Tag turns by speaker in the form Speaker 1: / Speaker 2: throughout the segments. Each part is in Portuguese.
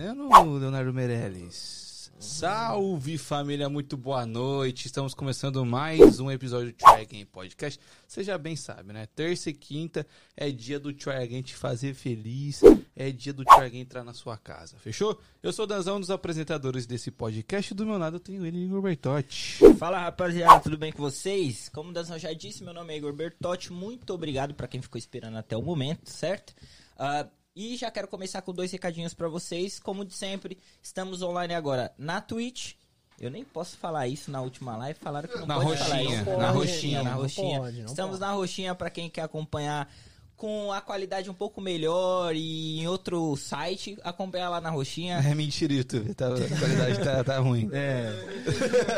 Speaker 1: respondendo, Leonardo Meirelles? Salve família, muito boa noite. Estamos começando mais um episódio do Try Again Podcast. Você já bem sabe, né? Terça e quinta é dia do Try Again te fazer feliz, é dia do Try Again entrar na sua casa, fechou? Eu sou o Danzão, um dos apresentadores desse podcast. Do meu lado eu tenho ele, Igor Bertotti.
Speaker 2: Fala rapaziada, tudo bem com vocês? Como o Danzão já disse, meu nome é Igor Bertotti. Muito obrigado para quem ficou esperando até o momento, certo? Uh, e já quero começar com dois recadinhos para vocês. Como de sempre, estamos online agora na Twitch. Eu nem posso falar isso na última live, falaram que não
Speaker 1: na
Speaker 2: pode
Speaker 1: roxinha,
Speaker 2: falar isso.
Speaker 1: na
Speaker 2: Na
Speaker 1: roxinha,
Speaker 2: roxinha, na
Speaker 3: não
Speaker 2: roxinha.
Speaker 3: pode, não
Speaker 2: Estamos
Speaker 3: pode.
Speaker 2: na roxinha para quem quer acompanhar com a qualidade um pouco melhor e em outro site, acompanhar lá na roxinha.
Speaker 1: É mentira, YouTube. Tá, a qualidade tá, tá ruim.
Speaker 3: É,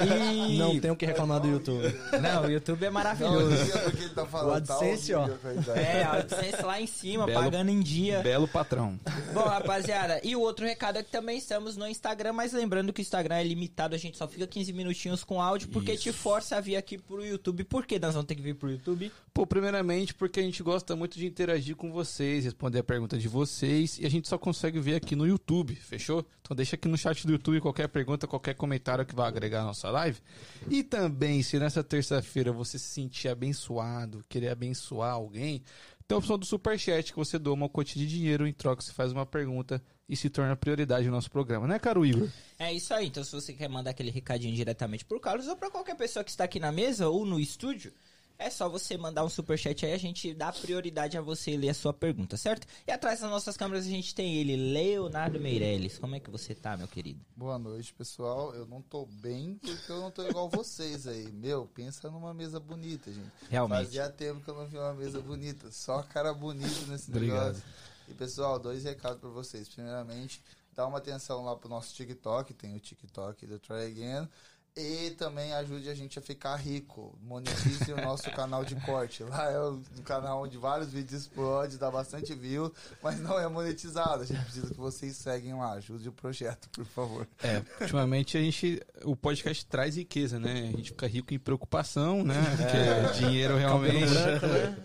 Speaker 2: E...
Speaker 3: não tem o que reclamar do YouTube.
Speaker 2: Não, o YouTube é
Speaker 4: Não,
Speaker 2: maravilhoso.
Speaker 4: eu sei do que ele tá falando.
Speaker 3: O AdSense,
Speaker 4: tá
Speaker 3: ó.
Speaker 4: a qualidade.
Speaker 2: É, a AdSense lá em cima,
Speaker 1: Belo-
Speaker 2: pagando em dia.
Speaker 1: Belo patrão.
Speaker 2: Bom, rapaziada, e o outro recado é que também estamos no Instagram, mas lembrando que o Instagram é limitado, a gente só fica 15 minutinhos com áudio, porque te força a vir aqui pro YouTube. Por que nós vamos ter que vir pro YouTube?
Speaker 1: Pô, primeiramente porque a gente gosta muito de interagir com vocês, responder a pergunta de vocês e a gente só consegue ver aqui no YouTube, fechou? Então deixa aqui no chat do YouTube qualquer pergunta, qualquer comentário que vai agregar a nossa live. E também, se nessa terça-feira você se sentir abençoado, querer abençoar alguém, tem a opção do Superchat, que você doa uma quantia de dinheiro, em troca você faz uma pergunta e se torna prioridade no nosso programa, né, caro Igor?
Speaker 2: É isso aí, então se você quer mandar aquele recadinho diretamente pro Carlos ou pra qualquer pessoa que está aqui na mesa ou no estúdio, é só você mandar um superchat aí, a gente dá prioridade a você ler a sua pergunta, certo? E atrás das nossas câmeras a gente tem ele, Leonardo Meirelles. Como é que você tá, meu querido?
Speaker 4: Boa noite, pessoal. Eu não tô bem porque eu não tô igual vocês aí. Meu, pensa numa mesa bonita, gente.
Speaker 2: Realmente.
Speaker 4: Fazia tempo que eu não vi uma mesa bonita. Só cara bonito nesse
Speaker 1: Obrigado.
Speaker 4: negócio. E, pessoal, dois recados pra vocês. Primeiramente, dá uma atenção lá pro nosso TikTok. Tem o TikTok do Try Again. E também ajude a gente a ficar rico. Monetize o nosso canal de corte. Lá é o canal onde vários vídeos explodem, dá bastante view, mas não é monetizado. A gente precisa que vocês seguem lá. Ajude o projeto, por favor.
Speaker 1: É, ultimamente a gente. O podcast traz riqueza, né? A gente fica rico em preocupação, né? Porque dinheiro realmente.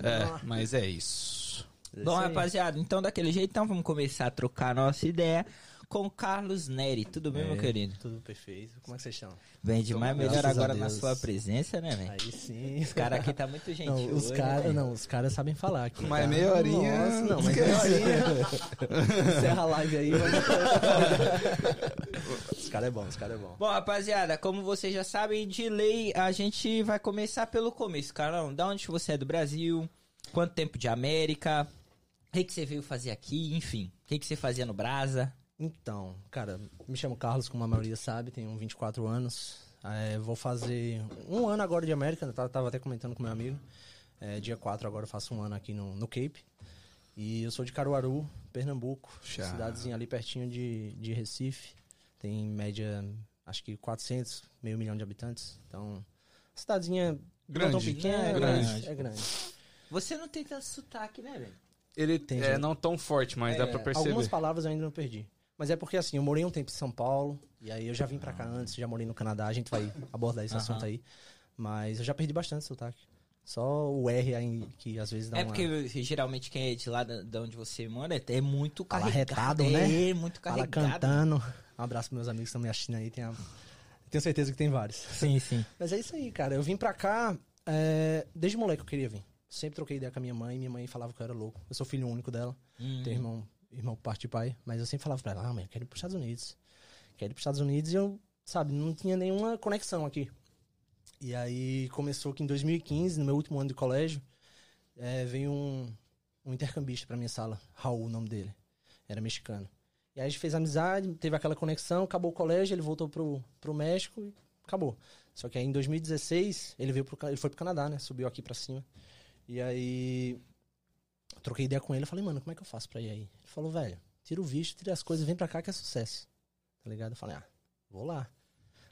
Speaker 1: É, mas é isso.
Speaker 2: Bom, rapaziada, então daquele jeito, então vamos começar a trocar a nossa ideia com o Carlos Neri. Tudo bem, meu querido?
Speaker 3: Tudo perfeito. Como é que vocês estão?
Speaker 2: Bem demais,
Speaker 3: Graças
Speaker 2: melhor agora na sua presença, né, velho?
Speaker 3: Aí sim.
Speaker 2: Os caras aqui tá muito gentil.
Speaker 3: Não, os caras,
Speaker 2: né,
Speaker 3: não, os caras sabem falar aqui.
Speaker 1: Mas
Speaker 3: tá?
Speaker 1: meia horinha-
Speaker 3: Nossa, não, mas meia horinha. Encerra a live aí. Mas... os caras é bom, os caras é bom.
Speaker 2: Bom, rapaziada, como vocês já sabem, de lei, a gente vai começar pelo começo. Carlão, da onde você é do Brasil? Quanto tempo de América? O que, que você veio fazer aqui? Enfim, o que, que você fazia no Brasa?
Speaker 3: Então, cara, me chamo Carlos, como a maioria sabe, tenho 24 anos. É, vou fazer um ano agora de América, eu tava, tava até comentando com meu amigo. É, dia 4 agora eu faço um ano aqui no, no Cape. E eu sou de Caruaru, Pernambuco, cidadezinha ali pertinho de, de Recife. Tem em média, acho que 400, meio milhão de habitantes. Então, cidadezinha
Speaker 1: Grande.
Speaker 3: não tão pequena,
Speaker 2: É,
Speaker 3: é
Speaker 1: grande.
Speaker 3: grande. É grande.
Speaker 2: Você não tem tanto sotaque, né, velho?
Speaker 1: Ele
Speaker 3: Entendi.
Speaker 1: é não tão forte, mas dá
Speaker 3: É,
Speaker 1: pra perceber.
Speaker 3: Algumas palavras eu ainda não perdi. Mas é porque assim, eu morei um tempo em São Paulo, e aí eu já vim pra cá antes, já morei no Canadá, a gente vai abordar esse assunto aí. Mas eu já perdi bastante sotaque. Só o R aí que às vezes dá
Speaker 2: É
Speaker 3: uma...
Speaker 2: porque geralmente quem é de lá da- de onde você mora é- é muito
Speaker 3: Fala
Speaker 2: carregado.
Speaker 3: retado, né?
Speaker 2: É, muito
Speaker 3: Fala
Speaker 2: carregado.
Speaker 3: cantando. Um abraço pros meus amigos que estão me assistindo aí. A- Tenho certeza que tem vários.
Speaker 2: Sim, sim.
Speaker 3: Mas é isso aí, cara. Eu vim pra cá, é, desde moleque eu queria vir. Sempre troquei ideia com a minha mãe, minha mãe falava que eu era louco. Eu sou filho único dela.
Speaker 2: Hum.
Speaker 3: Tenho irmão, irmão parte de pai, mas eu sempre falava pra ela, ah, mãe, eu quero ir pros Estados Unidos. Quero ir pros Estados Unidos e eu, sabe, não tinha nenhuma conexão aqui. E aí começou que em 2015, no meu último ano de colégio, eh, veio um, um intercambista pra minha sala, Raul, o nome dele. Era mexicano. E aí a gente fez amizade, teve aquela conexão, acabou o colégio, ele voltou pro, pro México e acabou. Só que aí em 2016, ele veio pro, ele foi pro Canadá, né? Subiu aqui pra cima. E aí troquei ideia com ele, eu falei, mano, como é que eu faço pra ir aí? Ele falou, velho, tira o visto, tira as coisas, vem pra cá que é sucesso. Tá ligado? Eu falei, ah, vou lá.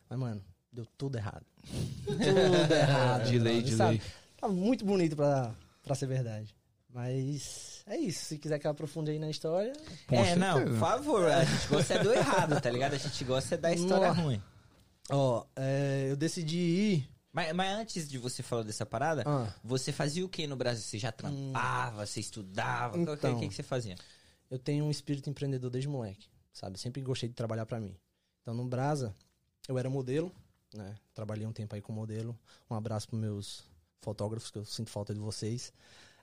Speaker 3: Mas, mano, deu tudo errado. tudo errado.
Speaker 1: De lei,
Speaker 3: brother,
Speaker 1: de
Speaker 3: sabe?
Speaker 1: lei.
Speaker 3: Tá muito bonito pra, pra ser verdade. Mas é isso. Se quiser que eu aprofunde aí na história.
Speaker 1: Com
Speaker 2: é, não,
Speaker 1: certeza.
Speaker 2: por favor, a gente gosta é do errado, tá ligado? A gente gosta é da história
Speaker 3: Nossa.
Speaker 2: ruim.
Speaker 3: Ó, é, eu decidi ir.
Speaker 2: Mas, mas antes de você falar dessa parada,
Speaker 3: Ah,
Speaker 2: você fazia o que no Brasil? Você já trampava, você estudava? O que-
Speaker 3: Então.
Speaker 2: O que, que você fazia?
Speaker 3: eu tenho um espírito empreendedor desde moleque. sabe? Sempre gostei de trabalhar pra mim. Então, no Brasa, eu era modelo, né? Trabalhei um tempo aí com modelo. Um abraço pros meus fotógrafos, que eu sinto falta de vocês.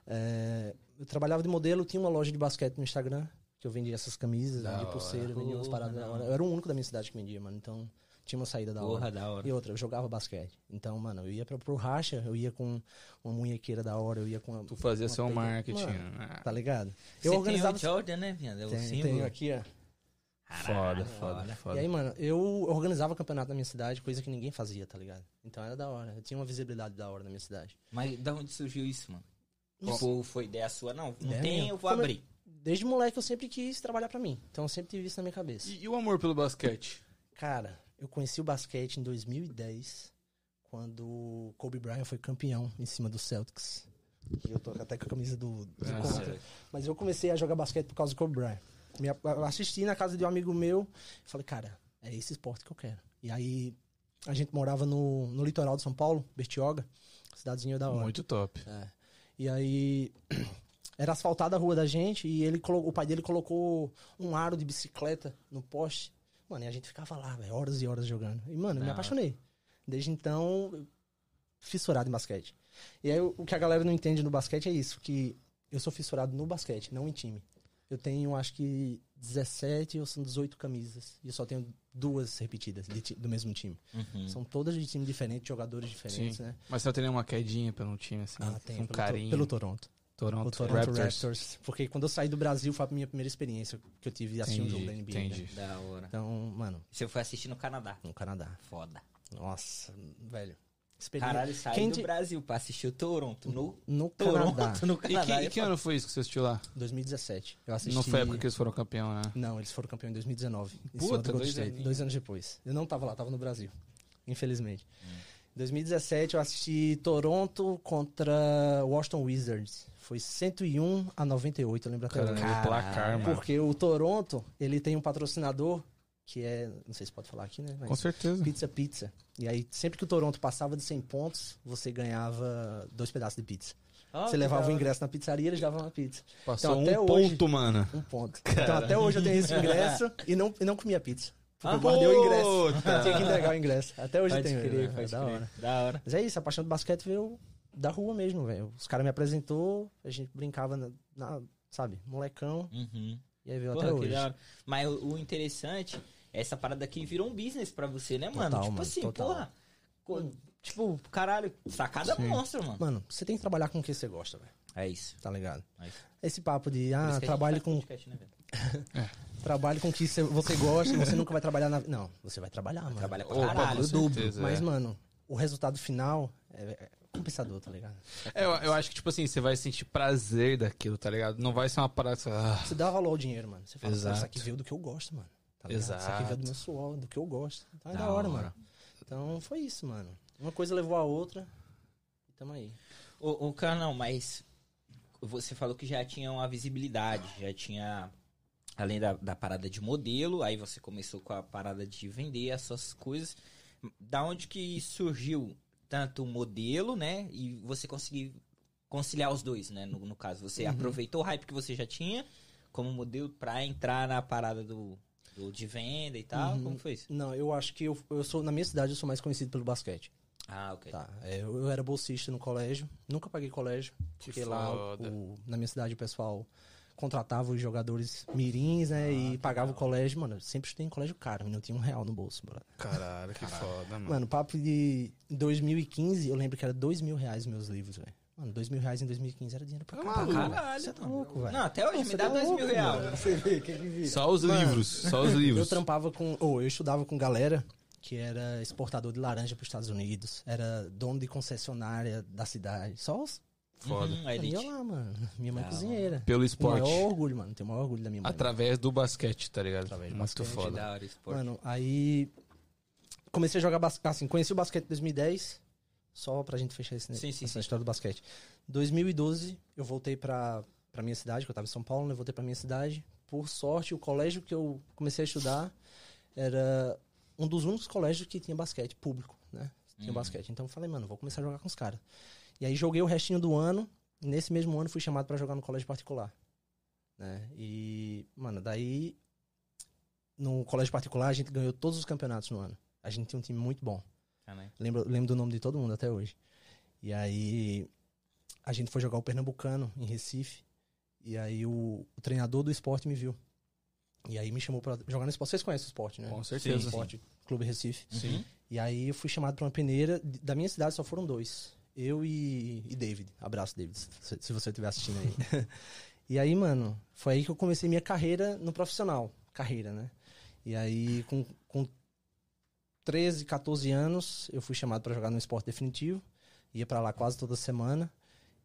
Speaker 3: É, eu trabalhava de modelo, tinha uma loja de basquete no Instagram, que eu vendia essas camisas,
Speaker 1: Da
Speaker 3: vendia pulseira, vendia umas paradas. Eu era o único da minha cidade que vendia, mano. Então, tinha uma saída da hora.
Speaker 2: Porra, da hora.
Speaker 3: E outra, eu jogava basquete. Então, mano, eu ia pra, pro racha, eu ia com uma munhequeira da hora, eu ia com uma,
Speaker 1: Tu fazia
Speaker 3: uma
Speaker 1: seu
Speaker 3: peita-
Speaker 1: marketing.
Speaker 3: Mano,
Speaker 1: né?
Speaker 3: Tá ligado?
Speaker 2: Você
Speaker 3: Eu organizava.
Speaker 2: tem o Jordan, né, viado? É o
Speaker 3: tenho aqui, ó.
Speaker 1: Foda,
Speaker 2: Caralho,
Speaker 1: foda,
Speaker 2: da
Speaker 1: foda.
Speaker 3: E aí, mano, eu organizava campeonato na minha cidade, coisa que ninguém fazia, tá ligado? Então era da hora. Eu tinha uma visibilidade da hora na minha cidade.
Speaker 2: Mas da onde surgiu isso, mano?
Speaker 3: Não
Speaker 2: Tipo, foi ideia sua? Não, não
Speaker 3: Ideia
Speaker 2: tem,
Speaker 3: minha.
Speaker 2: eu vou
Speaker 3: Como eu-
Speaker 2: abrir.
Speaker 3: Desde moleque eu sempre quis trabalhar pra mim. Então eu sempre tive isso na minha cabeça.
Speaker 1: E, e o amor pelo basquete?
Speaker 3: Cara, eu conheci o basquete em 2010, quando o Kobe Bryant foi campeão em cima do Celtics. E eu tô até com a camisa do, do
Speaker 1: Ah,
Speaker 3: contra. Mas eu comecei a jogar basquete por causa do Kobe Bryant. Me- Eu assisti na casa de um amigo meu e falei, cara, é esse esporte que eu quero. E aí a gente morava no, no litoral de São Paulo, Bertioga, cidadezinha da hora.
Speaker 1: Muito top.
Speaker 3: É. E aí era asfaltada a rua da gente e ele o pai dele colocou um aro de bicicleta no poste. Mano, e a gente ficava lá, horas e horas jogando. E, mano, eu me apaixonei. Desde então, fissurado em basquete. E aí o que a galera não entende no basquete é isso, que eu sou fissurado no basquete, não em time. Eu tenho, acho que 17 ou são 18 camisas. E eu só tenho duas repetidas de do mesmo time.
Speaker 2: Uhum.
Speaker 3: São todas de time diferente, jogadores diferentes,
Speaker 1: Sim.
Speaker 3: né?
Speaker 1: Mas você tem uma quedinha pelo time, assim?
Speaker 3: Ah, tem.
Speaker 1: Um
Speaker 3: pelo,
Speaker 1: carinho.
Speaker 3: pelo Toronto.
Speaker 1: Toronto,
Speaker 3: O Toronto Raptors.
Speaker 1: Raptors.
Speaker 3: Porque quando eu saí do Brasil foi a minha primeira experiência que eu tive de assistir um jogo da NBA. né?
Speaker 1: entendi.
Speaker 2: Da hora.
Speaker 3: Então, mano,
Speaker 2: Você foi assistir no Canadá.
Speaker 3: no Canadá.
Speaker 2: Foda.
Speaker 3: Nossa, velho. Experiência.
Speaker 2: Caralho, saiu
Speaker 3: Quem
Speaker 2: do
Speaker 3: te-
Speaker 2: Brasil pra assistir o Toronto no
Speaker 3: No
Speaker 2: Toronto,
Speaker 3: Canadá,
Speaker 2: no
Speaker 1: E
Speaker 2: Canadá.
Speaker 1: que, e que ano foi isso que você assistiu lá?
Speaker 3: 2017. Eu assisti...
Speaker 1: Não foi a época que eles foram campeão, né?
Speaker 3: Não, eles foram campeão em 2019. em
Speaker 1: Puta,
Speaker 3: Golden
Speaker 1: dois aninhos.
Speaker 3: Dois anos depois. Eu não tava lá, tava no Brasil. Infelizmente.
Speaker 1: Hum.
Speaker 3: Em 2017 eu assisti Toronto contra Washington Wizards. Foi 101 a 98, eu lembro até hoje.
Speaker 1: o placar, mano.
Speaker 3: Porque o Toronto, ele tem um patrocinador que é, não sei se pode falar aqui, né? Mas
Speaker 1: Com certeza.
Speaker 3: Pizza Pizza. E aí, sempre que o Toronto passava de 100 pontos, você ganhava dois pedaços de pizza.
Speaker 2: Ah,
Speaker 3: você levava o ingresso na pizzaria, eles davam uma pizza.
Speaker 1: Passou
Speaker 3: Então, até
Speaker 1: um
Speaker 3: hoje-
Speaker 1: ponto, mano.
Speaker 3: Um ponto. Então até hoje eu tenho esse ingresso e não, e não comia pizza. Porque
Speaker 2: Ah,
Speaker 3: eu guardei o ingresso. Tinha que entregar o ingresso. Até hoje
Speaker 2: Pode
Speaker 3: eu tenho.
Speaker 2: crer,
Speaker 3: né? da hora.
Speaker 2: Da hora.
Speaker 3: Mas é isso, a paixão do basquete veio da rua mesmo, velho. Os caras me apresentou, a gente brincava, na, na- sabe, molecão,
Speaker 2: Uhum.
Speaker 3: e aí veio
Speaker 2: Porra,
Speaker 3: até hoje.
Speaker 2: hora. Mas o, o interessante é essa parada aqui virou um business pra você, né, mano?
Speaker 3: Total,
Speaker 2: tipo
Speaker 3: mano,
Speaker 2: assim,
Speaker 3: total.
Speaker 2: porra. co- Tipo, caralho, sacada
Speaker 1: Sim.
Speaker 2: monstra, mano.
Speaker 3: Mano, você tem que trabalhar com o que você gosta, velho.
Speaker 2: É isso.
Speaker 3: Tá ligado?
Speaker 2: É isso.
Speaker 3: Esse papo de, ah, trabalhe
Speaker 2: faz
Speaker 3: com,
Speaker 2: podcast, né, velho?
Speaker 3: trabalhe com o que você, você gosta, você nunca vai trabalhar na. Não, você vai trabalhar, mano.
Speaker 2: Trabalha pra
Speaker 1: Opa,
Speaker 2: caralho,
Speaker 1: com
Speaker 2: o dobro.
Speaker 3: Mas,
Speaker 1: é.
Speaker 3: mano, o resultado final é, é compensador, tá ligado?
Speaker 1: É, eu, eu acho que, tipo assim, você vai sentir prazer daquilo, tá ligado? Não vai ser uma parada. ah,
Speaker 3: Você dá valor ao dinheiro, mano. Você fala,
Speaker 1: Exato.
Speaker 3: "Pô, isso aqui veio do que eu gosto, mano. Tá ligado? Isso aqui
Speaker 1: Exato.
Speaker 3: veio do meu suor, do que eu gosto. É
Speaker 2: Da
Speaker 3: da, hora,
Speaker 2: hora.
Speaker 3: mano. Então foi isso, mano. Uma coisa levou a outra. E tamo aí.
Speaker 2: Ô, ô Carlão, mas você falou que já tinha uma visibilidade, já tinha, além da, da parada de modelo, aí você começou com a parada de vender as suas coisas. Da onde que surgiu tanto o modelo, né, e você conseguiu conciliar os dois, né, no, no caso. Você aproveitou o hype que você já tinha como modelo pra entrar na parada do, do de venda e tal,
Speaker 3: Uhum.
Speaker 2: como foi isso?
Speaker 3: Não, eu acho que eu, eu sou, na minha cidade, eu sou mais conhecido pelo basquete.
Speaker 2: Ah, ok.
Speaker 3: Tá. É, eu, eu era bolsista no colégio. Nunca paguei colégio.
Speaker 1: Que
Speaker 3: porque lá,
Speaker 1: foda.
Speaker 3: o- na minha cidade, o pessoal contratava os jogadores mirins, né? e pagava o colégio. Mano, eu sempre estudei em colégio caro. Não tinha um real no bolso, brother.
Speaker 1: Caralho, que foda, mano.
Speaker 3: Mano, papo de 2015, eu lembro que era dois mil reais meus livros, velho. Mano, dois mil reais em 2015 era dinheiro pra caralho.
Speaker 1: maluco.
Speaker 3: cara. Você tá louco, velho.
Speaker 2: Não, até hoje, me
Speaker 3: Você
Speaker 2: dá
Speaker 3: tá
Speaker 2: dois mil
Speaker 3: louco,
Speaker 2: reais.
Speaker 3: mano. Você vê, que que vira.
Speaker 1: Só os
Speaker 3: Mano,
Speaker 1: livros, só os
Speaker 3: Eu
Speaker 1: livros.
Speaker 3: trampava com. Ou eu estudava com galera que era exportador de laranja para os Estados Unidos. Era dono de concessionária da cidade. Só os.
Speaker 1: Foda.
Speaker 2: Uhum, a elite.
Speaker 3: ia lá, mano. Minha mãe
Speaker 2: Da
Speaker 3: cozinheira.
Speaker 1: Pelo
Speaker 3: O
Speaker 1: esporte.
Speaker 3: maior orgulho, mano. Tenho o maior orgulho da minha mãe.
Speaker 1: Através do basquete, tá ligado?
Speaker 3: Através do
Speaker 1: Muito
Speaker 3: basquete,
Speaker 1: foda.
Speaker 2: Da hora, esporte.
Speaker 3: Mano, aí. Comecei a jogar basquete. Assim, conheci o basquete em 2010. Só pra gente fechar esse,
Speaker 2: Sim, sim,
Speaker 3: essa
Speaker 2: sim.
Speaker 3: história do basquete. 2012, eu voltei pra, pra minha cidade, que eu tava em São Paulo, né? Eu voltei pra minha cidade. Por sorte, o colégio que eu comecei a estudar era um dos únicos colégios que tinha basquete público, né? Tinha
Speaker 2: Uhum.
Speaker 3: basquete. Então eu falei, mano, vou começar a jogar com os caras. E aí joguei o restinho do ano. E nesse mesmo ano fui chamado pra jogar no colégio particular. Né? E, mano, daí no colégio particular, a gente ganhou todos os campeonatos no ano. A gente tinha um time muito bom. Lembro, lembro do nome de todo mundo até hoje. E aí a gente foi jogar o Pernambucano em Recife. E aí o, o treinador do esporte me viu. E aí me chamou pra jogar no esporte. Vocês conhecem o esporte, né?
Speaker 1: Com certeza.
Speaker 2: Sim,
Speaker 3: Esporte, Clube Recife.
Speaker 2: Sim.
Speaker 3: E aí eu fui chamado pra uma peneira. Da minha cidade só foram dois. Eu e, e David. Abraço, David, se, se você estiver assistindo aí. e aí, mano, foi aí que eu comecei minha carreira no profissional. Carreira, né? E aí, com, com 13, 14 anos, eu fui chamado pra jogar no esporte definitivo. Ia pra lá quase toda semana.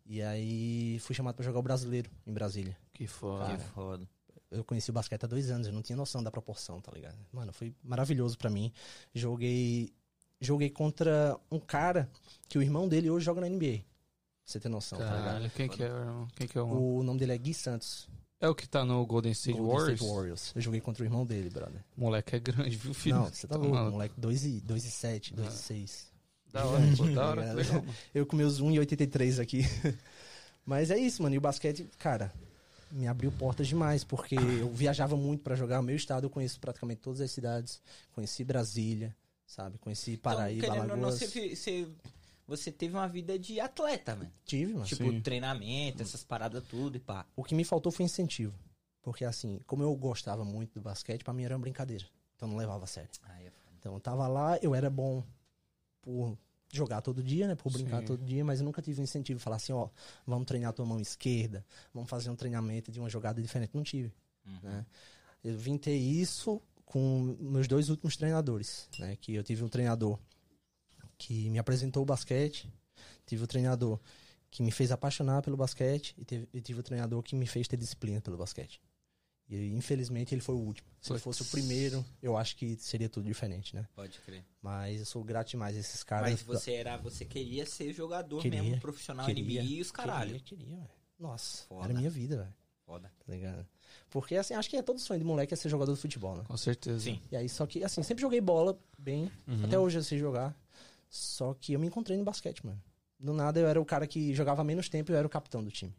Speaker 3: E aí fui chamado pra jogar o brasileiro em Brasília.
Speaker 1: Que foda.
Speaker 3: Cara,
Speaker 2: Que foda.
Speaker 3: eu conheci o basquete há dois anos, eu não tinha noção da proporção, tá ligado? Mano, foi maravilhoso pra mim. Joguei joguei contra um cara que o irmão dele hoje joga na NBA. Pra você ter noção, tá?
Speaker 1: Caralho, quem que é, irmão? Quem que é o...
Speaker 3: O nome dele é Gui Santos.
Speaker 1: É o que tá no Golden State
Speaker 3: Golden
Speaker 1: Warriors?
Speaker 3: State Warriors. Eu joguei contra o irmão dele, brother.
Speaker 1: Moleque é grande, viu, filho?
Speaker 3: não, você tá louco,
Speaker 1: maluco.
Speaker 3: moleque. 2 e, dois e 7, 2 e 6.
Speaker 1: Da hora, pô, da hora,
Speaker 3: É,
Speaker 1: legal, mano.
Speaker 3: Eu com meus 1,83 aqui. Mas é isso, mano. E o basquete, cara, me abriu portas demais, porque eu viajava muito pra jogar. O meu estado eu conheço praticamente todas as cidades. Conheci Brasília, sabe? Conheci Paraíba,
Speaker 2: então, ou não,
Speaker 3: Alagoas.
Speaker 2: você, você, você teve uma vida de atleta, mano.
Speaker 3: Tive, mano.
Speaker 2: Tipo,
Speaker 1: Sim.
Speaker 2: treinamento, essas paradas tudo e pá.
Speaker 3: O que me faltou foi incentivo. Porque assim, como eu gostava muito do basquete, pra mim era uma brincadeira. Então eu não levava a sério.
Speaker 2: Aí é foda.
Speaker 3: Então eu tava lá, eu era bom por jogar todo dia, né? Por brincar
Speaker 1: Sim.
Speaker 3: todo dia, mas eu nunca tive um incentivo. Falar assim, ó, vamos treinar a tua mão esquerda, vamos fazer um treinamento de uma jogada diferente. Não tive,
Speaker 2: Uhum.
Speaker 3: né? Eu vim ter isso com meus dois últimos treinadores, né? Que eu tive um treinador que me apresentou o basquete, tive o treinador que me fez apaixonar pelo basquete e, teve, e tive o treinador que me fez ter disciplina pelo basquete. E infelizmente ele foi o último. Se ele fosse o primeiro, eu acho que seria tudo diferente, né?
Speaker 2: Pode crer.
Speaker 3: Mas eu sou grato demais a esses caras.
Speaker 2: Mas você era, você queria ser jogador
Speaker 3: Queria,
Speaker 2: mesmo, profissional
Speaker 3: queria,
Speaker 2: NBA e os caralho.
Speaker 3: Queria, queria, velho. Nossa,
Speaker 2: Foda.
Speaker 3: era minha vida, velho.
Speaker 2: Foda.
Speaker 3: Tá ligado? Porque, assim, acho que é todo sonho de moleque é ser jogador de futebol, né?
Speaker 1: Com certeza.
Speaker 2: Sim.
Speaker 3: E aí, só que, assim, sempre joguei bola bem.
Speaker 1: Uhum.
Speaker 3: Até hoje eu sei jogar. Só que eu me encontrei no basquete, mano. Do nada eu era o cara que jogava menos tempo e eu era o capitão do time.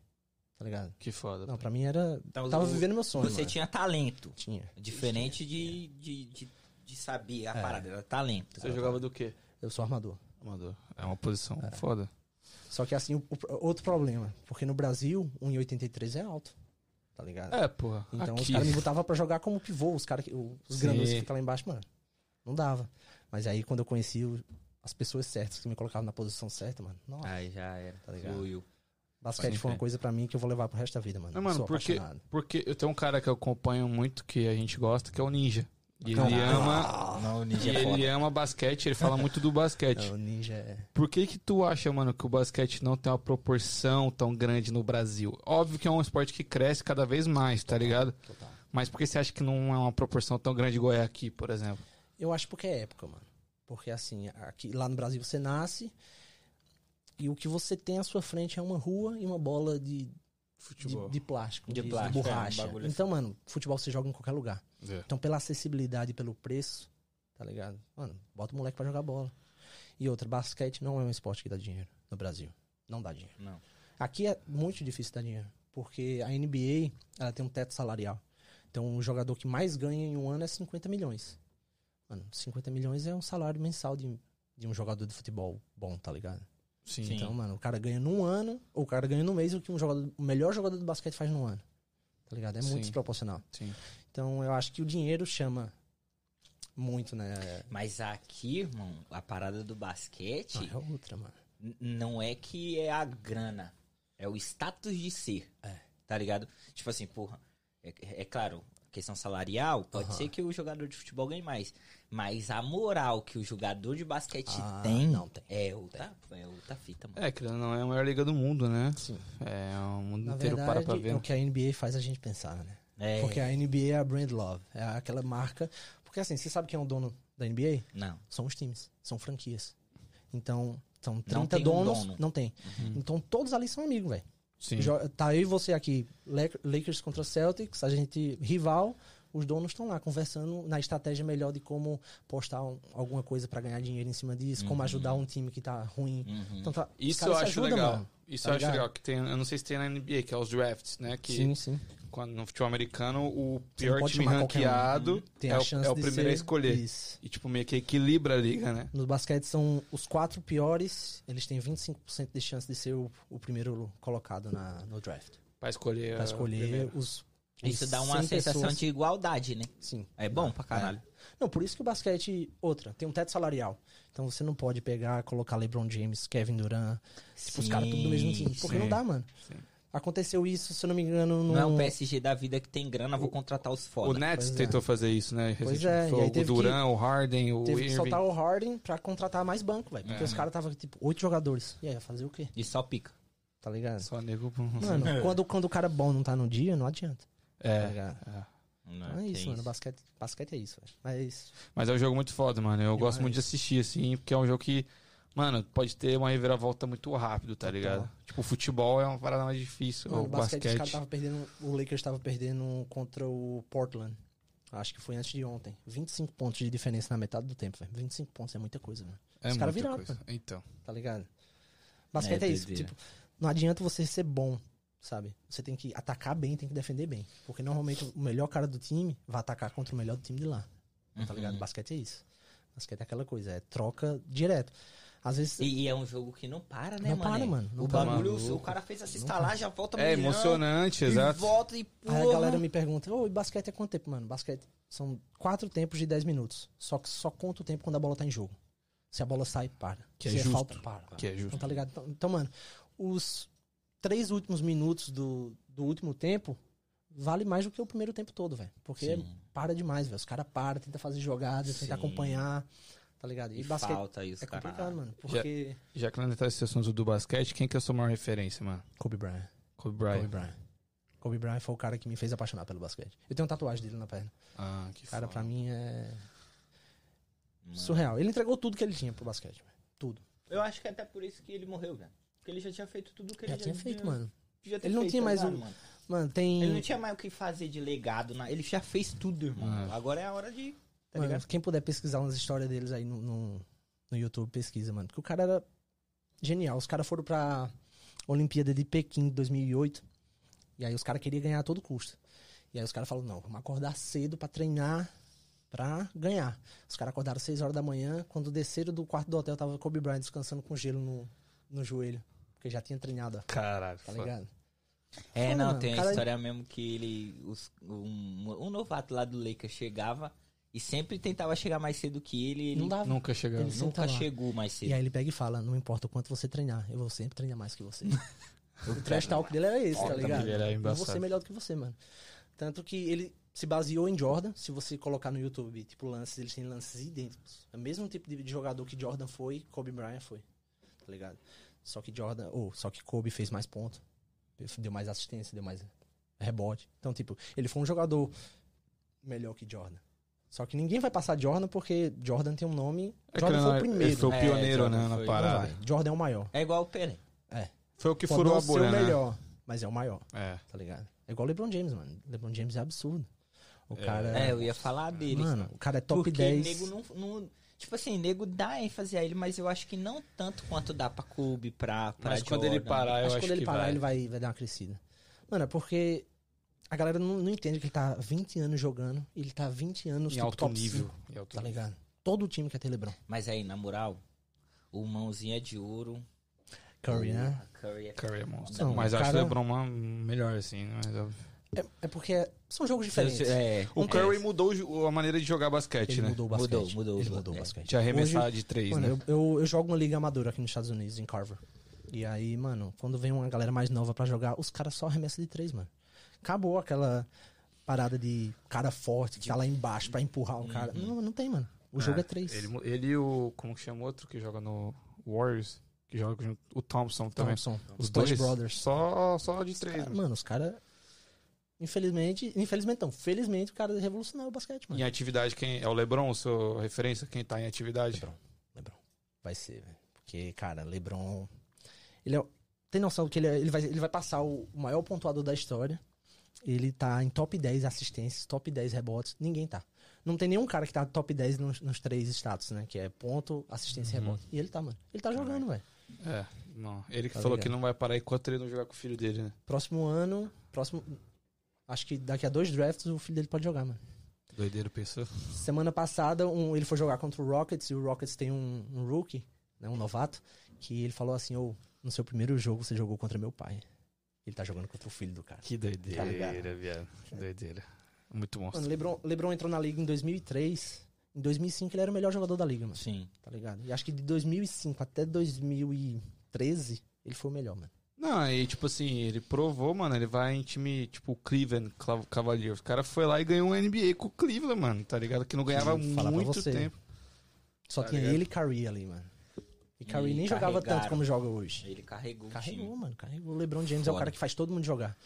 Speaker 3: Tá ligado?
Speaker 1: Que foda.
Speaker 3: Não, pra mim era.
Speaker 2: Então,
Speaker 3: tava
Speaker 2: o-
Speaker 3: vivendo meu sonho.
Speaker 2: Você
Speaker 3: mano.
Speaker 2: tinha talento.
Speaker 3: Tinha.
Speaker 2: Diferente de, de, de, de saber a
Speaker 3: É.
Speaker 2: parada, era talento.
Speaker 1: Você jogava do quê?
Speaker 3: Eu sou armador.
Speaker 1: Amador. É uma posição foda.
Speaker 3: Só que, assim, o, o- outro problema. Porque no Brasil, 1,83 é alto. Tá ligado?
Speaker 1: É, porra.
Speaker 3: Então os
Speaker 1: aqui.
Speaker 3: caras me botavam pra jogar como pivô, os caras, que- os grandes que ficam lá embaixo, mano. Não dava. Mas aí quando eu conheci o- as pessoas certas que me colocavam na posição certa, mano. Nossa,
Speaker 2: Aí já era.
Speaker 3: Tá ligado?
Speaker 2: Fluiu.
Speaker 3: basquete foi uma coisa pra mim que eu vou levar pro resto da vida, mano.
Speaker 1: Não, mano,
Speaker 3: Sou
Speaker 1: porque,
Speaker 3: apaixonado.
Speaker 1: porque eu tenho um cara que eu acompanho muito, que a gente gosta, que é o Ninja. E ele
Speaker 3: Caralho.
Speaker 1: ama.
Speaker 2: Não, o
Speaker 1: E
Speaker 2: Ninja é
Speaker 1: ele ama basquete, ele fala muito do basquete.
Speaker 3: Não, o ninja é.
Speaker 1: Por que que tu acha, mano, que o basquete não tem uma proporção tão grande no Brasil? Óbvio que é um esporte que cresce cada vez mais, tá ligado?
Speaker 3: Total.
Speaker 1: Mas por que você acha que não é uma proporção tão grande igual é aqui, por exemplo?
Speaker 3: Eu acho porque é época, mano. Porque assim, aqui, lá no Brasil você nasce e o que você tem à sua frente é uma rua e uma bola de, de, de plástico,
Speaker 2: De
Speaker 3: de,
Speaker 2: plástico, é, um
Speaker 3: borracha.
Speaker 2: bagulho assim.
Speaker 3: então, mano, futebol você joga em qualquer lugar.
Speaker 1: É.
Speaker 3: Então, pela acessibilidade e pelo preço, tá ligado? Mano, bota o moleque pra jogar bola. E outra, basquete não é um esporte que dá dinheiro no Brasil. Não dá dinheiro.
Speaker 2: Não.
Speaker 3: Aqui é muito difícil dar dinheiro. Porque a NBA, ela tem um teto salarial. Então, o jogador que mais ganha em um ano é 50 milhões. Mano, 50 milhões é um salário mensal de, de um jogador de futebol bom, tá ligado?
Speaker 1: Sim.
Speaker 3: Então, mano, o cara ganha num ano, ou o cara ganha num mês o que um jogador, o melhor jogador de basquete faz num ano. Tá ligado? É muito
Speaker 1: Sim.
Speaker 3: desproporcional.
Speaker 1: Sim.
Speaker 3: Então, eu acho que o dinheiro chama muito, né?
Speaker 2: Mas aqui, irmão, a parada do basquete
Speaker 3: Não, é outra, mano.
Speaker 2: não é que é a grana, é o status de ser.
Speaker 3: É.
Speaker 2: Tá ligado? Tipo assim, porra, é, é claro, questão salarial, pode
Speaker 3: Aham.
Speaker 2: ser que o jogador de futebol ganhe mais. Mas a moral que o jogador de basquete
Speaker 3: Ah,
Speaker 2: tem,
Speaker 3: não tem.
Speaker 2: é outra, é outra fita, mano.
Speaker 1: É, que não é a maior liga do mundo, né?
Speaker 3: Sim.
Speaker 1: É, o mundo
Speaker 3: Na
Speaker 1: inteiro
Speaker 3: verdade,
Speaker 1: para pra ver.
Speaker 3: é o que a NBA faz a gente pensar, né?
Speaker 2: É.
Speaker 3: Porque a NBA é a brand love. É aquela marca... Porque assim, você sabe quem é o dono da NBA?
Speaker 2: Não.
Speaker 3: São os times. São franquias. Então, são 30
Speaker 2: Não tem um
Speaker 3: donos.
Speaker 2: dono.
Speaker 3: Não tem. Então, todos ali são amigos, velho.
Speaker 1: Sim.
Speaker 3: Tá eu e você aqui, Lak- Lakers contra Celtics, a gente rival, os donos estão lá conversando na estratégia melhor de como postar um- alguma coisa pra ganhar dinheiro em cima disso, como ajudar um time que tá ruim.
Speaker 2: Uhum.
Speaker 3: Então, tá,
Speaker 1: Isso
Speaker 3: caras
Speaker 1: eu acho
Speaker 3: ajudam,
Speaker 1: legal.
Speaker 3: mano.
Speaker 1: Isso
Speaker 3: Tá
Speaker 1: eu acho
Speaker 3: ligado?
Speaker 1: legal. Que tem, eu não sei se tem na NBA, que é os drafts, né? Que
Speaker 3: Sim, sim.
Speaker 1: quando no futebol americano, o pior time
Speaker 3: qualquer um.
Speaker 1: ranqueado
Speaker 3: Tem
Speaker 1: é,
Speaker 3: a
Speaker 1: o, é o primeiro a escolher.
Speaker 3: Isso.
Speaker 1: E, tipo, meio que equilibra a liga, né?
Speaker 3: No basquete são os quatro piores, eles têm 25% de chance de ser o, o primeiro colocado na, no draft.
Speaker 1: Pra escolher.
Speaker 3: Pra escolher os,
Speaker 2: Isso dá uma
Speaker 3: 100
Speaker 2: sensação
Speaker 3: pessoas.
Speaker 2: de igualdade, né?
Speaker 3: Sim.
Speaker 2: É bom pra caralho.
Speaker 3: Não, por isso que o basquete, outra, tem um teto salarial. Então você não pode pegar, colocar LeBron James, Kevin Durant, tipo, os caras tudo do mesmo time. Porque
Speaker 1: sim,
Speaker 3: não dá, mano.
Speaker 1: sim.
Speaker 3: Aconteceu isso, se eu não me engano, no...
Speaker 2: Não é o PSG da vida que tem grana, vou contratar os
Speaker 1: O
Speaker 2: foda.
Speaker 1: Nets
Speaker 3: Pois é.
Speaker 1: tentou fazer isso, né?
Speaker 3: Pois é,
Speaker 1: Foi
Speaker 3: e aí
Speaker 1: o Duran, o Harden, o
Speaker 3: Teve que
Speaker 1: Irving.
Speaker 3: soltar o Harden pra contratar mais banco, velho. Porque
Speaker 1: É.
Speaker 3: os caras estavam, tipo, oito jogadores. E aí, ia fazer o quê?
Speaker 2: E só pica.
Speaker 3: Tá ligado?
Speaker 1: Só nego.
Speaker 3: Mano, quando, quando o cara bom não tá no dia, não adianta. Tá
Speaker 1: É.
Speaker 3: ligado?
Speaker 1: é.
Speaker 3: Então é isso, mano. Basquete, basquete é isso, velho. Mas.
Speaker 1: Mas é um jogo muito foda, mano. Eu gosto muito de assistir, assim, porque é um jogo que, mano, pode ter uma reviravolta muito rápido, tá ligado? Tipo, o futebol é uma parada mais difícil.
Speaker 3: Mano,
Speaker 1: o
Speaker 3: basquete,
Speaker 1: basquete.
Speaker 3: os estavam perdendo. O Lakers tava perdendo contra o Portland. Acho que foi antes de ontem. 25 pontos de diferença na metade do tempo, velho. 25 pontos é muita coisa, mano.
Speaker 1: é
Speaker 3: os caras
Speaker 1: muita
Speaker 3: viraram,
Speaker 1: coisa. Então.
Speaker 3: Tá ligado? Basquete
Speaker 2: É,
Speaker 3: é, isso. Tipo, não adianta você ser bom, sabe? Você tem que atacar bem, tem que defender bem. Porque normalmente o melhor cara do time vai atacar contra o melhor do time de lá. Tá ligado?
Speaker 2: Uhum.
Speaker 3: Basquete é isso. Basquete é aquela coisa, é troca direto. Às vezes.
Speaker 2: E, e é um jogo que não para, né,
Speaker 3: Não
Speaker 2: mano?
Speaker 3: para, mano. Não
Speaker 2: o
Speaker 3: para.
Speaker 2: bagulho,
Speaker 1: Maluco.
Speaker 2: o cara fez assistir lá, já volta
Speaker 1: É
Speaker 2: milhão,
Speaker 1: emocionante,
Speaker 2: e
Speaker 1: exato.
Speaker 2: volta e porra.
Speaker 3: Aí a galera me pergunta, ô, e basquete é quanto tempo, mano? Basquete são quatro tempos de 10 minutos. Só que só conta o tempo quando a bola tá em jogo. Se a bola sai, para.
Speaker 1: Que é
Speaker 3: Se
Speaker 1: justo.
Speaker 3: falta, para.
Speaker 1: Que é justo.
Speaker 3: Então, tá ligado? Então, então, mano, os três últimos minutos do, do último tempo vale mais do que o primeiro tempo todo, velho. Porque
Speaker 2: Sim.
Speaker 3: para demais, velho. Os caras param, tentam fazer jogadas,
Speaker 2: Sim.
Speaker 3: tentam acompanhar, tá ligado?
Speaker 2: E
Speaker 3: E, basquete
Speaker 2: falta os
Speaker 3: é complicado, mano. Porque...
Speaker 1: Já que nós tá esse assunto do basquete, quem que é a sua maior referência, mano?
Speaker 3: Kobe Bryant.
Speaker 1: Kobe
Speaker 3: Kobe
Speaker 1: Bryant.
Speaker 3: Bryant. Kobe Bryant foi o cara que me fez apaixonar pelo basquete. Eu tenho uma tatuagem dele na perna.
Speaker 1: Ah, que
Speaker 3: Cara,
Speaker 1: foda.
Speaker 3: pra mim é
Speaker 2: Mano.
Speaker 3: surreal. Ele entregou tudo que ele tinha pro basquete, velho. Tudo.
Speaker 2: Eu acho que é até por isso que ele morreu, velho. Porque ele já tinha feito tudo que
Speaker 3: Já
Speaker 2: ele
Speaker 3: tinha feito,
Speaker 2: devia-
Speaker 3: mano.
Speaker 2: ter
Speaker 3: Ele não
Speaker 2: feito,
Speaker 3: tinha
Speaker 2: tá
Speaker 3: mais
Speaker 2: ligado,
Speaker 3: um-
Speaker 2: mano?
Speaker 3: Mano, tem.
Speaker 2: Ele não tinha mais o que fazer de legado. Na... Ele já fez tudo, irmão.
Speaker 1: É.
Speaker 2: Agora é a hora de. Tá
Speaker 3: Mano,
Speaker 2: ligado?
Speaker 3: quem puder pesquisar umas histórias deles aí no, no, no YouTube, pesquisa, mano. Porque o cara era genial. Os caras foram pra Olimpíada de Pequim de 2008. E aí os caras queriam ganhar a todo custo. E aí os caras falaram, não, vamos acordar cedo pra treinar pra ganhar. Os caras acordaram 6 horas da manhã. Quando desceram do quarto do hotel, tava Kobe Bryant descansando com gelo no, no joelho. Porque já tinha treinado, ó,
Speaker 1: Caralho.
Speaker 3: tá ligado?
Speaker 2: É,
Speaker 3: Foda,
Speaker 2: não,
Speaker 3: mano.
Speaker 2: tem a
Speaker 3: Cara-
Speaker 2: história mesmo que ele. os- um, um novato lá do Lakers chegava e sempre tentava chegar mais cedo que ele. Ele
Speaker 3: Não dava.
Speaker 1: Nunca chegamos.
Speaker 3: Ele
Speaker 2: nunca chegou mais cedo.
Speaker 3: E aí ele pega e fala, não importa o quanto você treinar, eu vou sempre treinar mais que você. o trash talk dele era esse, tá ligado?
Speaker 1: ele era
Speaker 3: eu vou ser melhor do que você, mano. Tanto que ele se baseou em Jordan, se você colocar no YouTube, tipo, lances, eles têm lances idênticos. É o mesmo tipo de de jogador que Jordan foi, Kobe Bryant foi. Tá ligado? Só que Jordan, ou só que Kobe fez mais pontos, deu mais assistência, deu mais rebote. Então, tipo, ele foi um jogador melhor que Jordan. Só que ninguém vai passar Jordan porque Jordan tem um nome.
Speaker 1: É que
Speaker 3: Jordan
Speaker 1: ele
Speaker 3: foi
Speaker 1: não-
Speaker 3: o primeiro.
Speaker 1: Ele foi o
Speaker 2: É,
Speaker 1: pioneiro,
Speaker 2: Jordan
Speaker 1: né, na
Speaker 2: foi-
Speaker 1: parada.
Speaker 3: Jordan é o maior.
Speaker 2: É igual o Pelé.
Speaker 1: Foi o que
Speaker 3: Pode
Speaker 1: furou a
Speaker 3: ser
Speaker 1: bolha,
Speaker 3: o
Speaker 1: né?
Speaker 3: melhor, mas é o maior,
Speaker 1: É.
Speaker 3: tá ligado? É igual o LeBron James, mano. LeBron James é absurdo. O
Speaker 1: É.
Speaker 3: cara
Speaker 2: É, eu ia falar dele.
Speaker 3: Mano, o cara é top
Speaker 2: porque
Speaker 3: 10.
Speaker 2: nego não, não- Tipo assim, nego dá ênfase a ele, mas eu acho que não tanto quanto dá pra Kobe, pra, pra
Speaker 1: Mas quando ele
Speaker 2: Jordan.
Speaker 1: parar, eu
Speaker 3: acho
Speaker 1: acho
Speaker 3: que quando ele
Speaker 1: que
Speaker 3: parar,
Speaker 1: vai.
Speaker 3: ele vai, vai dar uma crescida. Mano, é porque a galera não, não entende que ele tá 20 anos jogando e ele tá 20 anos
Speaker 1: Em
Speaker 3: tipo,
Speaker 1: alto
Speaker 3: top
Speaker 1: nível.
Speaker 3: 5,
Speaker 1: Em alto
Speaker 3: tá
Speaker 1: nível.
Speaker 3: ligado? Todo time quer ter LeBron.
Speaker 2: Mas aí, na moral, o mãozinha de ouro.
Speaker 3: Curry, né?
Speaker 2: o Curry é
Speaker 1: Curry é monstro.
Speaker 3: Não,
Speaker 1: Mas
Speaker 3: o
Speaker 1: eu acho o
Speaker 3: cara-
Speaker 1: LeBron melhor, assim. né? Mas eu-
Speaker 3: É, é porque são jogos diferentes.
Speaker 2: É,
Speaker 1: O
Speaker 2: é,
Speaker 1: Curry mudou o jo- a maneira de jogar basquete,
Speaker 3: Ele
Speaker 1: né?
Speaker 3: mudou o basquete.
Speaker 2: Mudou, mudou,
Speaker 3: Ele
Speaker 2: mudou,
Speaker 3: mudou o
Speaker 2: é.
Speaker 3: basquete.
Speaker 1: De arremessar
Speaker 3: Hoje-
Speaker 1: de três,
Speaker 3: Mano,
Speaker 1: né?
Speaker 3: eu, eu, eu jogo uma liga amadora aqui nos Estados Unidos, em Carver. E aí, mano, quando vem uma galera mais nova pra jogar, os caras só arremessam de três, mano. Acabou aquela parada de cara forte que tá lá embaixo pra empurrar o cara. Não, não tem, mano. O jogo é três.
Speaker 1: Ele, ele e o. Como que chama o outro que joga no Warriors? Que joga junto. O Thompson também.
Speaker 3: Thompson,
Speaker 1: Os
Speaker 3: os
Speaker 1: dois
Speaker 3: Brothers.
Speaker 1: Só, só de três.
Speaker 3: cara-
Speaker 1: mano.
Speaker 3: mano, os caras. Infelizmente. Infelizmente não. Felizmente o cara revolucionou o basquete, mano.
Speaker 1: Em atividade, quem é o LeBron, sua referência? Quem tá em atividade?
Speaker 3: LeBron. LeBron. Vai ser, velho. Porque, cara, LeBron. Ele é. Tem noção que ele, é- ele, vai, ele vai passar o maior pontuador da história. Ele tá em top 10 assistências, top 10 rebotes. Ninguém tá. Não tem nenhum cara que tá top 10 nos, nos três status, né? Que é ponto, assistência e rebote. E ele tá, mano. Ele tá jogando, velho.
Speaker 1: É, não. Ele que
Speaker 3: Tá
Speaker 1: falou
Speaker 3: ligado.
Speaker 1: que não vai parar enquanto ele não jogar com o filho dele, né?
Speaker 3: Próximo ano. Próximo. Acho que daqui a dois drafts o filho dele pode jogar, mano.
Speaker 1: Doideiro, pensou?
Speaker 3: Semana passada, um, ele foi jogar contra o Rockets e o Rockets tem um, um rookie, né, um novato, que ele falou assim: ô, no seu primeiro jogo você jogou contra meu pai. Ele tá jogando contra o filho do cara.
Speaker 1: Que
Speaker 3: Tá
Speaker 1: doideira,
Speaker 3: ligado?
Speaker 1: viado. Que doideira. Muito monstro.
Speaker 3: Mano, LeBron, LeBron entrou na liga em 2003. Em 2005 ele era o melhor jogador da liga, mano.
Speaker 2: Sim.
Speaker 3: Tá ligado? E acho que de 2005 até 2013 ele foi o melhor, mano.
Speaker 1: Não, e tipo assim, ele provou, mano, ele vai em time tipo Cleveland Cavaliers. O cara foi lá e ganhou um NBA com o Cleveland, mano, tá ligado? Que não ganhava muito
Speaker 3: você.
Speaker 1: tempo.
Speaker 3: Só
Speaker 1: Tá
Speaker 3: tinha
Speaker 1: ligado?
Speaker 3: ele e Curry ali, mano. E Curry
Speaker 2: E
Speaker 3: nem jogava
Speaker 2: carregaram.
Speaker 3: tanto como joga hoje.
Speaker 2: Ele carregou, o
Speaker 3: Carregou,
Speaker 2: time.
Speaker 3: mano. Carregou. O LeBron James é o cara que faz todo mundo jogar.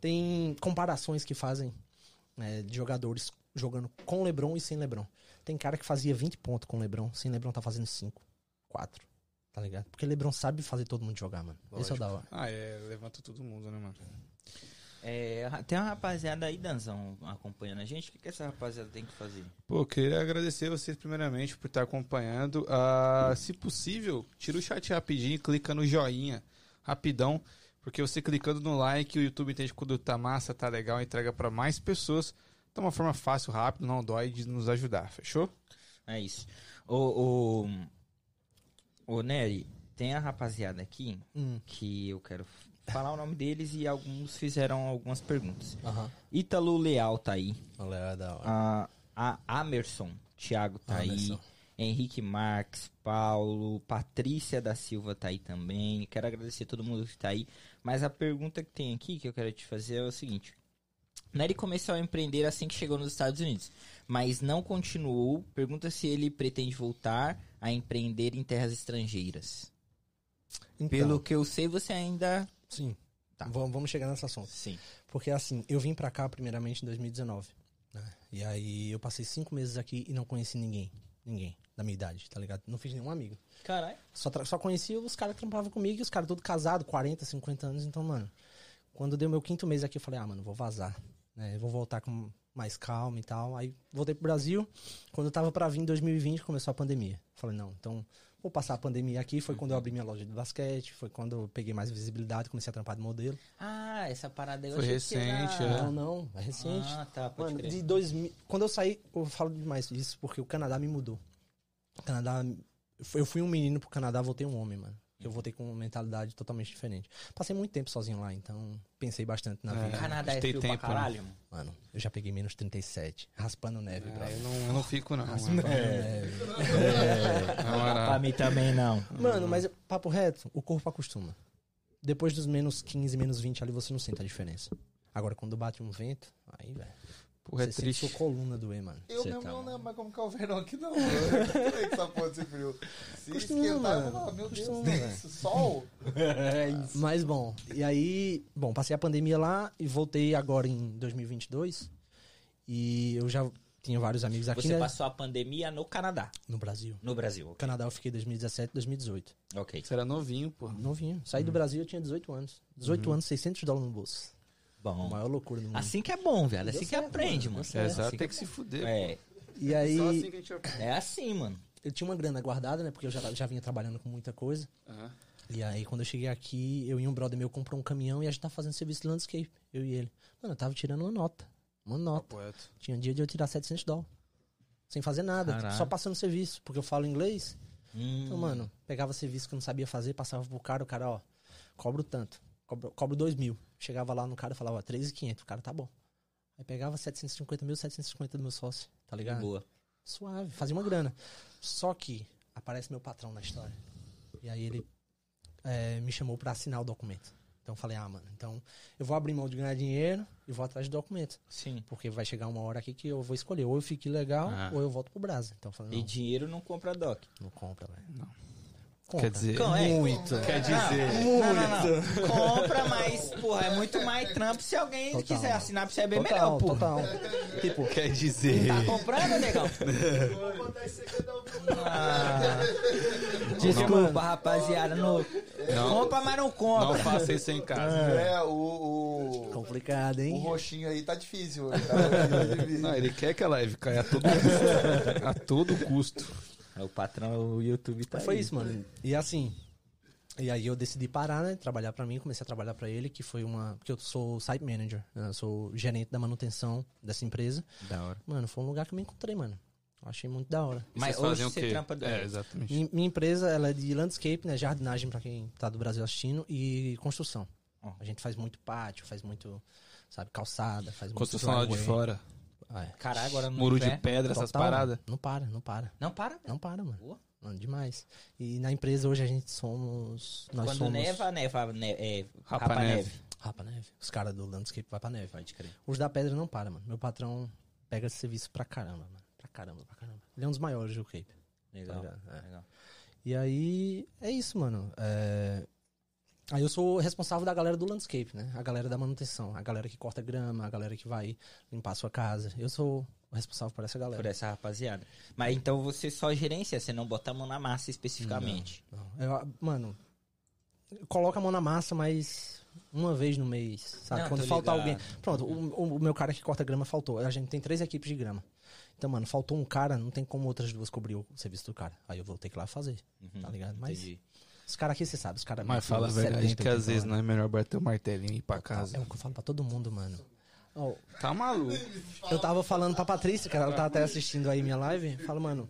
Speaker 3: Tem comparações que fazem né, de jogadores jogando com LeBron e sem LeBron. Tem cara que fazia 20 pontos com LeBron, sem LeBron tá fazendo 5, 4. Tá ligado? Porque LeBron sabe fazer todo mundo jogar, mano. Esse é o da hora.
Speaker 1: Ah, é, levanta todo mundo, né, mano?
Speaker 2: É, tem uma rapaziada aí, Danzão, acompanhando a gente. O que, que essa rapaziada tem que fazer?
Speaker 1: Pô, eu queria agradecer vocês primeiramente por estar acompanhando. Ah, se possível, tira o chat rapidinho e clica no joinha, rapidão, porque você clicando no like, o YouTube entende quando tá massa, tá legal, entrega pra mais pessoas. Então, uma forma fácil, rápido, não dói de nos ajudar, fechou?
Speaker 2: É isso. Ô, ô, ô Nery, tem a rapaziada aqui
Speaker 3: Hum.
Speaker 2: que eu quero falar o nome deles e alguns fizeram algumas perguntas.
Speaker 3: Aham.
Speaker 2: Ítalo Leal tá aí.
Speaker 3: Olha, é da hora.
Speaker 2: A, a Amerson, Thiago tá
Speaker 3: Amerson.
Speaker 2: aí. Henrique Marques, Paulo, Patrícia da Silva tá aí também. Quero agradecer a todo mundo que tá aí. Mas a pergunta que tem aqui, que eu quero te fazer é o seguinte. Nery começou a empreender assim que chegou nos Estados Unidos, mas não continuou. Pergunta se ele pretende voltar a empreender em terras estrangeiras.
Speaker 3: Então,
Speaker 2: Pelo que eu sei, você ainda...
Speaker 3: Sim.
Speaker 2: Tá.
Speaker 3: Vamos, chegar nesse assunto.
Speaker 2: Sim.
Speaker 3: Porque assim, eu vim pra cá primeiramente em 2019. né? E aí eu passei cinco meses aqui e não conheci ninguém. Ninguém da minha idade, tá ligado? Não fiz nenhum amigo.
Speaker 2: Caralho.
Speaker 3: Só, só conhecia os caras que trampavam comigo e os caras todos casados, 40, 50 anos. Então, mano, quando deu meu quinto mês aqui, eu falei, ah, mano, vou vazar. Né? Eu vou voltar com mais calma e tal. Aí voltei pro Brasil. Quando eu tava pra vir em 2020, começou a pandemia. Falei, não, então vou passar a pandemia aqui. Foi quando eu abri minha loja de basquete, foi quando eu peguei mais visibilidade, comecei a trampar de modelo.
Speaker 2: Ah, essa parada aí eu
Speaker 1: Foi
Speaker 2: que era-
Speaker 1: recente, é.
Speaker 3: Não, não, é recente.
Speaker 2: Ah, tá, pode
Speaker 3: Mano,
Speaker 2: crer.
Speaker 3: de 2000. Quando eu saí, eu falo demais disso porque o Canadá me mudou. O Canadá. Eu fui um menino pro Canadá, voltei um homem, mano. Eu voltei com uma mentalidade totalmente diferente. Passei muito tempo sozinho lá, então pensei bastante na
Speaker 1: É.
Speaker 3: vida.
Speaker 2: Canadá é frio
Speaker 1: tempo,
Speaker 2: pra caralho, mano.
Speaker 3: Mano, eu já peguei menos 37, raspando neve, brother.
Speaker 1: eu, não, eu não fico, não.
Speaker 3: Raspando
Speaker 1: Mano.
Speaker 3: neve.
Speaker 1: Na moral.
Speaker 2: Pra mim também não.
Speaker 3: Mano, mas papo reto, o corpo acostuma. Depois dos menos 15, menos 20 ali, você não sente a diferença. Agora, quando bate um vento, aí, velho.
Speaker 1: Porra, é
Speaker 3: Você sente
Speaker 1: triste.
Speaker 3: sua coluna doer, mano.
Speaker 4: Eu
Speaker 2: Cê
Speaker 4: mesmo
Speaker 2: tá
Speaker 4: não lembro mais como que é o verão aqui, não. Eu acostumei com essa porra desse frio. Se
Speaker 3: Costuma,
Speaker 4: esquentar, eu meu Deus,
Speaker 3: Costuma,
Speaker 4: tem
Speaker 3: velho.
Speaker 4: isso, sol?
Speaker 3: Mas bom, e aí, bom, passei a pandemia lá e voltei agora em 2022. E eu já tinha vários amigos aqui
Speaker 2: Você
Speaker 3: né,
Speaker 2: passou a pandemia no Canadá,
Speaker 3: no Brasil.
Speaker 2: no Brasil.
Speaker 3: No Canadá eu fiquei 2017, 2018.
Speaker 2: Ok.
Speaker 1: Você era novinho, pô.
Speaker 3: Novinho. Saí do Brasil eu tinha 18 anos. 18 anos, 600 dólares no bolso. A
Speaker 2: Bom.
Speaker 3: maior loucura do mundo.
Speaker 2: Assim que é bom, velho.
Speaker 3: Deu
Speaker 2: Assim que
Speaker 3: certo,
Speaker 2: aprende,
Speaker 3: mano.
Speaker 2: mano.
Speaker 1: É,
Speaker 2: Assim
Speaker 1: tem que se fuder.
Speaker 2: É,
Speaker 3: E aí,
Speaker 1: Só assim que a gente aprende.
Speaker 2: é assim, mano.
Speaker 3: eu tinha uma grana guardada, né? Porque eu já, já vinha trabalhando com muita coisa.
Speaker 1: Aham.
Speaker 3: E aí, quando eu cheguei aqui, eu e um brother meu comprou um caminhão e a gente tava fazendo serviço de landscape. Eu e ele. Mano, eu tava tirando uma nota. Uma nota.
Speaker 1: Reto.
Speaker 3: Tinha dia de eu tirar 700 dólares. Sem fazer nada,
Speaker 2: Caralho.
Speaker 3: só passando serviço, porque eu falo inglês.
Speaker 2: Hum,
Speaker 3: Então, mano, pegava serviço que eu não sabia fazer, passava pro cara, o cara, ó, cobro tanto, cobro, cobro 2 mil. Chegava lá no cara e falava, ó, 3,500, o cara tá bom. Aí pegava 750 mil, 750 do meu sócio, tá
Speaker 2: de
Speaker 3: ligado?
Speaker 2: boa.
Speaker 3: Suave, fazia uma grana. Só que aparece meu patrão na história. E aí ele é, me chamou pra assinar o documento. Então eu falei, ah, mano, então eu vou abrir mão de ganhar dinheiro e vou atrás do documento.
Speaker 2: Sim.
Speaker 3: Porque vai chegar uma hora aqui que eu vou escolher. Ou eu fico ilegal,
Speaker 1: Ah.
Speaker 3: ou eu volto pro Brasa. Então eu falei,
Speaker 2: E dinheiro não compra doc.
Speaker 3: não compra, velho.
Speaker 1: Não.
Speaker 3: Compra.
Speaker 1: Quer dizer,
Speaker 2: Não, é.
Speaker 3: Muito.
Speaker 1: quer dizer.
Speaker 2: Não, não, não. Compra, mas, porra, é muito mais trampo se alguém
Speaker 3: Total.
Speaker 2: quiser assinar pra você é bem
Speaker 3: total,
Speaker 2: melhor, porra.
Speaker 3: total. Tipo,
Speaker 1: Quer dizer.
Speaker 2: Tá comprando, negão? Ah, desculpa, rapaziada. No...
Speaker 1: Não.
Speaker 2: Compra, mas não
Speaker 1: Não
Speaker 2: compra.
Speaker 1: faça isso em casa.
Speaker 4: É, o, o,
Speaker 3: complicado,
Speaker 4: o
Speaker 3: hein?
Speaker 4: roxinho aí tá difícil. Tá difícil.
Speaker 1: Não, ele quer que a live caia a todo custo. a todo custo.
Speaker 2: O patrão, o YouTube tá
Speaker 3: Foi
Speaker 2: aí.
Speaker 3: isso, mano. E assim, E aí eu decidi parar, né? Trabalhar pra mim, comecei a trabalhar pra ele, que foi uma. Porque eu sou site manager, né, eu sou gerente da manutenção dessa empresa.
Speaker 2: Da hora.
Speaker 3: Mano, foi um lugar que eu me encontrei, mano. Eu achei muito da hora.
Speaker 1: E
Speaker 2: Mas hoje você trampa do-
Speaker 1: É, exatamente.
Speaker 3: Mi- Minha empresa, ela é de landscape, né? Jardinagem pra quem tá do Brasil assistindo e construção.
Speaker 2: Ó.
Speaker 3: A gente faz muito pátio, faz muito, sabe, calçada, faz
Speaker 1: Construção
Speaker 3: muito
Speaker 1: lá de fora.
Speaker 3: É.
Speaker 2: Caralho, agora no
Speaker 1: Muro de pedra, essas
Speaker 3: Total,
Speaker 1: paradas.
Speaker 3: Não para, não para.
Speaker 2: Não para, velho.
Speaker 3: Não para, mano.
Speaker 2: Boa.
Speaker 3: Mano, demais. E na empresa hoje a gente somos. Nós
Speaker 2: Quando
Speaker 3: somos.
Speaker 2: neva, neva, ne é,
Speaker 1: Rapa
Speaker 2: rapa,
Speaker 1: neve.
Speaker 2: neve.
Speaker 3: Rapa neve. Os caras do landscape vai pra neve.
Speaker 2: Pode crer.
Speaker 3: Os da pedra não para, mano. Meu patrão pega esse serviço pra caramba, mano. Pra caramba, pra caramba. Ele é um dos maiores do Cape.
Speaker 2: Legal.
Speaker 3: Tá? É.
Speaker 2: legal.
Speaker 3: E aí, é isso, mano. É, Aí eu sou responsável da galera do landscape, né? A galera da manutenção. A galera que corta grama, a galera que vai limpar a sua casa. Eu sou o responsável por essa galera.
Speaker 2: Por essa rapaziada. Mas então você só gerencia, você não bota a mão na massa especificamente.
Speaker 3: Não. Eu, mano, coloca a mão na massa, mas uma vez no mês, sabe?
Speaker 2: Não,
Speaker 3: Quando
Speaker 2: tô
Speaker 3: falta
Speaker 2: ligado.
Speaker 3: alguém. Pronto, o, o- o meu cara que corta grama faltou. A gente tem três equipes de grama. Então, mano, faltou um cara, não tem como outras duas cobrir o serviço do cara. Aí eu vou ter que ir lá fazer,
Speaker 2: Uhum,
Speaker 3: tá ligado? Mas
Speaker 2: entendi.
Speaker 3: Os caras aqui, você sabe, os caras.
Speaker 1: Mas fala a verdade que às vezes não é melhor bater o martelinho e ir pra casa.
Speaker 3: É o que eu falo pra todo mundo, mano. Ó,
Speaker 1: Tá maluco.
Speaker 3: eu tava falando pra Patrícia, cara, ela tá até assistindo aí minha live. Fala, mano,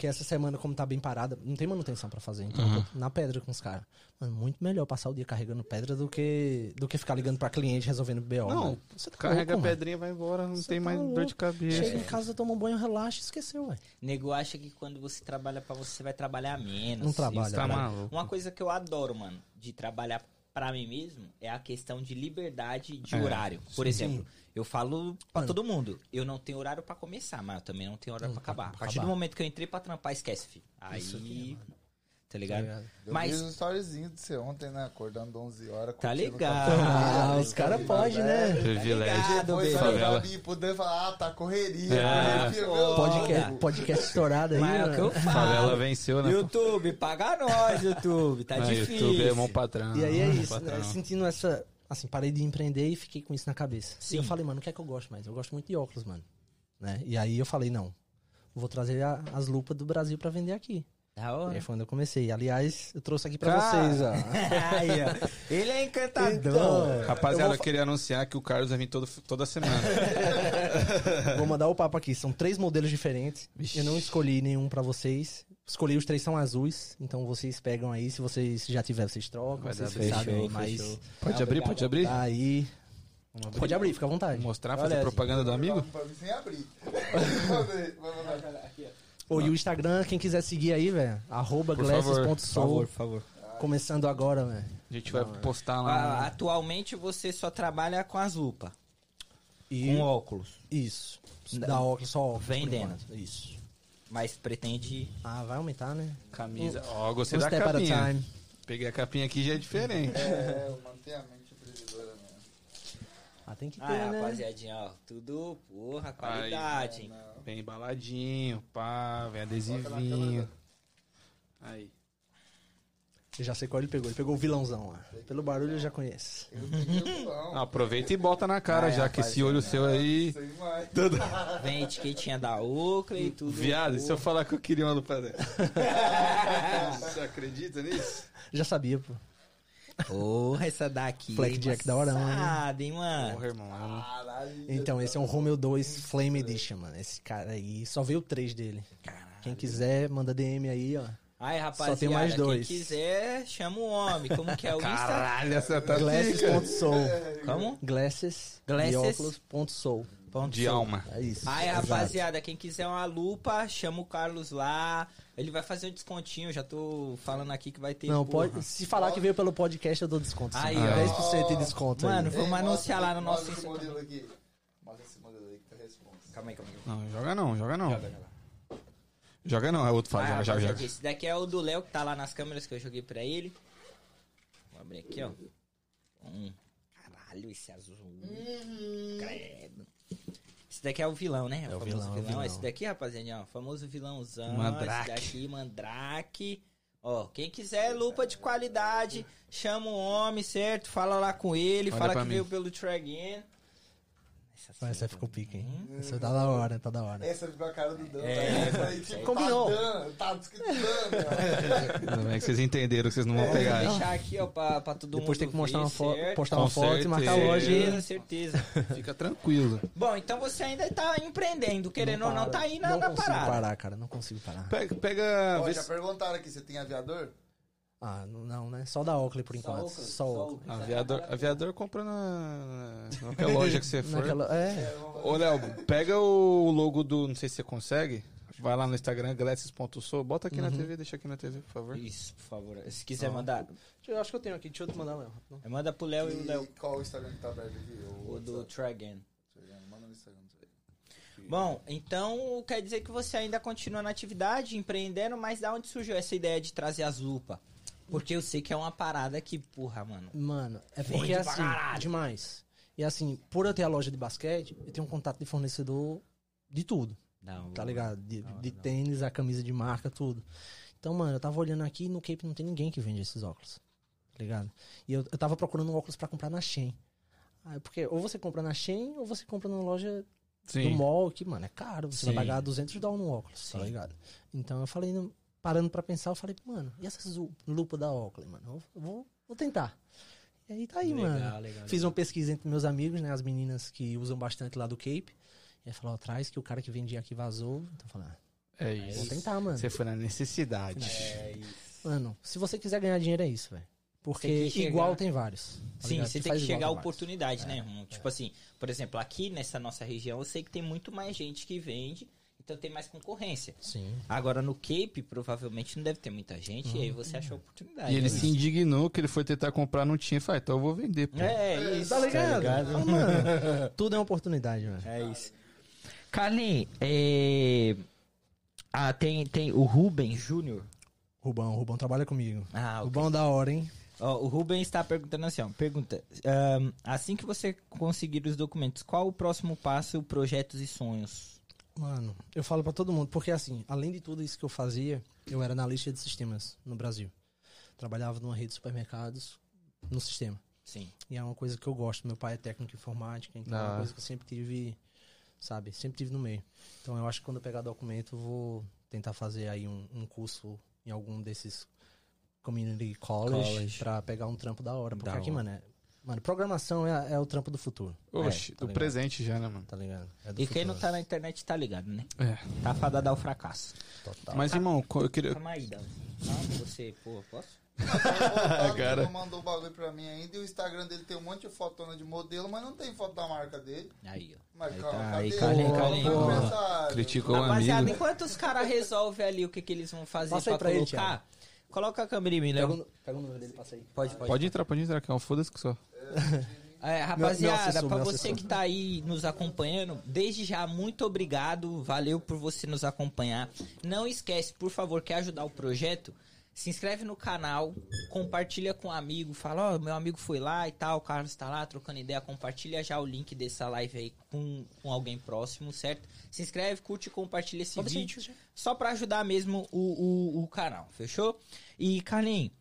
Speaker 3: que essa semana, como tá bem parada, não tem manutenção pra fazer. Então, tô na pedra com os caras. Mano, muito melhor passar o dia carregando pedra do que, do que ficar ligando pra cliente resolvendo BO.
Speaker 1: Não,
Speaker 3: mano. Você tá
Speaker 1: Carrega a
Speaker 3: louco, mano.
Speaker 1: pedrinha, vai embora, não
Speaker 3: Você
Speaker 1: tem
Speaker 3: tá
Speaker 1: mais
Speaker 3: louco.
Speaker 1: dor de cabeça.
Speaker 3: Chega em casa, toma um banho, relaxa, esqueceu, velho.
Speaker 2: Nego acha que quando você trabalha pra você, você vai trabalhar menos.
Speaker 3: Não trabalha,
Speaker 1: Tá maluco.
Speaker 2: Uma coisa que eu adoro, mano, de trabalhar pra mim mesmo é a questão de liberdade de
Speaker 1: É,
Speaker 2: horário. Por
Speaker 3: sim,
Speaker 2: exemplo, eu falo pra
Speaker 3: Mano.
Speaker 2: todo mundo, eu não tenho horário pra começar, mas eu também não tenho horário
Speaker 3: Não,
Speaker 2: pra acabar.
Speaker 3: pra
Speaker 2: A partir
Speaker 3: acabar.
Speaker 2: do momento que eu entrei pra trampar, esquece, filho. Aí,
Speaker 3: Isso aqui,
Speaker 2: tá ligado?
Speaker 4: Eu
Speaker 2: Mas-
Speaker 4: vi os storyzinhos de você ontem, né? Acordando 11 horas.
Speaker 2: Tá ligado.
Speaker 3: Ah, os caras
Speaker 4: de
Speaker 3: podem, né?
Speaker 1: Privilégio.
Speaker 2: Obrigado,
Speaker 4: Depois
Speaker 2: bebê.
Speaker 4: vai
Speaker 1: Favela.
Speaker 4: pra mim poder falar, ah, tá correria.
Speaker 1: É.
Speaker 4: correria,
Speaker 2: Pô,
Speaker 4: meu
Speaker 3: Podcast, podcast estourado aí,
Speaker 2: Mas é o
Speaker 3: mano.
Speaker 2: que eu falo.
Speaker 1: Favela venceu, né?
Speaker 2: YouTube, paga nós, YouTube. Tá
Speaker 1: Ah,
Speaker 2: difícil.
Speaker 1: YouTube é mão patrão.
Speaker 3: E aí é isso, né? Sentindo essa. Assim, parei de empreender e fiquei com isso na cabeça.
Speaker 2: Sim.
Speaker 3: E eu falei, mano, o que é que eu gosto mais? Eu gosto muito de óculos, mano. Né? E aí eu falei, não, vou trazer a- as lupas do Brasil pra vender aqui.
Speaker 2: Da
Speaker 3: E
Speaker 2: hora.
Speaker 3: aí foi onde eu comecei. Aliás, eu trouxe aqui pra
Speaker 2: Cara.
Speaker 3: vocês, ó.
Speaker 2: Aí, ó. Ele é encantador.
Speaker 3: Então,
Speaker 1: Rapaziada,
Speaker 3: eu
Speaker 1: eu,
Speaker 3: vou,
Speaker 1: queria anunciar que o Carlos vai vir todo, toda semana.
Speaker 3: vou mandar o papo aqui. São três modelos diferentes.
Speaker 1: Vixe.
Speaker 3: Eu não escolhi nenhum pra vocês. Escolhi os três são azuis. Então vocês pegam aí. Se vocês já tiverem, vocês trocam.
Speaker 1: Vai
Speaker 3: vocês
Speaker 1: bem.
Speaker 3: sabem
Speaker 2: Fechou,
Speaker 3: mas
Speaker 2: fechou.
Speaker 1: Pode abrir, pode abrir?
Speaker 3: tá aí. Pode abrir, fica à vontade.
Speaker 1: Mostrar,
Speaker 3: Olha
Speaker 1: fazer
Speaker 3: essa.
Speaker 1: propaganda do amigo?
Speaker 4: Pra mim sem abrir. Vamos ver, vamos lá.
Speaker 3: Ô, e o Instagram, quem quiser seguir aí, velho, arroba
Speaker 1: Por favor,
Speaker 2: Por favor, por favor.
Speaker 3: Começando agora, velho.
Speaker 1: A gente vai postar
Speaker 2: Ah,
Speaker 1: lá.
Speaker 2: atualmente você só trabalha com as lupas,
Speaker 3: E
Speaker 2: com óculos,
Speaker 3: isso. Da óculos, só óculos.
Speaker 2: Vendendo.
Speaker 3: Isso.
Speaker 2: mas pretende.
Speaker 3: Ah, vai aumentar, né?
Speaker 1: Camisa. Ó, gostei
Speaker 3: Um
Speaker 1: da capinha.
Speaker 3: time.
Speaker 1: Peguei a capinha aqui já é diferente.
Speaker 4: É, eu mantenho a mente.
Speaker 3: Ah, tem que ter,
Speaker 2: Ah,
Speaker 3: né?
Speaker 2: rapaziadinha, ó, tudo, porra, qualidade, hein?
Speaker 1: Bem embaladinho, pá, vem adesivinho. Aí.
Speaker 3: Eu já sei qual ele pegou. Ele pegou o vilãozão lá. Pelo barulho eu já conheço.
Speaker 4: Eu vilão.
Speaker 1: Ah, aproveita e bota na cara
Speaker 2: Ai,
Speaker 1: já, que esse olho seu aí.
Speaker 4: Mais.
Speaker 2: Vem a etiquetinha da Oakley e tudo.
Speaker 1: Viado, e se eu falar que eu queria uma lupa dessa? Você acredita nisso?
Speaker 3: Já sabia, pô.
Speaker 2: Porra, essa daqui.
Speaker 3: Blackjack da hora, mano.
Speaker 2: hein, mano?
Speaker 1: Porra, irmão.
Speaker 4: Caralho.
Speaker 3: Então, esse é um Romeo 2 Flame Edition, mano. Esse cara aí, só veio o 3 dele. Quem quiser, manda DM aí, ó.
Speaker 2: Aí, rapaziada,
Speaker 3: Só tem mais dois.
Speaker 2: quem quiser, chama o homem. Como que é o Insta?
Speaker 1: Caralho, essa tá.
Speaker 3: Glasses.soul.
Speaker 2: Como?
Speaker 3: Glasses,
Speaker 2: Glasses. Ponto
Speaker 1: De alma.
Speaker 3: É isso.
Speaker 2: Aí,
Speaker 3: exato.
Speaker 2: rapaziada, quem quiser uma lupa, chama o Carlos lá. Ele vai fazer um descontinho. Já tô falando aqui que vai ter.
Speaker 3: Não,
Speaker 2: porra.
Speaker 3: pode, se falar que veio pelo podcast, eu dou desconto. sim.
Speaker 2: Aí,
Speaker 1: ó.
Speaker 3: 10% de desconto
Speaker 2: Mano,
Speaker 3: aí.
Speaker 2: vamos
Speaker 4: Ei,
Speaker 2: anunciar
Speaker 4: mostra-
Speaker 2: lá no nosso
Speaker 4: Mostra esse modelo aqui. Mostra esse modelo aí que tá a resposta.
Speaker 2: Calma aí, calma aí.
Speaker 1: Não, joga não, joga não.
Speaker 2: Joga, joga.
Speaker 1: Joga não, é outro faz,
Speaker 2: Ah,
Speaker 1: joga, joga.
Speaker 2: Esse daqui é o do Léo que tá lá nas câmeras que eu joguei pra ele. Vou abrir aqui, ó. Hum. Caralho, esse azul. Credo. Esse daqui é o vilão, né?
Speaker 3: É o
Speaker 2: famoso
Speaker 3: vilão, é o vilão.
Speaker 2: Esse daqui, rapaziada, ó, famoso vilãozão.
Speaker 1: Mandrake.
Speaker 2: Esse daqui, Mandrake. Ó, quem quiser lupa de qualidade, chama o homem, certo? Fala lá com ele,
Speaker 1: Olha
Speaker 2: fala que
Speaker 1: mim.
Speaker 2: veio pelo Tragan.
Speaker 3: Essa ficou pica, hein? Essa tá da hora, tá da hora.
Speaker 4: Essa ficou a cara do Dan.
Speaker 2: É,
Speaker 4: tá? Essa aí, tipo,
Speaker 3: combinou.
Speaker 4: Tá, Dan, tá Dan,
Speaker 1: Como é que vocês entenderam que vocês não vão
Speaker 2: Vou
Speaker 1: pegar?
Speaker 2: deixar aqui, ó, pra, pra todo
Speaker 3: Depois
Speaker 2: mundo
Speaker 3: tem que mostrar uma, fo
Speaker 2: certo?
Speaker 3: postar
Speaker 1: Com
Speaker 3: uma foto e marcar a
Speaker 1: certeza.
Speaker 3: loja.
Speaker 2: Certeza, certeza.
Speaker 1: Fica tranquilo.
Speaker 2: Bom, então você ainda tá empreendendo, querendo ou não, tá aí na,
Speaker 3: Não
Speaker 2: na
Speaker 3: consigo
Speaker 2: parada.
Speaker 3: parar, cara, não consigo parar.
Speaker 1: Pega. pega
Speaker 4: Ó, já perguntaram aqui, você tem aviador?
Speaker 3: Ah, não, né? Só da Oakley por enquanto.
Speaker 2: Oakley,
Speaker 3: Só
Speaker 2: só
Speaker 3: Oakley.
Speaker 2: Oakley.
Speaker 1: aviador, aviador compra na, na qualquer loja que você for.
Speaker 3: Naquela, é,
Speaker 1: Ô, Léo, pega o logo do. Não sei se você consegue. Vai lá no Instagram, glasses.sou. Bota aqui na TV, deixa aqui na TV, por favor.
Speaker 2: Isso, por favor. Se quiser mandar,
Speaker 3: eu acho que eu tenho aqui, deixa eu te mandar, Léo. rapidão.
Speaker 2: manda pro Léo e o Léo.
Speaker 4: Qual o Instagram que tá aberto aqui? O,
Speaker 2: O do Again.
Speaker 4: Manda no Instagram.
Speaker 2: Bom, então quer dizer que você ainda continua na atividade, empreendendo, mas da onde surgiu essa ideia de trazer as lupas? Porque eu sei que é uma parada que, porra, mano.
Speaker 3: Mano, é porque
Speaker 2: pra
Speaker 3: assim, demais. E assim, por eu ter a loja de basquete, eu tenho um contato de fornecedor de tudo,
Speaker 2: Não,
Speaker 3: tá ligado? De,
Speaker 2: Não,
Speaker 3: de
Speaker 2: não.
Speaker 3: tênis, a camisa de marca, tudo. Então, mano, eu tava olhando aqui no Cape não tem ninguém que vende esses óculos, tá ligado? E eu, eu tava procurando um óculos pra comprar na Shein. Aí, porque ou você compra na Shein ou você compra numa loja do mall, que, mano, é caro. Você
Speaker 2: Sim.
Speaker 3: vai pagar 200 dólares no óculos, tá
Speaker 2: Sim.
Speaker 3: ligado? Então eu falei, não- parando pra pensar, eu falei, mano, e essas lu- lupa da Oakley, mano? Eu vou, vou, vou tentar. E aí tá aí,
Speaker 2: legal,
Speaker 3: mano.
Speaker 2: legal,
Speaker 3: Fiz uma pesquisa entre meus amigos, né? As meninas que usam bastante lá do Cape. E aí falou atrás que o cara que vendia aqui vazou. Então eu falei, ah,
Speaker 1: É
Speaker 3: vou
Speaker 1: isso.
Speaker 3: tentar, mano.
Speaker 1: Você foi na necessidade.
Speaker 2: É isso.
Speaker 3: Mano, se você quiser ganhar dinheiro é isso, velho. Porque
Speaker 2: chegar-
Speaker 3: igual tem vários. tá
Speaker 2: Sim,
Speaker 3: ligado?
Speaker 2: você tem que chegar à
Speaker 3: tem vários.
Speaker 2: oportunidade, né, irmão? Tipo assim, por exemplo, aqui nessa nossa região, eu sei que tem muito mais gente que vende, então tem mais concorrência.
Speaker 3: Sim.
Speaker 2: Agora no Cape, provavelmente não deve ter muita gente, e aí você achou a oportunidade.
Speaker 1: E ele
Speaker 2: né?
Speaker 1: se indignou que ele foi tentar comprar, não tinha. Falei, então eu vou vender, pô.
Speaker 2: É, isso.
Speaker 3: Tá ligado?
Speaker 2: ligado?
Speaker 3: Ah, mano, tudo é uma oportunidade, mano.
Speaker 2: É isso. Carlinhos, é... Ah, tem, tem o Rubens Júnior.
Speaker 3: Rubão, Rubão trabalha comigo.
Speaker 2: Ah, ok.
Speaker 3: Rubão da hora, hein?
Speaker 2: Ó, o Rubens está perguntando assim, ó, pergunta, ahn, assim que você conseguir os documentos, qual o próximo passo, projetos e sonhos?
Speaker 3: Mano, eu falo pra todo mundo, porque assim, além de tudo isso que eu fazia, eu era analista de sistemas no Brasil. Trabalhava numa rede de supermercados no sistema.
Speaker 2: Sim.
Speaker 3: E é uma coisa que eu gosto. Meu pai é técnico em informática, então é
Speaker 1: Ah.
Speaker 3: uma coisa que eu sempre tive, sabe, sempre tive no meio. Então eu acho que quando eu pegar documento, eu vou tentar fazer aí um, um curso em algum desses community college,
Speaker 2: College.
Speaker 3: pra pegar um trampo da hora. Porque
Speaker 2: Da
Speaker 3: aqui,
Speaker 2: hora.
Speaker 3: mano, é, mano, programação é, é o trampo do futuro,
Speaker 1: Oxe,
Speaker 3: É, tá
Speaker 1: do
Speaker 3: ligado.
Speaker 1: presente já, né, mano?
Speaker 3: tá ligado? É do
Speaker 2: E quem não
Speaker 3: futuro.
Speaker 2: tá na internet tá ligado, né?
Speaker 1: É.
Speaker 2: Tá fadado ao fracasso.
Speaker 3: Total.
Speaker 1: Mas, irmão, eu queria.
Speaker 2: Calma aí. Ah, você, pô, posso?
Speaker 4: O
Speaker 1: Cara.
Speaker 4: não mandou o bagulho pra mim ainda e o Instagram dele tem um monte de fotona de modelo, mas não tem foto da marca dele.
Speaker 2: Aí, ó.
Speaker 4: Mas
Speaker 2: Aí
Speaker 4: calma,
Speaker 2: tá,
Speaker 4: cadê?
Speaker 2: aí, Carlinhos.
Speaker 4: aniversário.
Speaker 1: Criticou o
Speaker 2: Rapaziada,
Speaker 1: amigo.
Speaker 2: enquanto os caras resolvem ali o que, que eles vão fazer
Speaker 3: Passa aí
Speaker 2: pra
Speaker 3: pra ele,
Speaker 2: colocar, coloca a câmera em mim,
Speaker 3: o- pega o número dele, passa aí.
Speaker 2: Pode, pode.
Speaker 1: Pode entrar, pode entrar, que é um foda-se que só.
Speaker 2: É, rapaziada,
Speaker 3: meu
Speaker 2: você
Speaker 3: assessor.
Speaker 2: que tá aí nos acompanhando, desde já, muito obrigado. Valeu por você nos acompanhar. Não esquece, por favor, quer ajudar o projeto? Se inscreve no canal, compartilha com um amigo, fala, ó, meu amigo foi lá e tal, o Carlos tá lá trocando ideia, compartilha já o link dessa live aí com, com alguém próximo, certo? Se inscreve, curte e compartilha esse
Speaker 3: Pode
Speaker 2: vídeo,
Speaker 3: ser.
Speaker 2: só pra ajudar mesmo o, o, o canal, fechou? E, Carlinhos,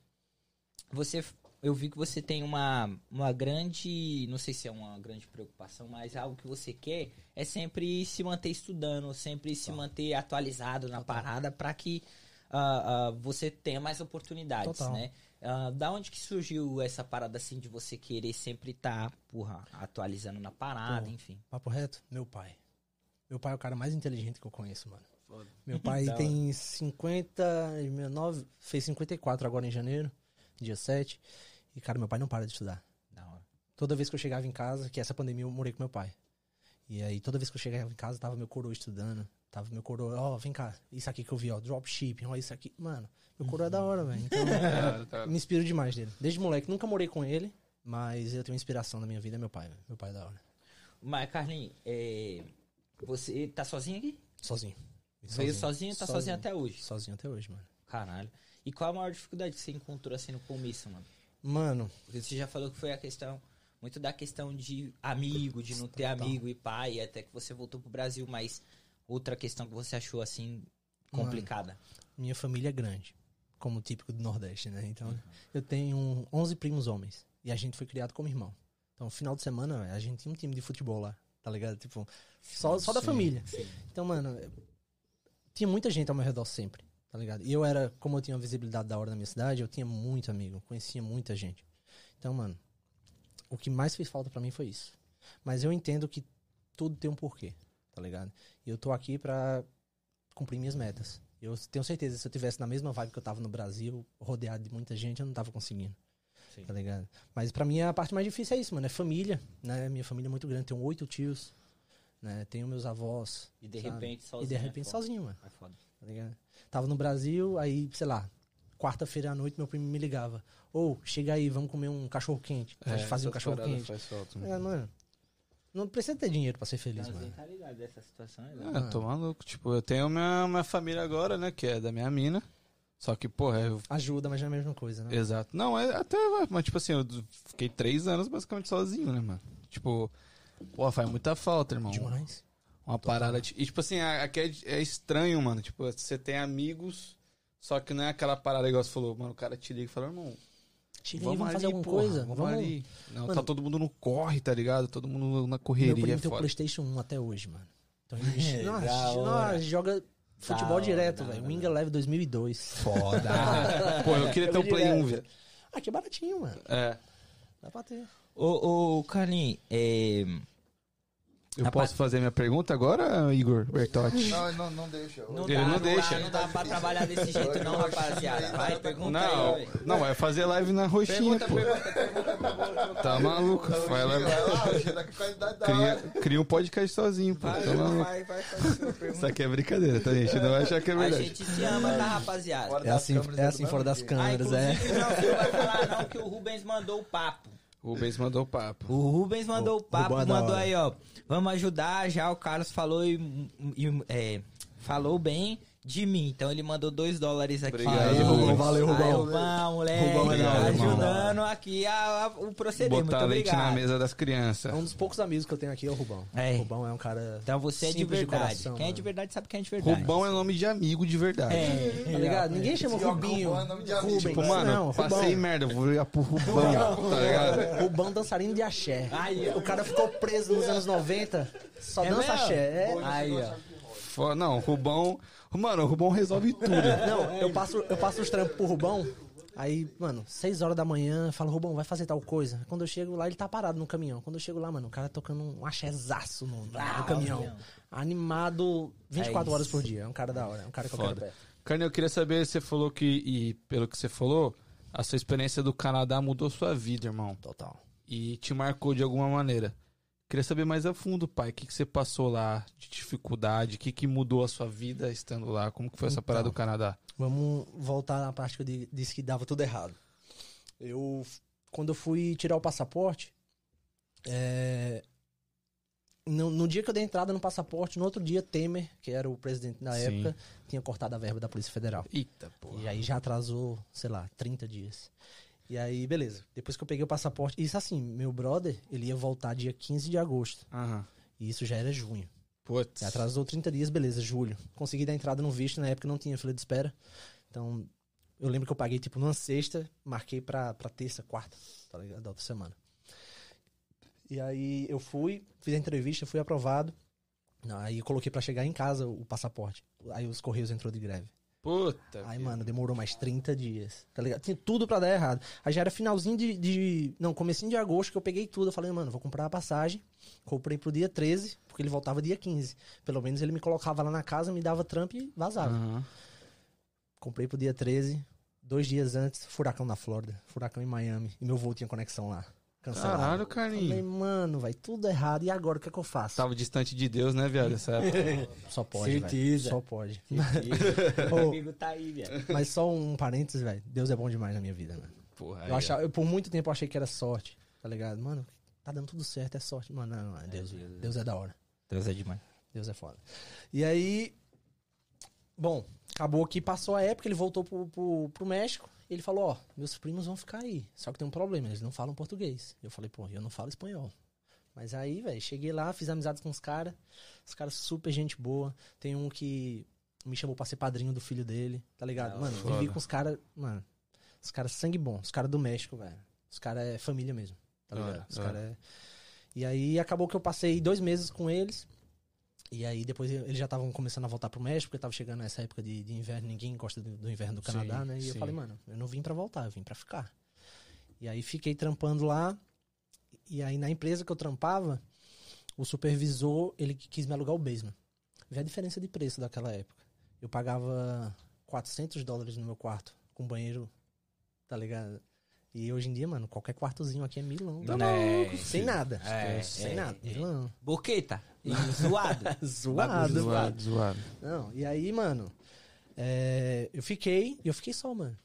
Speaker 2: você eu vi que você tem uma, uma grande, não sei se é uma grande preocupação, mas algo que você quer é sempre se manter estudando, sempre se manter atualizado na parada para que ah, ah, você tenha mais oportunidades,
Speaker 3: Total.
Speaker 2: né? Ah, da onde que surgiu essa parada assim de você querer sempre estar, porra, atualizando na parada,
Speaker 3: Pô.
Speaker 2: enfim?
Speaker 3: Papo reto, meu pai. Meu pai é o cara mais inteligente que eu conheço, mano. Meu pai
Speaker 2: Da
Speaker 3: tem 50, 9, fez 54 agora em janeiro, dia 7. E, cara, meu pai não para de estudar.
Speaker 2: Da hora.
Speaker 3: Toda vez que eu chegava em casa, que essa pandemia eu morei com meu pai. E aí, toda vez que eu chegava em casa, tava meu coroa estudando. Tava meu coroa, ó, vem cá, isso aqui que eu vi, ó, dropshipping, ó, isso aqui. Mano, meu coroa é da hora, velho. Então, me inspiro demais dele. Desde moleque, nunca morei com ele, mas eu tenho inspiração na minha vida, é meu pai, velho. Meu pai é da hora.
Speaker 2: Mas, Carlinhos, é, você tá sozinho aqui?
Speaker 3: Sozinho.
Speaker 2: Veio sozinho, tá sozinho até hoje.
Speaker 3: Sozinho até hoje, mano.
Speaker 2: Caralho. E qual a maior dificuldade que você encontrou assim no começo, mano?
Speaker 3: Mano,
Speaker 2: Porque você já falou que foi a questão, muito da questão de amigo, de não ter amigo e pai, até que você voltou pro Brasil, mas outra questão que você achou assim complicada.
Speaker 3: minha família é grande, como típico do Nordeste, né? Então, eu tenho 11 primos homens e a gente foi criado como irmão. Então, final de semana, a gente tinha um time de futebol lá. tá ligado? Tipo, só, só da
Speaker 1: Sim,
Speaker 3: família. Então, mano, tinha muita gente ao meu redor sempre, tá ligado? E eu era, como eu tinha uma visibilidade da hora na minha cidade, eu tinha muito amigo, conhecia muita gente. Então, mano, o que mais fez falta pra mim foi isso. Mas eu entendo que tudo tem um porquê, tá ligado? E eu tô aqui pra cumprir minhas metas. Eu tenho certeza, se eu tivesse na mesma vibe que eu tava no Brasil, rodeado de muita gente, eu não tava conseguindo.
Speaker 2: Sim.
Speaker 3: Tá ligado? Mas pra mim a parte mais difícil é isso, mano. É família, né? Minha família é muito grande. Tenho oito tios, né? Tenho meus avós.
Speaker 2: E de
Speaker 3: sabe?
Speaker 2: repente sozinho.
Speaker 3: E de
Speaker 2: é
Speaker 3: repente
Speaker 2: foda.
Speaker 3: sozinho, mano.
Speaker 2: É foda.
Speaker 3: Tá ligado? Tava no Brasil, aí, sei lá, quarta-feira à noite meu primo me ligava. Ou, chega aí, vamos comer um cachorro quente. Gente fazia um
Speaker 1: É,
Speaker 3: cachorro quente.
Speaker 1: faz falta, né?
Speaker 3: É, mano. Não precisa ter dinheiro pra ser feliz,
Speaker 2: Mas
Speaker 3: mano.
Speaker 2: tá ligado dessa situação. É
Speaker 1: É,
Speaker 2: legal.
Speaker 1: tô maluco. Tipo, eu tenho minha, minha família agora, né? Que é da minha mina. Só que, porra, eu
Speaker 3: Ajuda, mas não é a mesma coisa, né?
Speaker 1: Exato. Não, é até, mas tipo assim, eu fiquei três anos basicamente sozinho, né, mano? Tipo, pô, faz muita falta, irmão.
Speaker 3: Demais.
Speaker 1: Uma parada. de- E tipo assim, a- aqui é, é estranho, mano. Tipo, você tem amigos, só que não é aquela parada igual você falou, mano. O cara te liga e fala, irmão,
Speaker 3: Chega
Speaker 1: vamos,
Speaker 3: vamos fazer
Speaker 1: ali,
Speaker 3: alguma
Speaker 1: porra,
Speaker 3: coisa.
Speaker 1: Vamos,
Speaker 3: Vamos.
Speaker 1: ali. Não,
Speaker 3: Mano,
Speaker 1: tá todo mundo no corre, tá ligado? Todo mundo na
Speaker 3: Meu
Speaker 1: correria,
Speaker 3: primo
Speaker 1: é
Speaker 3: tem o. PlayStation 1 até hoje, mano. Então ele
Speaker 2: É,
Speaker 3: nossa,
Speaker 2: da hora.
Speaker 3: nossa, joga futebol
Speaker 2: hora,
Speaker 3: direto, velho. Wing Eleven 2002.
Speaker 2: Foda.
Speaker 1: Pô, eu queria ter um
Speaker 3: Joga
Speaker 1: Play 1,
Speaker 3: direto.
Speaker 1: velho.
Speaker 3: Ah, que baratinho, mano.
Speaker 1: É.
Speaker 3: Dá pra ter.
Speaker 2: ô, ô, Carlinhos, é...
Speaker 1: Eu
Speaker 2: Rapaz-
Speaker 1: posso fazer minha pergunta agora, Igor Bertotti?
Speaker 4: Não, não, não deixa.
Speaker 2: Não
Speaker 1: Ele
Speaker 2: dá,
Speaker 1: não
Speaker 2: não,
Speaker 1: deixa.
Speaker 2: Dá, não dá pra trabalhar desse jeito não, rapaziada. Vai, pergunta
Speaker 1: Não,
Speaker 2: aí. velho.
Speaker 1: não, vai fazer live na roxinha,
Speaker 2: Pergunta,
Speaker 1: pô.
Speaker 2: pergunta, pergunta, pergunta.
Speaker 1: Tá maluco? Vai lá,
Speaker 4: tá
Speaker 1: cria, cria um podcast sozinho, pô.
Speaker 2: Vai,
Speaker 1: Tá maluco?
Speaker 2: vai, vai fazer sua
Speaker 1: Isso aqui é brincadeira, tá, gente? Não vai achar que é
Speaker 2: A
Speaker 1: verdade.
Speaker 2: gente se ama, tá, rapaziada?
Speaker 3: É assim,
Speaker 4: câmeras
Speaker 3: é assim fora das
Speaker 4: jeito.
Speaker 2: Ah,
Speaker 3: câmeras, é.
Speaker 2: não, você não vai falar não que o Rubens mandou o papo.
Speaker 1: O Rubens mandou o papo.
Speaker 2: O Rubens mandou o, papo, mandou aí, ó. Vamos ajudar, já o Carlos falou e, e, é, falou bem de mim. Então ele mandou dois dólares aqui.
Speaker 1: Obrigado,
Speaker 3: Aí, Rubão, valeu, Rubão.
Speaker 2: Rubão, moleque.
Speaker 3: Rubão irmão.
Speaker 2: ajudando aqui a, a- o proceder. Muito
Speaker 1: Botar leite
Speaker 2: obrigado.
Speaker 1: na mesa das crianças.
Speaker 3: É um dos poucos amigos que eu tenho aqui, é o Rubão.
Speaker 2: É.
Speaker 3: O Rubão é um cara.
Speaker 2: Então você é de
Speaker 3: Simples de
Speaker 2: verdade.
Speaker 3: coração,
Speaker 2: quem é de verdade sabe quem é de verdade.
Speaker 1: Rubão é nome de amigo de verdade.
Speaker 2: É,
Speaker 3: Tá ligado? Ninguém chama Rubinho.
Speaker 4: Rubão é nome de amigo.
Speaker 3: Rubens.
Speaker 1: Tipo, mano,
Speaker 3: não,
Speaker 1: passei
Speaker 3: Rubão.
Speaker 1: merda, vou ligar pro Rubão, tá ligado?
Speaker 3: Rubão dançarino de axé.
Speaker 2: Aí,
Speaker 3: o cara ficou preso nos anos 90, só
Speaker 2: É
Speaker 3: dança
Speaker 2: mesmo?
Speaker 3: axé. É.
Speaker 2: Aí, ó.
Speaker 1: Fo- Não, Rubão. Mano, o Rubão resolve tudo.
Speaker 3: Não, eu passo, eu passo os trampos pro Rubão. Aí, mano, 6 horas da manhã, eu falo, Rubão, vai fazer tal coisa. Quando eu chego lá, ele tá parado no caminhão. Quando eu chego lá, mano, o cara tocando um axézaço no, no
Speaker 2: Ah,
Speaker 3: caminhão. Animado 24
Speaker 2: É
Speaker 3: horas por dia. É um cara da hora, é um cara que eu quero
Speaker 1: Foda.
Speaker 3: perto.
Speaker 1: Carne, eu queria saber, você falou que, e pelo que você falou, a sua experiência do Canadá mudou sua vida, irmão.
Speaker 3: Total.
Speaker 1: E te marcou de alguma maneira. Queria saber mais a fundo, pai, o que, que você passou lá de dificuldade, o que, que mudou a sua vida estando lá, como que foi essa
Speaker 3: Então.
Speaker 1: parada do Canadá?
Speaker 3: Vamos voltar na parte que eu di- disse que dava tudo errado. Eu, quando eu fui tirar o passaporte, é, no, no dia que eu dei entrada no passaporte, no outro dia, Temer, que era o presidente na
Speaker 1: Sim.
Speaker 3: época, tinha cortado a verba da Polícia Federal.
Speaker 1: Eita, porra.
Speaker 3: E aí já atrasou, sei lá, 30 dias. E aí, beleza. Depois que eu peguei o passaporte. Isso assim, meu brother, ele ia voltar dia 15 de agosto.
Speaker 1: Aham.
Speaker 3: E isso já era junho.
Speaker 1: Putz.
Speaker 3: Atrasou 30 dias, beleza, julho. Consegui dar entrada no visto, na época não tinha fila de espera. Então, eu lembro que eu paguei tipo numa sexta, marquei pra, pra terça, quarta, tá ligado? Da outra semana. E aí eu fui, fiz a entrevista, fui aprovado. Aí eu coloquei pra chegar em casa o passaporte. Aí os Correios entrou de greve.
Speaker 1: Puta.
Speaker 3: Aí, mano, demorou mais 30 dias, tá ligado? Tinha tudo pra dar errado. Aí já era finalzinho de, de- Não, comecinho de agosto que eu peguei tudo. Eu falei, mano, vou comprar a passagem. Comprei pro dia 13, porque ele voltava dia 15. Pelo menos ele me colocava lá na casa, me dava trampo e vazava.
Speaker 1: Aham.
Speaker 3: Comprei pro dia 13. Dois dias antes, furacão na Flórida. Furacão em Miami. E meu voo tinha conexão lá. Cancelado.
Speaker 1: Caralho,
Speaker 3: Falei,
Speaker 1: Carlinhos.
Speaker 3: mano, vai tudo errado. E agora o que é que eu faço?
Speaker 1: Tava distante de Deus, né, viado, essa época?
Speaker 3: Só pode.
Speaker 2: Certeza.
Speaker 3: Só pode.
Speaker 2: Meu amigo tá aí, velho.
Speaker 3: Mas só um parênteses, velho. Deus é bom demais na minha vida, mano.
Speaker 1: Porra,
Speaker 3: Eu achava, eu, por muito tempo achei que era sorte, tá ligado? Mano, tá dando tudo certo, é sorte. Mano, não, não, é Deus,
Speaker 2: Deus.
Speaker 3: Deus é da hora.
Speaker 2: Deus é demais.
Speaker 3: Deus é foda. E aí, bom, acabou que passou a época, ele voltou pro, pro, pro México. Ele falou, ó, meus primos vão ficar aí. Só que tem um problema, eles não falam português. Eu falei, pô, eu não falo espanhol. Mas aí, velho, cheguei lá, fiz amizade com os caras. Os caras super gente boa. Tem um que me chamou pra ser padrinho do filho dele, tá ligado?
Speaker 2: Da
Speaker 3: mano,
Speaker 1: hora.
Speaker 3: vivi com os caras, mano, os caras sangue bom, os caras do México, velho. Os caras é família mesmo, tá
Speaker 1: Da
Speaker 3: ligado?
Speaker 1: hora,
Speaker 3: Os
Speaker 1: da
Speaker 3: caras é... E aí acabou que eu passei dois meses com eles. E aí depois eles já estavam começando a voltar pro México, porque tava chegando essa época de, de inverno, ninguém gosta do, do inverno do
Speaker 1: Sim,
Speaker 3: Canadá, né? E eu
Speaker 1: sim.
Speaker 3: falei, mano, eu não vim pra voltar, eu vim pra ficar. E aí fiquei trampando lá. E aí na empresa que eu trampava, o supervisor, ele quis me alugar o basement. Vê a diferença de preço daquela época. Eu pagava 400 dólares no meu quarto, com banheiro, tá ligado? E hoje em dia, mano, qualquer quartozinho aqui é milão.
Speaker 2: Tá
Speaker 3: Né?
Speaker 2: louco,
Speaker 3: Sem nada.
Speaker 2: É,
Speaker 3: sem
Speaker 2: é,
Speaker 3: nada.
Speaker 2: é.
Speaker 3: Milão.
Speaker 2: Boqueta. Zoado.
Speaker 3: Zoado.
Speaker 1: Zoado, zoado.
Speaker 3: Não, e aí, mano, é, eu fiquei, eu fiquei só, mano.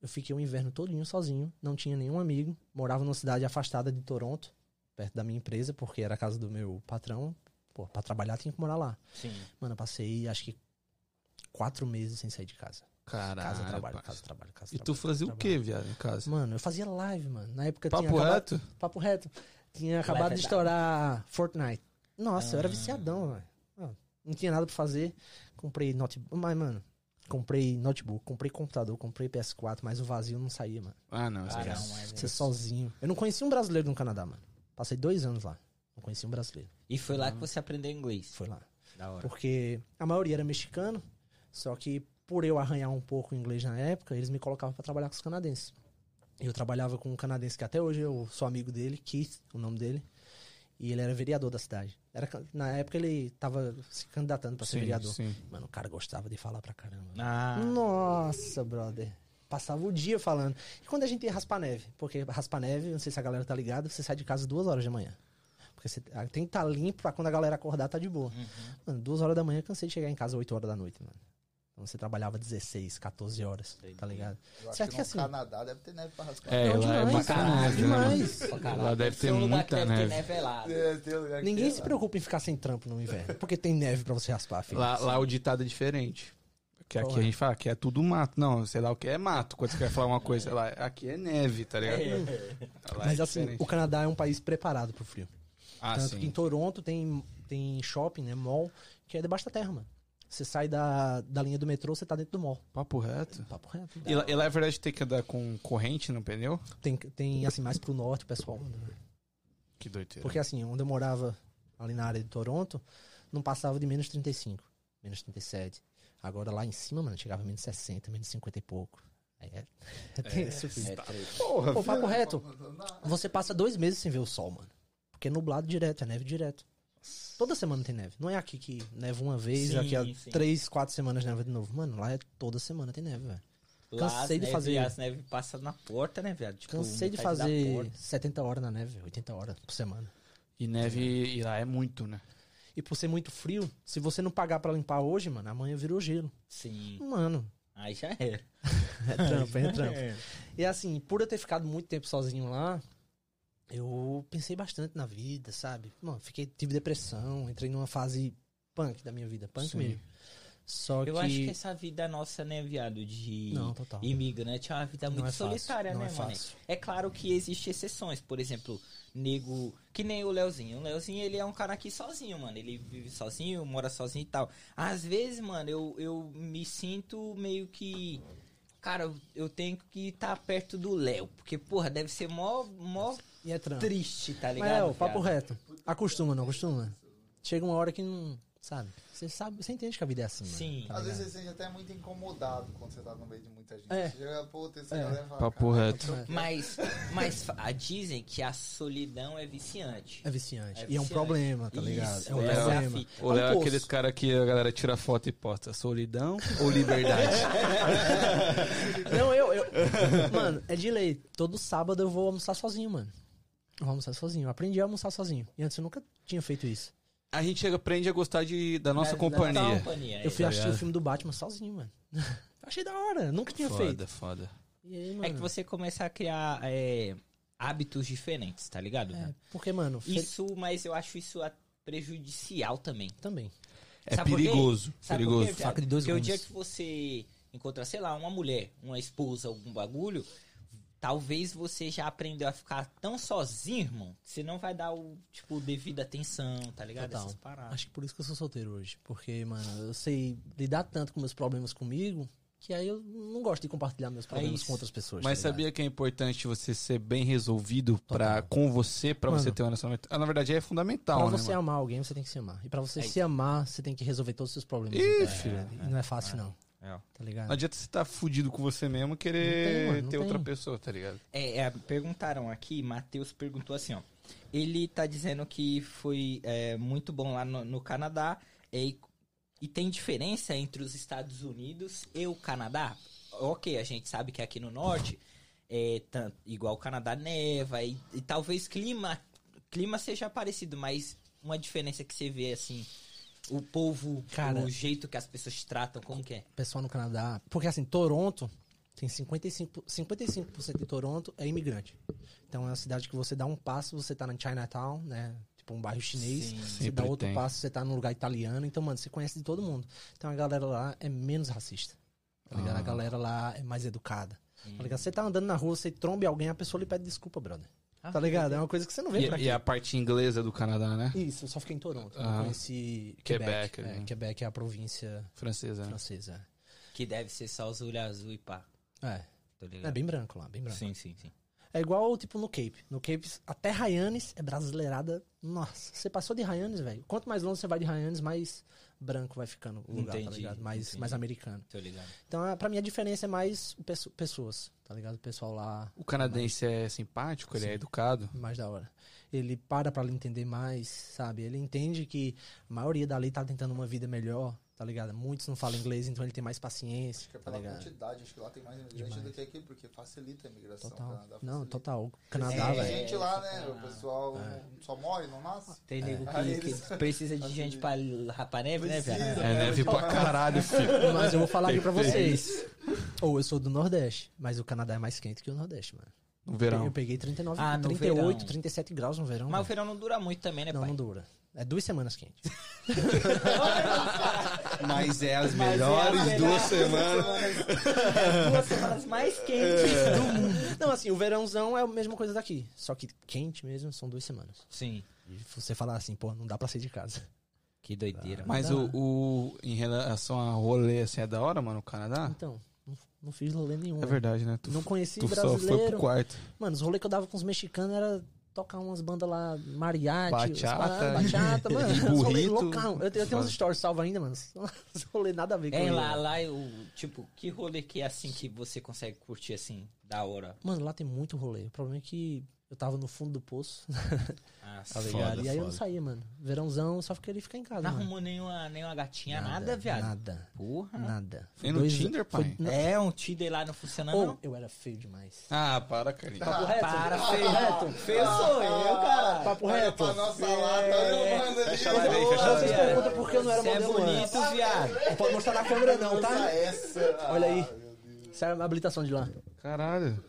Speaker 3: Eu fiquei o inverno todinho sozinho, não tinha nenhum amigo, morava numa cidade afastada de Toronto, perto da minha empresa, porque era a casa do meu patrão. Pô, pra trabalhar tinha que morar lá.
Speaker 2: Sim.
Speaker 3: Mano, eu passei acho que quatro meses sem sair de casa.
Speaker 1: Caralho.
Speaker 3: Casa, trabalho, casa, trabalho, casa,
Speaker 1: E tu
Speaker 3: trabalho,
Speaker 1: fazia o quê, viado, em casa?
Speaker 3: Mano, eu fazia live, mano. Na época tinha
Speaker 1: Papo
Speaker 3: acabado,
Speaker 1: reto?
Speaker 3: Papo reto. Tinha acabado de estourar Fortnite. Nossa, eu era
Speaker 2: Ah.
Speaker 3: viciadão, velho. Ah, Não tinha nada pra fazer. Comprei notebook. Mas, mano, comprei notebook, comprei computador, comprei PS4, mas o vazio não saía, mano.
Speaker 1: Ah, não.
Speaker 2: Ah,
Speaker 1: esquece.
Speaker 2: não, mas-
Speaker 3: Ser sozinho. Eu não conhecia um brasileiro no Canadá, mano. Passei dois anos lá. Não conhecia um brasileiro.
Speaker 2: E foi lá que você aprendeu inglês.
Speaker 3: Foi lá.
Speaker 2: Da hora.
Speaker 3: Porque a maioria era mexicano, só que por eu arranhar um pouco o inglês na época, eles me colocavam pra trabalhar com os canadenses. E eu trabalhava com um canadense que até hoje eu sou amigo dele, Keith, o nome dele. E ele era vereador da cidade. Era, na época ele tava se candidatando pra ser
Speaker 1: Sim,
Speaker 3: vereador.
Speaker 1: sim.
Speaker 3: Mano, o cara gostava de falar pra caramba.
Speaker 2: Ah,
Speaker 3: Nossa, brother. Passava o dia falando. E quando a gente ia raspar neve? Porque raspar neve, não sei se a galera tá ligada, você sai de casa duas horas da manhã. Porque você ah, tem que estar limpo pra quando a galera acordar tá de boa.
Speaker 2: Uhum.
Speaker 3: Mano, duas horas da manhã eu cansei de chegar em casa 8 horas da noite, mano. Então você trabalhava 16, 14 horas, tá ligado?
Speaker 4: Eu acho
Speaker 3: Certo
Speaker 4: que
Speaker 3: que
Speaker 4: no
Speaker 3: assim-
Speaker 4: Canadá deve ter neve pra rascar.
Speaker 1: É,
Speaker 3: Não,
Speaker 1: lá é
Speaker 3: demais,
Speaker 1: neve, né,
Speaker 3: demais.
Speaker 1: mano?
Speaker 2: Caralho,
Speaker 1: Lá deve ter muita
Speaker 2: deve ter
Speaker 1: neve.
Speaker 4: ter lugar que
Speaker 3: Ninguém
Speaker 4: tem
Speaker 3: se
Speaker 4: lá.
Speaker 3: preocupa em ficar sem trampo no inverno, porque tem neve pra você raspar, filho.
Speaker 1: Lá, lá o ditado é diferente. Que aqui
Speaker 3: é?
Speaker 1: a gente fala que é tudo mato. Não, sei lá o que é mato. Quando você quer falar uma coisa, sei lá, aqui é neve, tá ligado? Lá é
Speaker 3: Mas assim,
Speaker 1: diferente.
Speaker 3: o Canadá é um país preparado pro frio.
Speaker 1: Ah,
Speaker 3: Tanto que em
Speaker 1: sim.
Speaker 3: Toronto tem, tem shopping, né, mall, que é debaixo da terra, mano. Você sai da, da linha do metrô, você tá dentro do mall.
Speaker 1: Papo reto.
Speaker 3: Papo reto.
Speaker 1: E lá, e lá é verdade tem que andar com corrente no pneu?
Speaker 3: Tem, tem assim, mais pro norte, o pessoal anda, né?
Speaker 1: Que doideira.
Speaker 3: Porque assim, onde eu morava, ali na área de Toronto, não passava de menos 35, menos 37. Agora lá em cima, mano, chegava a menos 60, menos 50 e pouco. Aí é, é tenso, filho.
Speaker 2: É.
Speaker 1: Porra,
Speaker 3: Pô, papo reto, você passa dois meses sem ver o sol, mano. Porque é nublado direto, é neve direto. Toda semana tem neve. Não é aqui que neva uma vez,
Speaker 2: Sim,
Speaker 3: daqui a
Speaker 2: sim.
Speaker 3: três, quatro semanas neva de novo. Mano, lá é toda semana tem neve, velho. Cansei de
Speaker 2: neve-
Speaker 3: fazer-
Speaker 2: As neves passam na porta, né, velho? Tipo,
Speaker 3: Cansei de fazer
Speaker 2: porta.
Speaker 3: 70 horas na neve, 80 horas por semana.
Speaker 1: E neve e lá é muito, né?
Speaker 3: E por ser muito frio, se você não pagar pra limpar hoje, mano, amanhã virou gelo.
Speaker 2: Sim.
Speaker 3: Mano,
Speaker 2: Aí já era.
Speaker 3: é trampo, é trampo. E assim, por eu ter ficado muito tempo sozinho lá, eu pensei bastante na vida, sabe? Mano, fiquei, tive depressão, entrei numa fase punk da minha vida, punk
Speaker 1: Sim.
Speaker 3: mesmo. Só
Speaker 2: Eu
Speaker 3: que.
Speaker 2: acho que essa vida nossa, né, viado, de
Speaker 3: Não, total.
Speaker 2: imigrante é uma vida muito
Speaker 3: é fácil,
Speaker 2: solitária,
Speaker 3: não
Speaker 2: né,
Speaker 3: é
Speaker 2: mano?
Speaker 3: fácil.
Speaker 2: É claro que existem exceções, por exemplo, nego, que nem o Leozinho. O Leozinho, ele é um cara aqui sozinho, mano. Ele vive sozinho, mora sozinho e tal. Às vezes, mano, eu, eu me sinto meio que. Cara, eu- tenho que estar perto do Léo. Porque, porra, deve ser mó, mó
Speaker 3: E é trampo.
Speaker 2: triste, tá
Speaker 3: Mas
Speaker 2: ligado?
Speaker 3: é, o papo
Speaker 2: viado?
Speaker 3: reto. Acostuma, não acostuma? Chega uma hora que não. Sabe? Você sabe, você entende que a vida é assim.
Speaker 2: Sim.
Speaker 3: Tá
Speaker 4: Às vezes você se sente até muito incomodado quando você tá no meio de muita gente.
Speaker 3: É.
Speaker 4: Você chega, pô, tem essa
Speaker 3: É.
Speaker 4: galera fala,
Speaker 1: Papo
Speaker 4: "Caralho,
Speaker 1: reto.
Speaker 3: É.
Speaker 2: Mas, mas fa- dizem que a solidão é viciante.
Speaker 3: É viciante.
Speaker 2: É
Speaker 3: e é um
Speaker 2: viciante.
Speaker 3: problema, tá ligado?
Speaker 2: Isso,
Speaker 3: é um
Speaker 2: é a
Speaker 3: problema.
Speaker 2: fita.
Speaker 1: O Léo
Speaker 3: É
Speaker 1: é
Speaker 3: um poço.
Speaker 1: aqueles cara que a galera tira foto e posta solidão ou liberdade?
Speaker 3: Não, eu, eu. Mano, é de lei. Todo sábado eu vou almoçar sozinho, mano. Eu vou almoçar sozinho. Eu aprendi a almoçar sozinho. E antes eu nunca tinha feito isso.
Speaker 1: a gente aprende a gostar de, da nossa
Speaker 2: Da- da
Speaker 1: companhia.
Speaker 2: companhia,
Speaker 3: Eu fui
Speaker 2: é.
Speaker 3: assistir o filme do Batman sozinho, mano. Achei da hora. Nunca tinha
Speaker 1: Foda,
Speaker 3: feito.
Speaker 1: foda.
Speaker 3: E mano.
Speaker 2: É que você começa a criar é, hábitos diferentes, tá ligado?
Speaker 3: É, porque, mano, fe-
Speaker 2: Isso, mas eu acho isso prejudicial também.
Speaker 3: também.
Speaker 1: É
Speaker 2: Sabe por quê?
Speaker 1: perigoso,
Speaker 2: Sabe por
Speaker 1: perigoso.
Speaker 2: quê,
Speaker 3: Faca de dois
Speaker 2: Porque o dia que você encontra, sei lá, uma mulher, uma esposa, algum bagulho, talvez você já aprendeu a ficar tão sozinho, irmão, que você não vai dar o, tipo, devida atenção, tá ligado?
Speaker 3: Total.
Speaker 2: Essas paradas.
Speaker 3: Acho que por isso que eu sou solteiro hoje. Porque, mano, eu sei lidar tanto com meus problemas comigo que aí eu não gosto de compartilhar meus problemas
Speaker 2: isso.
Speaker 3: com outras pessoas.
Speaker 1: Mas
Speaker 3: tá
Speaker 1: sabia que é importante você ser bem resolvido pra, com você, pra
Speaker 3: Mano.
Speaker 1: você ter um relacionamento? Ah, na verdade, é fundamental,
Speaker 3: Pra
Speaker 1: né,
Speaker 3: você
Speaker 1: mano?
Speaker 3: amar alguém, você tem que se amar. E pra você
Speaker 2: É
Speaker 3: se
Speaker 2: isso.
Speaker 3: amar, você tem que resolver todos os seus problemas.
Speaker 1: Ih,
Speaker 3: internos,
Speaker 1: filho.
Speaker 3: tá ligado? E não é fácil, não.
Speaker 2: É.
Speaker 3: Tá ligado?
Speaker 1: Não adianta você estar fudido com você mesmo
Speaker 3: Não
Speaker 1: querer
Speaker 3: tem, não
Speaker 1: ter outra
Speaker 3: tem.
Speaker 1: pessoa, tá ligado?
Speaker 2: É, é, perguntaram aqui, Matheus perguntou assim, ó. Ele tá dizendo que foi é, muito bom lá no, no Canadá e, e tem diferença entre os Estados Unidos e o Canadá? Ok, a gente sabe que aqui no norte, é, tan- igual o Canadá neva e, e talvez clima, clima seja parecido, mas uma diferença que você vê assim, o povo,
Speaker 3: Cara-
Speaker 2: o jeito que as pessoas te tratam, como que é?
Speaker 3: Pessoal no Canadá. Porque assim, Toronto tem 55%, 55% de Toronto é imigrante. Então é uma cidade que você dá um passo, você tá na Chinatown, né? Tipo um bairro chinês.
Speaker 2: Sim.
Speaker 3: Você dá outro
Speaker 1: tem.
Speaker 3: passo, você tá num lugar italiano. Então, mano, você conhece de todo mundo. Então a galera lá é menos racista. Tá ligado?
Speaker 1: Ah.
Speaker 3: A galera lá é mais educada.
Speaker 2: Hum.
Speaker 3: Tá ligado? Você tá andando na rua, você tromba alguém, a pessoa lhe pede desculpa, brother.
Speaker 2: Ah,
Speaker 3: Tá ligado? É uma coisa que você não vê
Speaker 1: E,
Speaker 3: aqui.
Speaker 1: e a parte inglesa do Canadá, né?
Speaker 3: Isso, eu só fiquei em Toronto.
Speaker 1: Ah.
Speaker 3: não conheci
Speaker 1: Quebec,
Speaker 3: Quebec.
Speaker 1: né?
Speaker 3: É, Quebec é a província
Speaker 1: Francesa, né?
Speaker 3: francesa.
Speaker 2: Que deve ser só os olhos azul e pá.
Speaker 3: É, é bem branco lá, bem branco.
Speaker 2: Sim, sim, sim.
Speaker 3: É igual, tipo, no Cape. No Cape, até Ryannes é brasileirada. Nossa, você passou de Ryannes, velho. Quanto mais longe você vai de Ryannes, mais branco vai ficando o lugar, tá
Speaker 2: Entendi,
Speaker 3: ligado? Mais,
Speaker 2: entendi.
Speaker 3: mais americano.
Speaker 2: Tô ligado.
Speaker 3: Então, a- pra mim, a diferença é mais o pesso- pessoas, tá ligado? O pessoal lá,
Speaker 1: O canadense é simpático, ele é educado.
Speaker 3: mais da hora. Ele para pra lhe entender mais, sabe? Ele entende que a maioria dali tá tentando uma vida melhor, tá ligado? Muitos não falam inglês, então ele tem mais paciência,
Speaker 4: Acho que é
Speaker 3: tá
Speaker 4: pela
Speaker 3: ligado?
Speaker 4: quantidade, acho que lá tem mais imigrante
Speaker 3: Demais.
Speaker 4: do que aqui, porque facilita a imigração.
Speaker 3: Total.
Speaker 4: Canadá
Speaker 3: Não, total. O Canadá,
Speaker 4: Tem
Speaker 2: É,
Speaker 3: velho.
Speaker 4: gente lá, né?
Speaker 2: Ah.
Speaker 4: O pessoal não- só morre, não nasce.
Speaker 2: Tem nego
Speaker 4: Aí
Speaker 2: que,
Speaker 4: eles-
Speaker 2: que precisa de gente pra rapar neve, né, velho?
Speaker 1: É neve pra caralho, filho.
Speaker 3: Mas eu vou falar aqui pra vocês. Ou eu sou do Nordeste, mas o Canadá é mais quente que o Nordeste, mano.
Speaker 1: No verão.
Speaker 3: Eu peguei 39,
Speaker 2: Ah, no
Speaker 3: 38,
Speaker 2: verão.
Speaker 3: 37 graus no verão.
Speaker 2: Mas o
Speaker 3: velho.
Speaker 2: verão não dura muito também, né,
Speaker 3: não,
Speaker 2: pai?
Speaker 3: não dura. É duas semanas quente.
Speaker 1: Mas é as
Speaker 2: Mas é as melhores
Speaker 1: semanas.
Speaker 2: As duas semanas mais quentes do mundo.
Speaker 3: não, assim, o verãozão é a mesma coisa daqui. Só que quente mesmo são duas semanas.
Speaker 2: Sim.
Speaker 3: E você falar assim, pô, não dá pra sair de casa.
Speaker 2: Que doideira.
Speaker 1: Mas o, o- em relação a rolê, assim, é da hora, mano, o Canadá?
Speaker 3: Então, não, não fiz rolê nenhum.
Speaker 1: É
Speaker 3: velho.
Speaker 1: verdade, né? Tu,
Speaker 3: Não conheci
Speaker 1: tu só foi
Speaker 3: brasileiro.
Speaker 1: pro quarto.
Speaker 3: Mano, os rolês que eu dava com os mexicanos era tocar umas bandas lá, mariachi,
Speaker 1: Bachata.
Speaker 3: bachata, mano.
Speaker 1: Burrito.
Speaker 3: loucão. Eu, tenho- eu tenho uns stories salvos ainda, mano. Os rolês nada a ver com
Speaker 2: É, lá, lá, eu, tipo, que rolê que é assim que você consegue curtir assim, da hora?
Speaker 3: Mano, lá tem muito rolê. O problema é que eu tava no fundo do poço,
Speaker 2: Ah,
Speaker 3: tá
Speaker 2: sim.
Speaker 3: ligado?
Speaker 1: Foda,
Speaker 3: e aí eu não
Speaker 1: foda.
Speaker 3: saía, mano. Verãozão, eu só queria ficar em casa,
Speaker 2: Não
Speaker 3: mano.
Speaker 2: arrumou nenhuma, nenhuma gatinha, nada, viado?
Speaker 3: Nada,
Speaker 2: Porra.
Speaker 3: nada.
Speaker 1: Nem no Tinder,
Speaker 3: foi-
Speaker 1: pai?
Speaker 3: não.
Speaker 2: É, um Tinder lá não funciona,
Speaker 3: Ou
Speaker 2: não?
Speaker 3: eu era feio demais.
Speaker 1: Ah, para, carinho.
Speaker 3: Papo reto?
Speaker 2: Para,
Speaker 3: Papo
Speaker 2: feio.
Speaker 3: reto?
Speaker 2: Feio sou eu, cara.
Speaker 3: Papo reto?
Speaker 4: pra nossa lata, o mano ali.
Speaker 1: Fecha a live aí, fecha a
Speaker 3: Vocês perguntam por que eu não era
Speaker 2: Você é bonito,
Speaker 3: antes.
Speaker 2: viado.
Speaker 3: Não pode mostrar na câmera não, tá?
Speaker 4: Essa.
Speaker 3: Olha aí.
Speaker 4: Ah.
Speaker 3: Isso é a habilitação de lá.
Speaker 1: Caralho.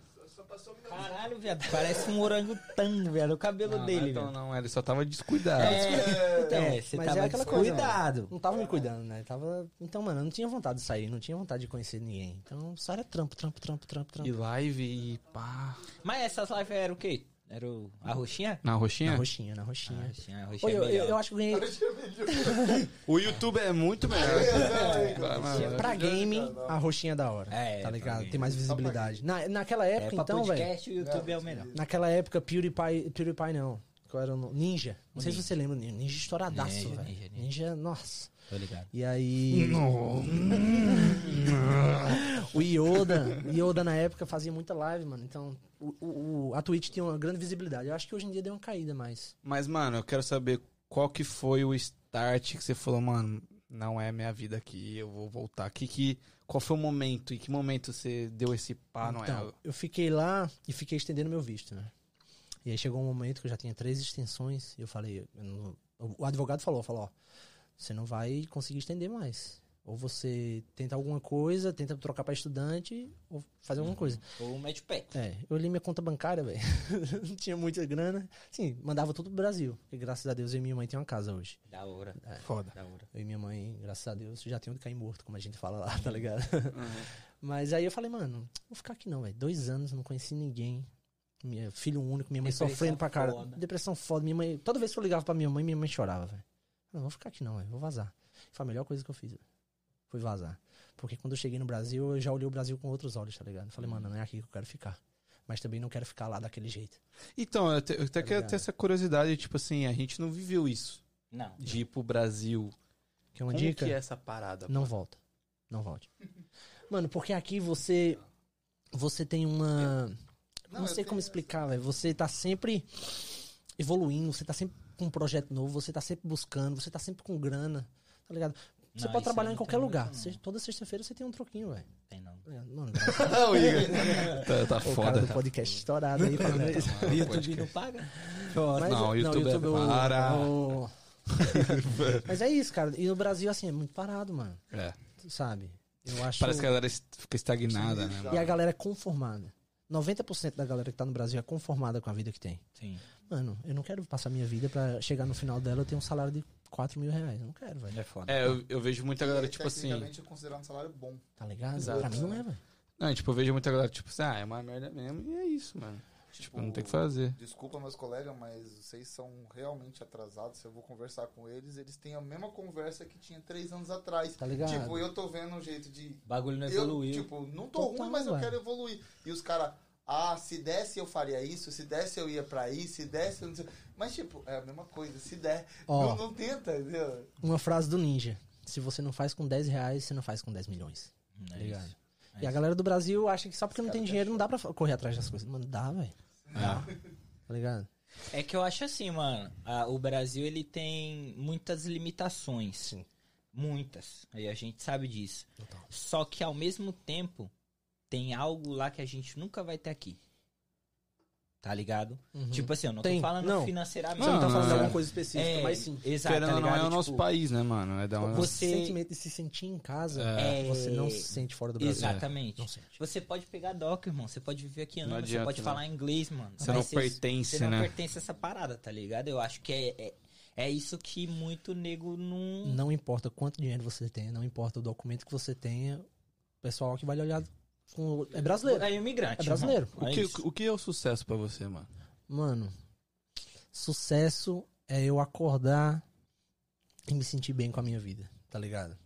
Speaker 2: Caralho, viado. Parece um orangotango, viado. O cabelo
Speaker 1: Não,
Speaker 2: dele,
Speaker 1: então
Speaker 2: viado.
Speaker 1: não, ele só tava descuidado.
Speaker 2: É,
Speaker 3: Então,
Speaker 2: é, você
Speaker 3: mas
Speaker 2: tava
Speaker 3: é aquela coisa,
Speaker 2: descuidado.
Speaker 3: Não tava me cuidando, né? Tava... Então, mano, eu não tinha vontade de sair, não tinha vontade de conhecer ninguém. Então, só era trampo, trampo, trampo, trampo, trampo.
Speaker 1: E live e pá.
Speaker 2: Mas essas lives eram o quê? Era o... a roxinha?
Speaker 1: Na roxinha?
Speaker 3: Na roxinha, na
Speaker 2: A
Speaker 3: roxinha.
Speaker 2: roxinha, a
Speaker 3: Oi,
Speaker 2: roxinha é
Speaker 3: eu, eu, acho que eu ganhei.
Speaker 1: O YouTube é muito melhor.
Speaker 3: Pra game, a roxinha é da hora.
Speaker 2: É,
Speaker 3: tá ligado? Tem mais visibilidade. Na, naquela
Speaker 2: É,
Speaker 3: época, então, velho.
Speaker 2: podcast, o YouTube é o melhor.
Speaker 3: Naquela época, PewDiePie, PewDiePie não. Qual era o nome? Ninja. Não sei se você lembra, Ninja estouradaço,
Speaker 2: Ninja,
Speaker 3: velho.
Speaker 2: Ninja,
Speaker 3: Ninja,
Speaker 2: Ninja.
Speaker 3: nossa.
Speaker 2: Tô ligado.
Speaker 3: E aí. o Yoda, Yoda na época fazia muita live, mano. Então, o, o- o- a Twitch tinha uma grande visibilidade. Eu acho que hoje em dia deu uma caída mais.
Speaker 1: Mas, mano, eu quero saber qual que foi o start que você falou, mano, não é minha vida aqui, eu vou voltar. Que, que, qual foi o momento? Em que momento você deu esse pá, não
Speaker 3: então,
Speaker 1: é?
Speaker 3: eu fiquei lá e fiquei estendendo meu visto, né? E aí chegou um momento que eu já tinha três extensões e eu falei, eu não- o advogado falou, falou, ó, você não vai conseguir estender mais. Ou você tenta alguma coisa, tenta trocar pra estudante, ou fazer alguma coisa.
Speaker 2: Ou mete o pé.
Speaker 3: É, eu li minha conta bancária, velho. não tinha muita grana. Sim, mandava tudo pro Brasil. Porque graças a Deus eu e minha mãe tem uma casa hoje.
Speaker 2: Da hora.
Speaker 1: Foda.
Speaker 2: Da hora.
Speaker 3: Eu e minha mãe, graças a Deus, já tem onde cair morto, como a gente fala lá, tá ligado? Mas aí eu falei, mano, vou ficar aqui não, velho. Dois anos, não conheci ninguém. Minha, filho único, minha mãe
Speaker 2: Depressão
Speaker 3: sofrendo pra cara. Depressão foda. Minha mãe, toda vez que eu ligava pra minha mãe, minha mãe chorava, velho. Não, vou ficar aqui não, velho. Vou vazar. Foi a melhor coisa que eu fiz. Foi vazar. Porque quando eu cheguei no Brasil, eu já olhei o Brasil com outros olhos, tá ligado? Eu falei, mano, não é aqui que eu quero ficar. Mas também não quero ficar lá daquele jeito.
Speaker 1: Então, eu, te- eu até
Speaker 3: Tá
Speaker 1: quero ter essa curiosidade, tipo assim, a gente não viveu isso.
Speaker 2: Não.
Speaker 1: De ir pro Brasil.
Speaker 3: Que é uma
Speaker 1: Como
Speaker 3: dica.
Speaker 1: que é essa parada?
Speaker 3: Não
Speaker 1: pô?
Speaker 3: volta. Não volte. Mano, porque aqui você. Você tem uma. Não,
Speaker 4: Não, eu
Speaker 3: sei como explicar, velho. Você tá sempre evoluindo, você tá sempre com um projeto novo, você tá sempre buscando, você tá sempre com grana. Tá ligado? Você
Speaker 2: Não,
Speaker 3: pode trabalhar em
Speaker 2: não
Speaker 3: qualquer lugar.
Speaker 2: não.
Speaker 3: Você- toda sexta-feira você tem um troquinho, velho.
Speaker 2: Tem não.
Speaker 3: Tá ligado? Mano, graças
Speaker 1: o Igor. tá, tá
Speaker 3: o cara
Speaker 1: foda.
Speaker 3: do podcast estourado aí falando isso.
Speaker 2: O YouTube não paga?
Speaker 3: Mas,
Speaker 1: Não, o YouTube é
Speaker 3: o-
Speaker 1: para.
Speaker 3: o- Mas é isso, cara. E no Brasil, assim, é muito parado, mano.
Speaker 1: É.
Speaker 3: Sabe? Eu acho.
Speaker 1: Parece que a galera fica estagnada, né?
Speaker 3: E a galera é conformada. 90% da galera que tá no Brasil é conformada com a vida que tem.
Speaker 2: Sim.
Speaker 3: Mano, eu não quero passar minha vida pra chegar no final dela eu ter um salário de 4 mil reais. Eu não quero, velho.
Speaker 2: É foda.
Speaker 1: É, eu, eu vejo muita galera,
Speaker 4: E,
Speaker 1: tipo assim.
Speaker 4: É considerado um salário bom.
Speaker 3: Tá ligado?
Speaker 1: Exato.
Speaker 3: Pra mim não é, velho.
Speaker 1: Não, tipo, eu vejo muita galera, tipo assim, ah, é uma merda mesmo, e é isso, mano. Tipo, não tem o que fazer.
Speaker 4: Desculpa, meus colegas, mas vocês são realmente atrasados. Se eu vou conversar com eles, eles têm a mesma conversa que tinha três anos atrás.
Speaker 3: Tá ligado?
Speaker 4: Tipo, eu tô vendo um jeito de.
Speaker 2: O bagulho não
Speaker 4: Eu,
Speaker 2: evoluiu.
Speaker 4: tipo, não tô
Speaker 3: Total,
Speaker 4: ruim, mas eu quero evoluir. E os caras, ah, se desse eu faria isso, se desse eu ia pra aí, se desse eu não sei. Mas, tipo, é a mesma coisa, se der.
Speaker 3: Ó.
Speaker 4: Não, não tenta, entendeu?
Speaker 3: Uma frase do Ninja. Se você não faz com 10 reais, você não faz com 10 milhões.
Speaker 2: É
Speaker 3: Tá ligado?
Speaker 2: isso.
Speaker 3: E a galera do Brasil acha que só porque não tem dinheiro não dá pra correr atrás das coisas. Mano, dá, velho.
Speaker 1: É.
Speaker 3: Tá ligado?
Speaker 2: É que eu acho assim, mano. a- o Brasil ele tem muitas limitações.
Speaker 3: Sim.
Speaker 2: Muitas. Aí a gente sabe disso.
Speaker 3: Total.
Speaker 2: Só que ao mesmo tempo tem algo lá que a gente nunca vai ter aqui. Tá ligado?
Speaker 3: Uhum.
Speaker 2: Tipo assim, eu não
Speaker 3: Tem.
Speaker 2: tô falando
Speaker 3: Não.
Speaker 2: financeiramente.
Speaker 3: Você não tá
Speaker 1: Não,
Speaker 3: falando de
Speaker 1: é.
Speaker 3: alguma coisa específica,
Speaker 2: É,
Speaker 3: mas sim.
Speaker 2: Exato,
Speaker 1: Querendo
Speaker 2: tá
Speaker 1: não, é o nosso
Speaker 2: Tipo,
Speaker 1: país, né, mano? É dar uma...
Speaker 2: Você-
Speaker 3: Esse sentimento de se sentir em casa,
Speaker 2: É.
Speaker 3: você não se sente fora do Brasil.
Speaker 2: Exatamente.
Speaker 3: Não sente.
Speaker 2: Você pode pegar doc, irmão. Você pode viver aqui
Speaker 1: Não
Speaker 2: anos. Você pode
Speaker 1: não.
Speaker 2: falar inglês, mano.
Speaker 1: Você não pertence,
Speaker 2: Você não
Speaker 1: né?
Speaker 2: pertence a essa parada, tá ligado? Eu acho que é, é, é isso que muito nego não.
Speaker 3: Não importa quanto dinheiro você tenha, não importa o documento que você tenha, o pessoal que vai olhar com... É brasileiro.
Speaker 2: É imigrante.
Speaker 3: É brasileiro.
Speaker 1: O
Speaker 2: É
Speaker 1: que,
Speaker 2: isso.
Speaker 1: o que é o sucesso pra você, mano?
Speaker 3: Mano, sucesso é eu acordar e me sentir bem com a minha vida, tá ligado?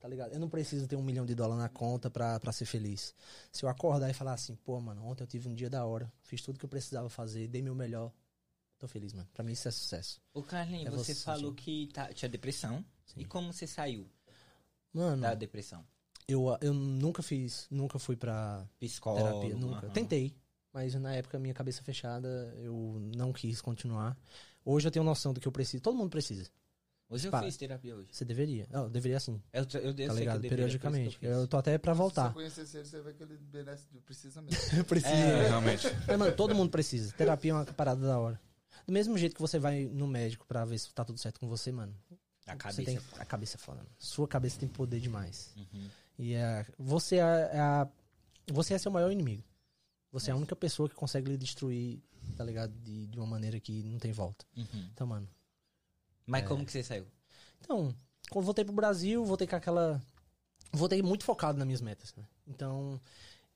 Speaker 3: Tá ligado? Eu não preciso ter um milhão de dólares na conta pra, pra ser feliz. Se eu acordar e falar assim, pô, mano, ontem eu tive um dia da hora, fiz tudo que eu precisava fazer, dei meu melhor, tô feliz, mano. Pra mim isso é sucesso.
Speaker 2: Ô, Carlinhos,
Speaker 3: É
Speaker 2: você
Speaker 3: você,
Speaker 2: falou
Speaker 3: sim.
Speaker 2: que tá, tinha depressão. E como você saiu
Speaker 3: Mano,
Speaker 2: da depressão?
Speaker 3: Eu, eu nunca fiz, nunca fui pra
Speaker 2: Psicólogo.
Speaker 3: terapia, nunca.
Speaker 2: aham.
Speaker 3: Tentei, mas na época minha cabeça fechada, eu não quis continuar. Hoje eu tenho noção do que eu preciso, todo mundo precisa.
Speaker 2: Hoje eu fiz terapia hoje.
Speaker 3: Você deveria. Não, deveria sim.
Speaker 2: Eu, eu, eu sei
Speaker 3: tá
Speaker 2: que eu
Speaker 3: ligado?
Speaker 2: deveria,
Speaker 3: Periodicamente.
Speaker 2: eu
Speaker 3: Eu tô até pra
Speaker 4: Se
Speaker 3: voltar.
Speaker 4: você conhecer ele, você vai que ele merece, precisa mesmo.
Speaker 3: precisa.
Speaker 2: É.
Speaker 1: realmente.
Speaker 3: Mas, mano, todo mundo precisa. Terapia é uma parada da hora. Do mesmo jeito que você vai no médico pra ver se tá tudo certo com você, mano.
Speaker 2: A
Speaker 3: Você
Speaker 2: cabeça.
Speaker 3: tem, a cabeça é foda, mano. Sua cabeça tem poder demais.
Speaker 2: Uhum.
Speaker 3: E é, você é, é a. Você é seu maior inimigo. Você é a única pessoa que consegue lhe destruir, tá ligado? De, de uma maneira que não tem volta.
Speaker 2: Uhum.
Speaker 3: Então, mano.
Speaker 2: Mas como que você saiu?
Speaker 3: Então, quando voltei pro Brasil, voltei com aquela. Voltei muito focado nas minhas metas, né? Então,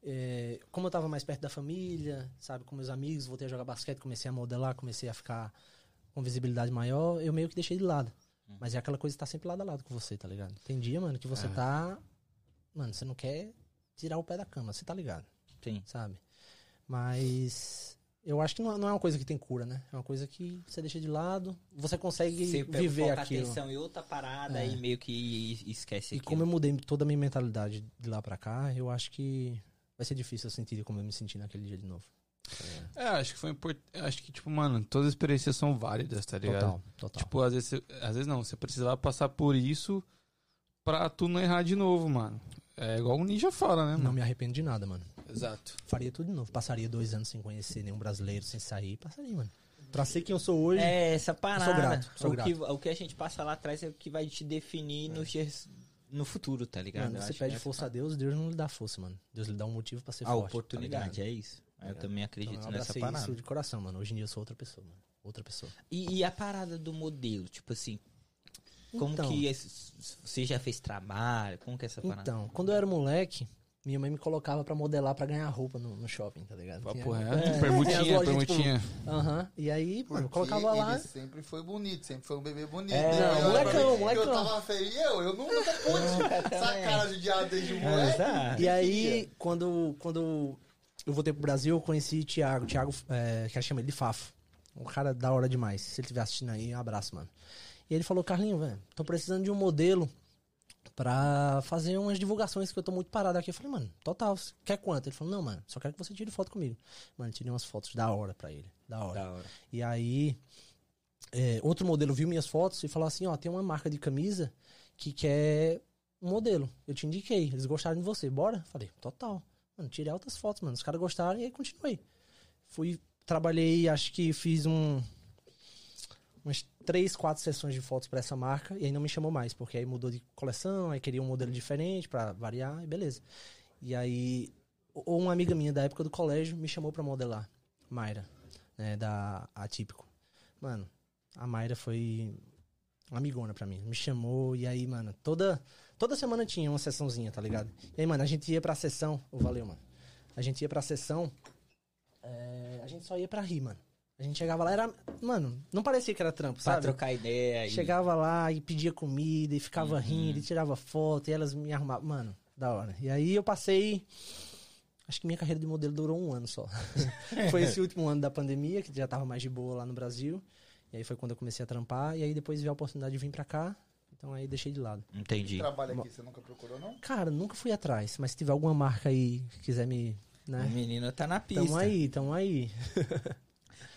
Speaker 3: é, como eu tava mais perto da família, sabe, com meus amigos, voltei a jogar basquete, comecei a modelar, comecei a ficar com visibilidade maior, eu meio que deixei de lado. Mas é aquela coisa que tá sempre lado a lado com você, tá ligado? Tem dia, mano, que você
Speaker 1: É.
Speaker 3: tá. Mano, você não quer tirar o pé da cama, você tá ligado,
Speaker 2: Sim.
Speaker 3: sabe? Mas. Eu acho que não, não é uma coisa que tem cura, né? É uma coisa que você deixa de lado, você consegue
Speaker 2: Você
Speaker 3: viver aquilo.
Speaker 2: atenção em outra parada
Speaker 3: É.
Speaker 2: e meio que esquece
Speaker 3: E
Speaker 2: aquilo.
Speaker 3: como eu mudei toda a minha mentalidade de lá pra cá, eu acho que vai ser difícil eu sentir como eu me senti naquele dia de novo.
Speaker 1: É, acho que foi importante. Acho que, tipo, mano, todas as experiências são válidas, tá ligado?
Speaker 3: Total, total.
Speaker 1: Tipo, às vezes, às vezes não, você precisava passar por isso pra tu não errar de novo, mano. É igual o Ninja fala, né,
Speaker 3: não
Speaker 1: mano?
Speaker 3: me arrependo de nada, mano.
Speaker 1: Exato.
Speaker 3: Faria tudo de novo. Passaria dois anos sem conhecer nenhum brasileiro, sem sair. Passaria, mano. Pra ser quem eu sou hoje.
Speaker 2: É, essa parada.
Speaker 3: grato, sou
Speaker 2: o,
Speaker 3: grato.
Speaker 2: Que, o que a gente passa lá atrás é o que vai te definir nos dias no futuro, tá ligado?
Speaker 3: mano, você pede
Speaker 2: que
Speaker 3: força a Deus, Deus não lhe dá força, mano. Deus lhe dá um motivo pra ser
Speaker 2: a
Speaker 3: forte. tá
Speaker 2: oportunidade,
Speaker 3: ligado?
Speaker 2: é isso. Eu
Speaker 3: ligado?
Speaker 2: também
Speaker 3: Então,
Speaker 2: acredito
Speaker 3: eu
Speaker 2: nessa parada.
Speaker 3: isso de coração, mano. Hoje em dia eu sou outra pessoa, mano. Outra pessoa.
Speaker 2: E, e a parada do modelo, tipo assim, como
Speaker 3: Então.
Speaker 2: que você já fez trabalho? Como que é essa parada?
Speaker 3: Então, quando eu era moleque, minha mãe me colocava pra modelar pra ganhar roupa no, no shopping, tá ligado?
Speaker 1: Papo
Speaker 3: Tinha-
Speaker 1: reto.
Speaker 3: É, tinha as
Speaker 1: Permutinha,
Speaker 3: lojas, tipo,
Speaker 1: permutinha.
Speaker 3: Aham. E aí, mano, eu
Speaker 4: Porque
Speaker 3: colocava lá.
Speaker 4: ele sempre foi bonito, sempre foi um bebê bonito.
Speaker 2: É,
Speaker 4: Ele
Speaker 2: não,
Speaker 3: molecão,
Speaker 4: mim,
Speaker 3: molecão.
Speaker 4: Eu tava feio e eu, eu nunca pude. Essa
Speaker 2: também.
Speaker 4: cara judiada desde
Speaker 2: É,
Speaker 4: moleque.
Speaker 2: Exato.
Speaker 3: E aí, quando, quando eu voltei pro Brasil, eu conheci o Thiago. Thiago, é, que chama ele de Fafo. Um cara da hora demais. Se ele estiver assistindo aí, um abraço, mano. E ele falou, Carlinho, velho, tô precisando de um modelo pra fazer umas divulgações que eu tô muito parado aqui. Eu falei, mano, total, quer quanto? Ele falou, não, mano, só quero que você tire foto comigo. Mano, tirei umas fotos da hora pra ele. Da hora.
Speaker 2: Da hora.
Speaker 3: E aí, é, outro modelo viu minhas fotos e falou assim: ó, tem uma marca de camisa que quer um modelo. Eu te indiquei, eles gostaram de você, bora? Falei, total. Mano, tirei altas fotos, mano. Os caras gostaram e aí continuei. Fui, trabalhei, acho que fiz um. Umas três, quatro sessões de fotos pra essa marca e aí não me chamou mais, porque aí mudou de coleção, aí queria um modelo diferente pra variar e beleza. E aí, ou uma amiga minha da época do colégio me chamou pra modelar, Mayra né, da Atípico. Mano, a Mayra foi uma amigona pra mim. Me chamou e aí, mano, toda toda semana tinha uma sessãozinha, tá ligado? E aí, mano, a gente ia pra sessão. Ô, valeu, mano. A gente ia pra sessão. é, a gente só ia pra rir, mano. A gente chegava lá, era. Mano, não parecia que era trampo,
Speaker 2: Pra
Speaker 3: sabe?
Speaker 2: trocar ideia. e-
Speaker 3: Chegava lá e pedia comida e ficava
Speaker 2: Uhum.
Speaker 3: rindo e tirava foto e elas me arrumavam. Mano, da hora. E aí eu passei. Acho que minha carreira de modelo durou um ano só. foi esse último ano da pandemia, que já tava mais de boa lá no Brasil. E aí foi quando eu comecei a trampar. E aí depois veio a oportunidade de vir pra cá. Então aí deixei de lado.
Speaker 2: Entendi.
Speaker 4: Trabalho aqui, você nunca procurou, não?
Speaker 3: Cara, nunca fui atrás. Mas se tiver alguma marca aí que quiser me.
Speaker 2: O
Speaker 3: Né?
Speaker 2: menino tá na pista.
Speaker 3: Tamo aí, tamo aí.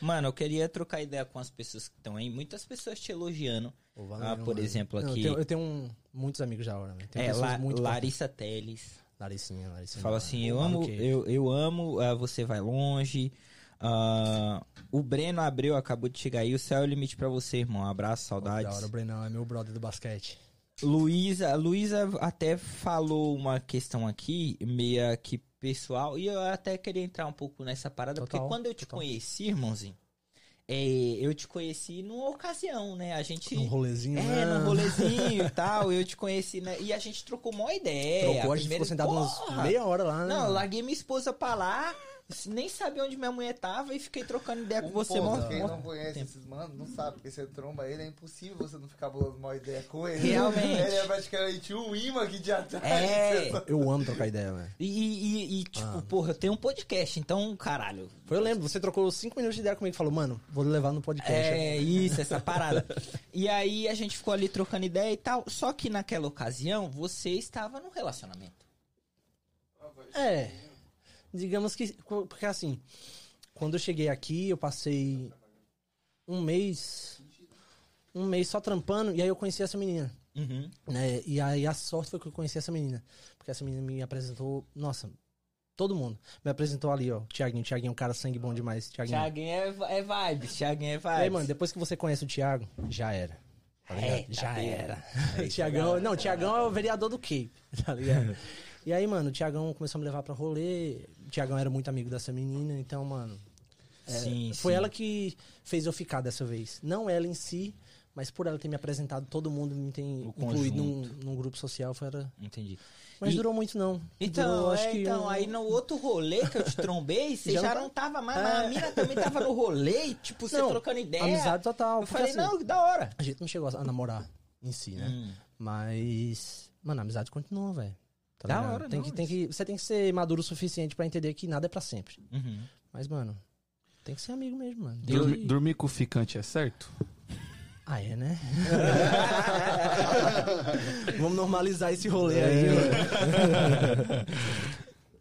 Speaker 2: Mano, eu queria trocar ideia com as pessoas que estão aí. Muitas pessoas te elogiando.
Speaker 3: Pô,
Speaker 2: Ah, por exemplo,
Speaker 3: Não,
Speaker 2: aqui-
Speaker 3: Eu tenho, eu tenho um- muitos amigos da hora, velho. Tem
Speaker 2: É, La-
Speaker 3: muito
Speaker 2: Larissa Teles.
Speaker 3: Laricinha, Laricinha.
Speaker 2: Fala assim, eu amo, eu, eu amo, ah, você vai longe. Ah, o Breno Abreu acabou de chegar aí. O céu é o limite pra você, irmão. Abraço,
Speaker 3: Pô, Da
Speaker 2: saudades.
Speaker 3: hora, o Brenão é meu brother do basquete.
Speaker 2: Luísa, Luísa até falou uma questão aqui, meia que pessoal, e eu até queria entrar um pouco nessa parada,
Speaker 3: Total,
Speaker 2: porque quando eu te
Speaker 3: total.
Speaker 2: conheci, irmãozinho, é, eu te conheci numa ocasião, né? A gente.
Speaker 3: Num rolezinho,
Speaker 2: É,
Speaker 3: né?
Speaker 2: num rolezinho e tal, eu te conheci, né? E a gente trocou uma ideia.
Speaker 3: Trocou, a gente
Speaker 2: primeira-
Speaker 3: ficou sentado
Speaker 2: Porra!
Speaker 3: meia hora lá, né?
Speaker 2: Não, eu larguei minha esposa pra lá, nem sabia onde minha mulher tava e fiquei trocando ideia com
Speaker 4: Um
Speaker 2: você, mó-
Speaker 4: Quem não conhece
Speaker 2: tempo.
Speaker 4: esses manos não sabe, porque você tromba ele, é impossível você não ficar bolando uma ideia com ele.
Speaker 2: Realmente.
Speaker 4: Ele é praticamente um imã aqui de atrás.
Speaker 2: É.
Speaker 3: Eu amo trocar ideia, velho.
Speaker 2: E, e- e, tipo,
Speaker 3: Ah.
Speaker 2: porra, eu tenho um podcast, então, caralho.
Speaker 3: Foi, eu lembro, você trocou cinco minutos de ideia comigo e falou, mano, vou levar no podcast.
Speaker 2: É, isso, essa parada. e aí a gente ficou ali trocando ideia e tal. Só que naquela ocasião, você estava num relacionamento.
Speaker 3: É. Digamos que. Porque assim, quando eu cheguei aqui, eu passei um mês. Um mês só trampando, e aí eu conheci essa menina.
Speaker 2: Uhum.
Speaker 3: né? E aí a sorte foi que eu conheci essa menina. Porque essa menina me apresentou. Nossa, todo mundo. Me apresentou ali, ó. O Thiaguinho. O Thiaguinho é um cara sangue bom demais. Thiaguinho.
Speaker 2: Thiaguinho é, é vibes, Thiaguinho é
Speaker 3: E
Speaker 2: vibes.
Speaker 3: aí, mano, depois que você conhece o Thiago, já era. Tá?
Speaker 2: Eita,
Speaker 3: já era.
Speaker 2: É
Speaker 3: O Thiagão, não, o Thiagão é o vereador do Cape, tá ligado? E aí, mano, o Thiagão começou a me levar pra rolê. O Thiagão era muito amigo dessa menina, então, mano. é,
Speaker 2: Sim,
Speaker 3: foi
Speaker 2: sim.
Speaker 3: ela que fez eu ficar dessa vez. Não ela em si, mas por ela ter me apresentado, todo mundo me tem
Speaker 2: O
Speaker 3: incluído num, num grupo social. Foi era...
Speaker 2: Entendi.
Speaker 3: Mas
Speaker 2: E-
Speaker 3: durou muito, não.
Speaker 2: Então,
Speaker 3: durou,
Speaker 2: é, então
Speaker 3: um-
Speaker 2: aí no outro rolê que eu te trombei, você já,
Speaker 3: Já não tá-
Speaker 2: tava mais,
Speaker 3: É.
Speaker 2: mas a mina também tava no rolê, tipo, você
Speaker 3: Não,
Speaker 2: trocando ideia.
Speaker 3: Amizade total.
Speaker 2: Eu falei,
Speaker 3: assim,
Speaker 2: não, que da hora.
Speaker 3: A gente não chegou a namorar em si, né?
Speaker 2: Hum.
Speaker 3: Mas, mano, a amizade continua, velho. Tá
Speaker 2: Da
Speaker 3: ligado?
Speaker 2: hora,
Speaker 3: tem
Speaker 2: não,
Speaker 3: que, tem que, você tem que ser maduro o suficiente pra entender que nada é pra sempre.
Speaker 2: Uhum.
Speaker 3: Mas, mano, tem que ser amigo mesmo, mano.
Speaker 1: Dormi-
Speaker 3: E-
Speaker 1: dormir com o ficante é certo?
Speaker 3: Ah, é, né? Vamos normalizar esse rolê aí, mano.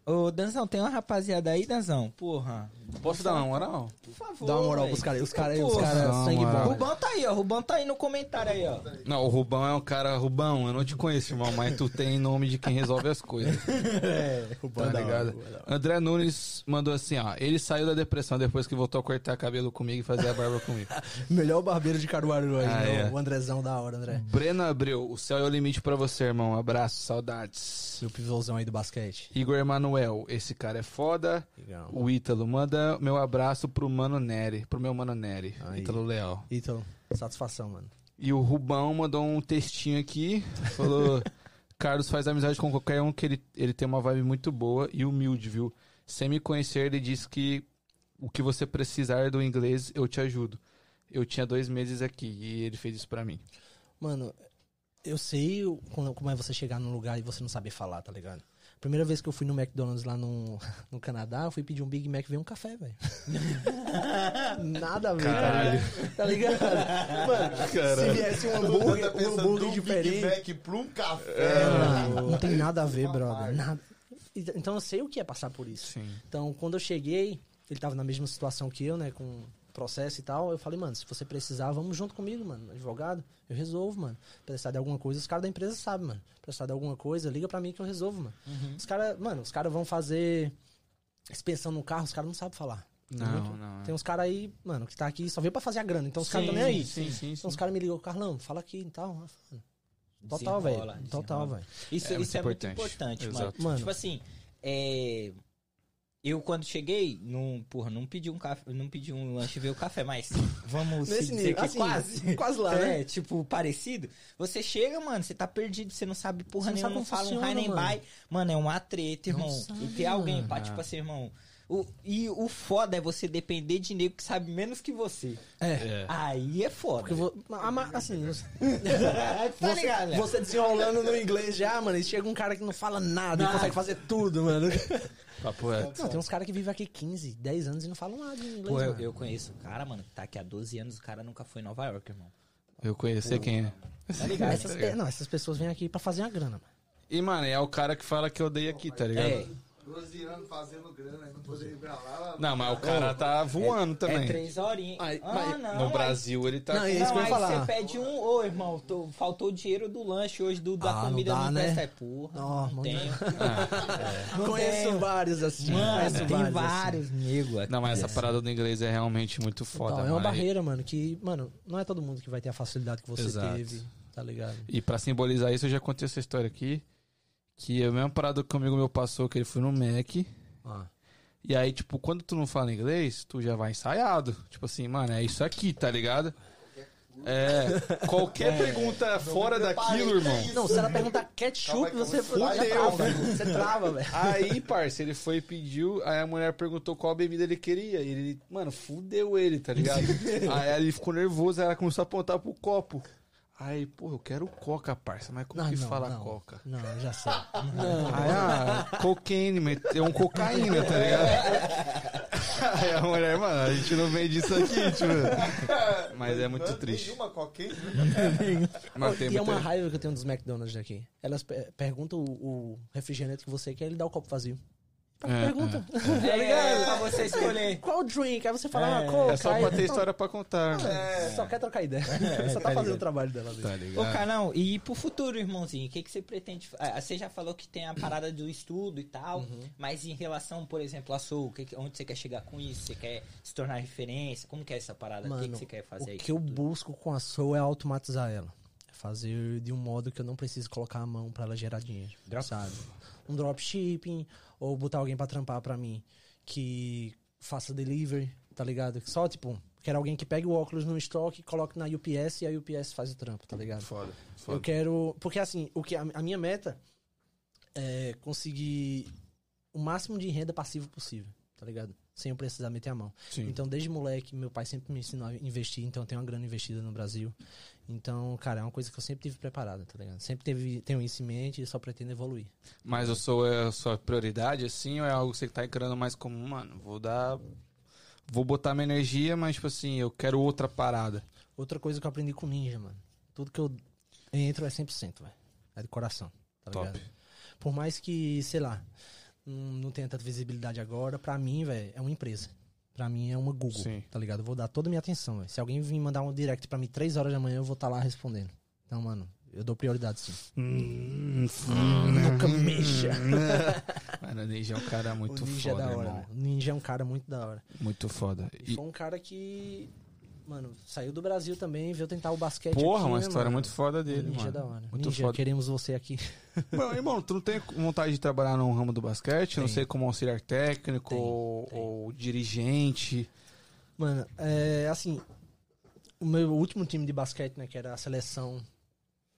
Speaker 2: Ô, Danzão, tem uma rapaziada aí, Danzão? Porra.
Speaker 1: Posso dar uma moral?
Speaker 2: Por favor.
Speaker 3: Dá uma moral
Speaker 2: véi.
Speaker 3: pros caras. Os caras, os caras, sangue bom.
Speaker 2: Rubão tá aí, ó. Rubão tá aí no comentário aí, ó.
Speaker 1: Não, o Rubão é um cara. Rubão, eu não te conheço, irmão, mas tu tem nome de quem resolve as coisas.
Speaker 3: É, o
Speaker 1: Tá ligado? André Nunes mandou assim, ó. Ele saiu da depressão depois que voltou a cortar cabelo comigo e fazer a barba comigo.
Speaker 3: Melhor barbeiro de Caruaru aí,
Speaker 1: Ah,
Speaker 3: né?
Speaker 1: é.
Speaker 3: O Andrezão da hora, André.
Speaker 1: Breno Abreu, o céu é o limite pra você, irmão. Abraço, saudades.
Speaker 3: Seu pivôzão aí do basquete.
Speaker 1: Igor Emanuel, esse cara é foda.
Speaker 3: Legal.
Speaker 1: O Ítalo, manda meu abraço pro Mano Nery, pro meu Mano Nery,
Speaker 3: Aí.
Speaker 1: Ítalo Leal.
Speaker 3: Ítalo, satisfação, mano.
Speaker 1: E o Rubão mandou um textinho aqui, falou: Carlos faz amizade com qualquer um que ele, ele tem uma vibe muito boa e humilde, viu? Sem me conhecer, ele disse que o que você precisar do inglês, eu te ajudo. Eu tinha dois meses aqui e ele fez isso pra mim.
Speaker 3: Mano, eu sei como é você chegar num lugar e você não saber falar, tá ligado? Primeira vez que eu fui no McDonald's lá no, no Canadá, eu fui pedir um Big Mac e veio um café, velho. Nada a ver,
Speaker 1: Caralho.
Speaker 3: tá ligado? Tá ligado? Mano, se viesse um hambúrguer, um hambúrguer diferente.
Speaker 4: Big Mac pra um café.
Speaker 3: Mano, não tem nada a ver, brother. Nada. Então eu sei o que é passar por isso.
Speaker 1: Sim.
Speaker 3: Então, quando eu cheguei, ele tava na mesma situação que eu, né? Com processo e tal. Eu falei, mano, se você precisar, vamos junto comigo, mano. Advogado, eu resolvo, mano. Precisar de alguma coisa, os caras da empresa sabem, mano. Precisar de alguma coisa, liga pra mim que eu resolvo, mano. Os caras, mano, os caras vão fazer expensão no carro, os caras não sabem falar.
Speaker 1: Não, não.
Speaker 3: Tem uns caras aí, mano, que tá aqui só veio pra fazer a grana. Então os caras também aí.
Speaker 1: Sim, sim, sim.
Speaker 3: Então os caras me ligam, Carlão, fala aqui e tal. Total, velho. Total, velho.
Speaker 2: Isso,
Speaker 1: É muito
Speaker 2: isso é muito
Speaker 1: importante.
Speaker 2: importante, mano.
Speaker 1: Exato.
Speaker 3: Mano.
Speaker 2: Tipo assim, é... Eu, quando cheguei, não, porra, não pedi um café, não pedi um lanche e veio o café, mas vamos se
Speaker 3: Nesse
Speaker 2: dizer
Speaker 3: nível,
Speaker 2: que
Speaker 3: assim,
Speaker 2: quase.
Speaker 3: quase lá,
Speaker 2: é,
Speaker 3: né?
Speaker 2: tipo, parecido. Você chega, mano, você tá perdido, você não sabe porra
Speaker 3: Você não
Speaker 2: nenhuma,
Speaker 3: sabe
Speaker 2: não
Speaker 3: como
Speaker 2: fala um high nem
Speaker 3: mano.
Speaker 2: bye. Mano, é uma treta,
Speaker 3: Não
Speaker 2: irmão.
Speaker 3: sabe,
Speaker 2: e ter alguém pra, tipo assim, irmão... O, e o foda é você depender de nego que sabe menos que você.
Speaker 3: É.
Speaker 1: É.
Speaker 2: Aí é foda.
Speaker 3: Porque vou, assim, você,
Speaker 2: tá ligado, né?
Speaker 3: você desenrolando no inglês já, mano, e chega um cara que não fala nada, e consegue fazer tudo, mano.
Speaker 1: Papo reto.
Speaker 3: Não, tem uns caras que vivem aqui 15, 10 anos e não falam nada de inglês,
Speaker 2: Pô, eu, eu conheço um cara, mano, que tá aqui há 12 anos, o cara nunca foi em Nova York, irmão.
Speaker 1: Eu conheço, sei quem é.
Speaker 2: Tá ligado?
Speaker 3: Essas, é, não, essas pessoas vêm aqui pra fazer a grana, mano.
Speaker 1: E, mano, é o cara que fala que odeia aqui, tá ligado?
Speaker 2: É,
Speaker 4: 12 anos fazendo grana não poder ir pra lá.
Speaker 1: Não, mas o cara tá voando
Speaker 2: é
Speaker 1: também.
Speaker 2: três horinhas.
Speaker 3: Mas-
Speaker 2: ah,
Speaker 3: mas
Speaker 2: não.
Speaker 1: No
Speaker 2: aí-
Speaker 1: Brasil ele tá.
Speaker 3: Não,
Speaker 1: com-
Speaker 3: é isso
Speaker 2: Não,
Speaker 3: que eu
Speaker 2: aí
Speaker 3: ia falar.
Speaker 2: você pede um, ô irmão, tô- faltou o dinheiro do lanche hoje, do, da
Speaker 3: Ah, não
Speaker 2: comida
Speaker 3: dá,
Speaker 2: não
Speaker 3: né?
Speaker 2: presta. É porra,
Speaker 3: Ó,
Speaker 2: não
Speaker 3: mano.
Speaker 2: tenho. Não
Speaker 3: Conheço
Speaker 2: tenho.
Speaker 3: vários assim.
Speaker 2: Mano,
Speaker 3: conheço
Speaker 2: tem
Speaker 3: vários, assim.
Speaker 2: nego aqui.
Speaker 1: Não, mas essa parada do inglês é realmente muito foda,
Speaker 3: Então, é uma
Speaker 1: mano.
Speaker 3: barreira, mano, que, mano, não é todo mundo que vai ter a facilidade que você
Speaker 1: Exato.
Speaker 3: teve, tá ligado?
Speaker 1: E pra simbolizar isso, eu já contei essa história aqui. Que é a mesma parada que um amigo meu passou, que ele foi no Mac.
Speaker 3: Ah.
Speaker 1: E aí, tipo, quando tu não fala inglês, tu já vai ensaiado. Tipo assim, mano, é isso aqui, tá ligado? É. Qualquer pergunta fora daquilo, irmão.
Speaker 3: Não, se ela perguntar ketchup, você
Speaker 4: Fudeu,
Speaker 3: trava, velho. Você trava, velho.
Speaker 1: Aí, parça, ele foi e pediu, aí a mulher perguntou qual bebida ele queria. E ele, mano, fudeu ele, tá ligado? aí ele ficou nervoso, aí ela começou a apontar pro copo. Aí, pô, eu quero coca, parça, mas como
Speaker 3: Não,
Speaker 1: que
Speaker 3: não,
Speaker 1: fala
Speaker 3: não.
Speaker 1: coca?
Speaker 3: Não, eu já sei. Não.
Speaker 1: Aí, ah, cocaine, meteu um cocaína, tá ligado? Aí a mulher, mano, a gente não vende isso aqui, tipo. Mas é muito triste.
Speaker 4: Nenhuma coquinha.
Speaker 1: Mas tem
Speaker 3: e é uma raiva que eu tenho dos McDonald's aqui. Elas pe- perguntam o, o refrigerante que você quer, ele dá o copo vazio.
Speaker 1: É,
Speaker 3: Pergunta.
Speaker 2: É, é, pra você escolher.
Speaker 3: Qual o drink? Aí você fala,
Speaker 2: É,
Speaker 3: ah, coca.
Speaker 1: É só pra ter história pra contar, mano.
Speaker 3: É, Só quer trocar ideia. só tá,
Speaker 2: tá
Speaker 3: fazendo
Speaker 2: ligado.
Speaker 3: o trabalho dela.
Speaker 1: Tá
Speaker 2: Ô,
Speaker 1: ligado?
Speaker 2: Canão, e pro futuro, irmãozinho, o que, que você pretende? ah, Você já falou que tem a parada do estudo e tal,
Speaker 3: Uhum.
Speaker 2: mas em relação, por exemplo, a Soul, que onde você quer chegar com isso? Você quer se tornar referência? Como que é essa parada? o que, que você quer fazer
Speaker 3: o que eu busco com a Soul é automatizar ela. É fazer de um modo que eu não preciso colocar a mão pra ela gerar dinheiro. Sabe? Um dropshipping, ou botar alguém pra trampar pra mim que faça delivery, tá ligado? Só, tipo, quero alguém que pegue o óculos no estoque, coloque na UPS e a UPS faz o trampo, tá ligado?
Speaker 1: Foda,
Speaker 3: Eu
Speaker 1: foda.
Speaker 3: quero. Porque assim, o que a, a minha meta é conseguir o máximo de renda passiva possível, tá ligado? Sem eu precisar meter a mão.
Speaker 1: Sim.
Speaker 3: Então, desde moleque, meu pai sempre me ensinou a investir, então eu tenho uma grana investida no Brasil. Então, cara, é uma coisa que eu sempre tive preparada, tá ligado? Sempre teve, tenho isso em mente e só pretendo evoluir.
Speaker 1: Mas eu sou é a sua prioridade, assim, ou é algo que você tá encarando mais como, mano, vou dar. Vou botar minha energia, mas, tipo assim, eu quero outra parada.
Speaker 3: Outra coisa que eu aprendi com ninja, mano. Tudo que eu entro é 100%, velho. É de coração, tá
Speaker 1: Top.
Speaker 3: ligado? Por mais que, sei lá, não não tenha tanta visibilidade agora, pra mim, velho, é uma empresa. Pra mim é uma Google,
Speaker 1: Sim.
Speaker 3: tá ligado? Eu vou dar toda a minha atenção. Se alguém vir mandar um direct pra mim 3 horas da manhã, eu vou estar lá respondendo. Então, mano, eu dou prioridade sim.
Speaker 1: Hum,
Speaker 3: Nunca mexa.
Speaker 1: Mano, o Ninja é um cara muito
Speaker 3: o ninja
Speaker 1: foda,
Speaker 3: é da hora,
Speaker 1: irmão.
Speaker 3: velho. O ninja é um cara muito da hora.
Speaker 1: Muito foda.
Speaker 3: E
Speaker 1: E,
Speaker 3: foi um cara que, mano, saiu do Brasil também, veio tentar o basquete
Speaker 1: porra,
Speaker 3: aqui,
Speaker 1: uma
Speaker 3: né,
Speaker 1: história
Speaker 3: mano?
Speaker 1: muito foda dele,
Speaker 3: ninja
Speaker 1: mano.
Speaker 3: é da hora.
Speaker 1: Muito
Speaker 3: ninja,
Speaker 1: foda.
Speaker 3: queremos você aqui.
Speaker 1: Mano, irmão, tu não tem vontade de trabalhar no ramo do basquete? Não
Speaker 3: Tenho.
Speaker 1: sei como auxiliar técnico
Speaker 3: Tenho,
Speaker 1: ou,
Speaker 3: tenho.
Speaker 1: ou dirigente.
Speaker 3: Mano, é assim. O meu último time de basquete, né, que era a seleção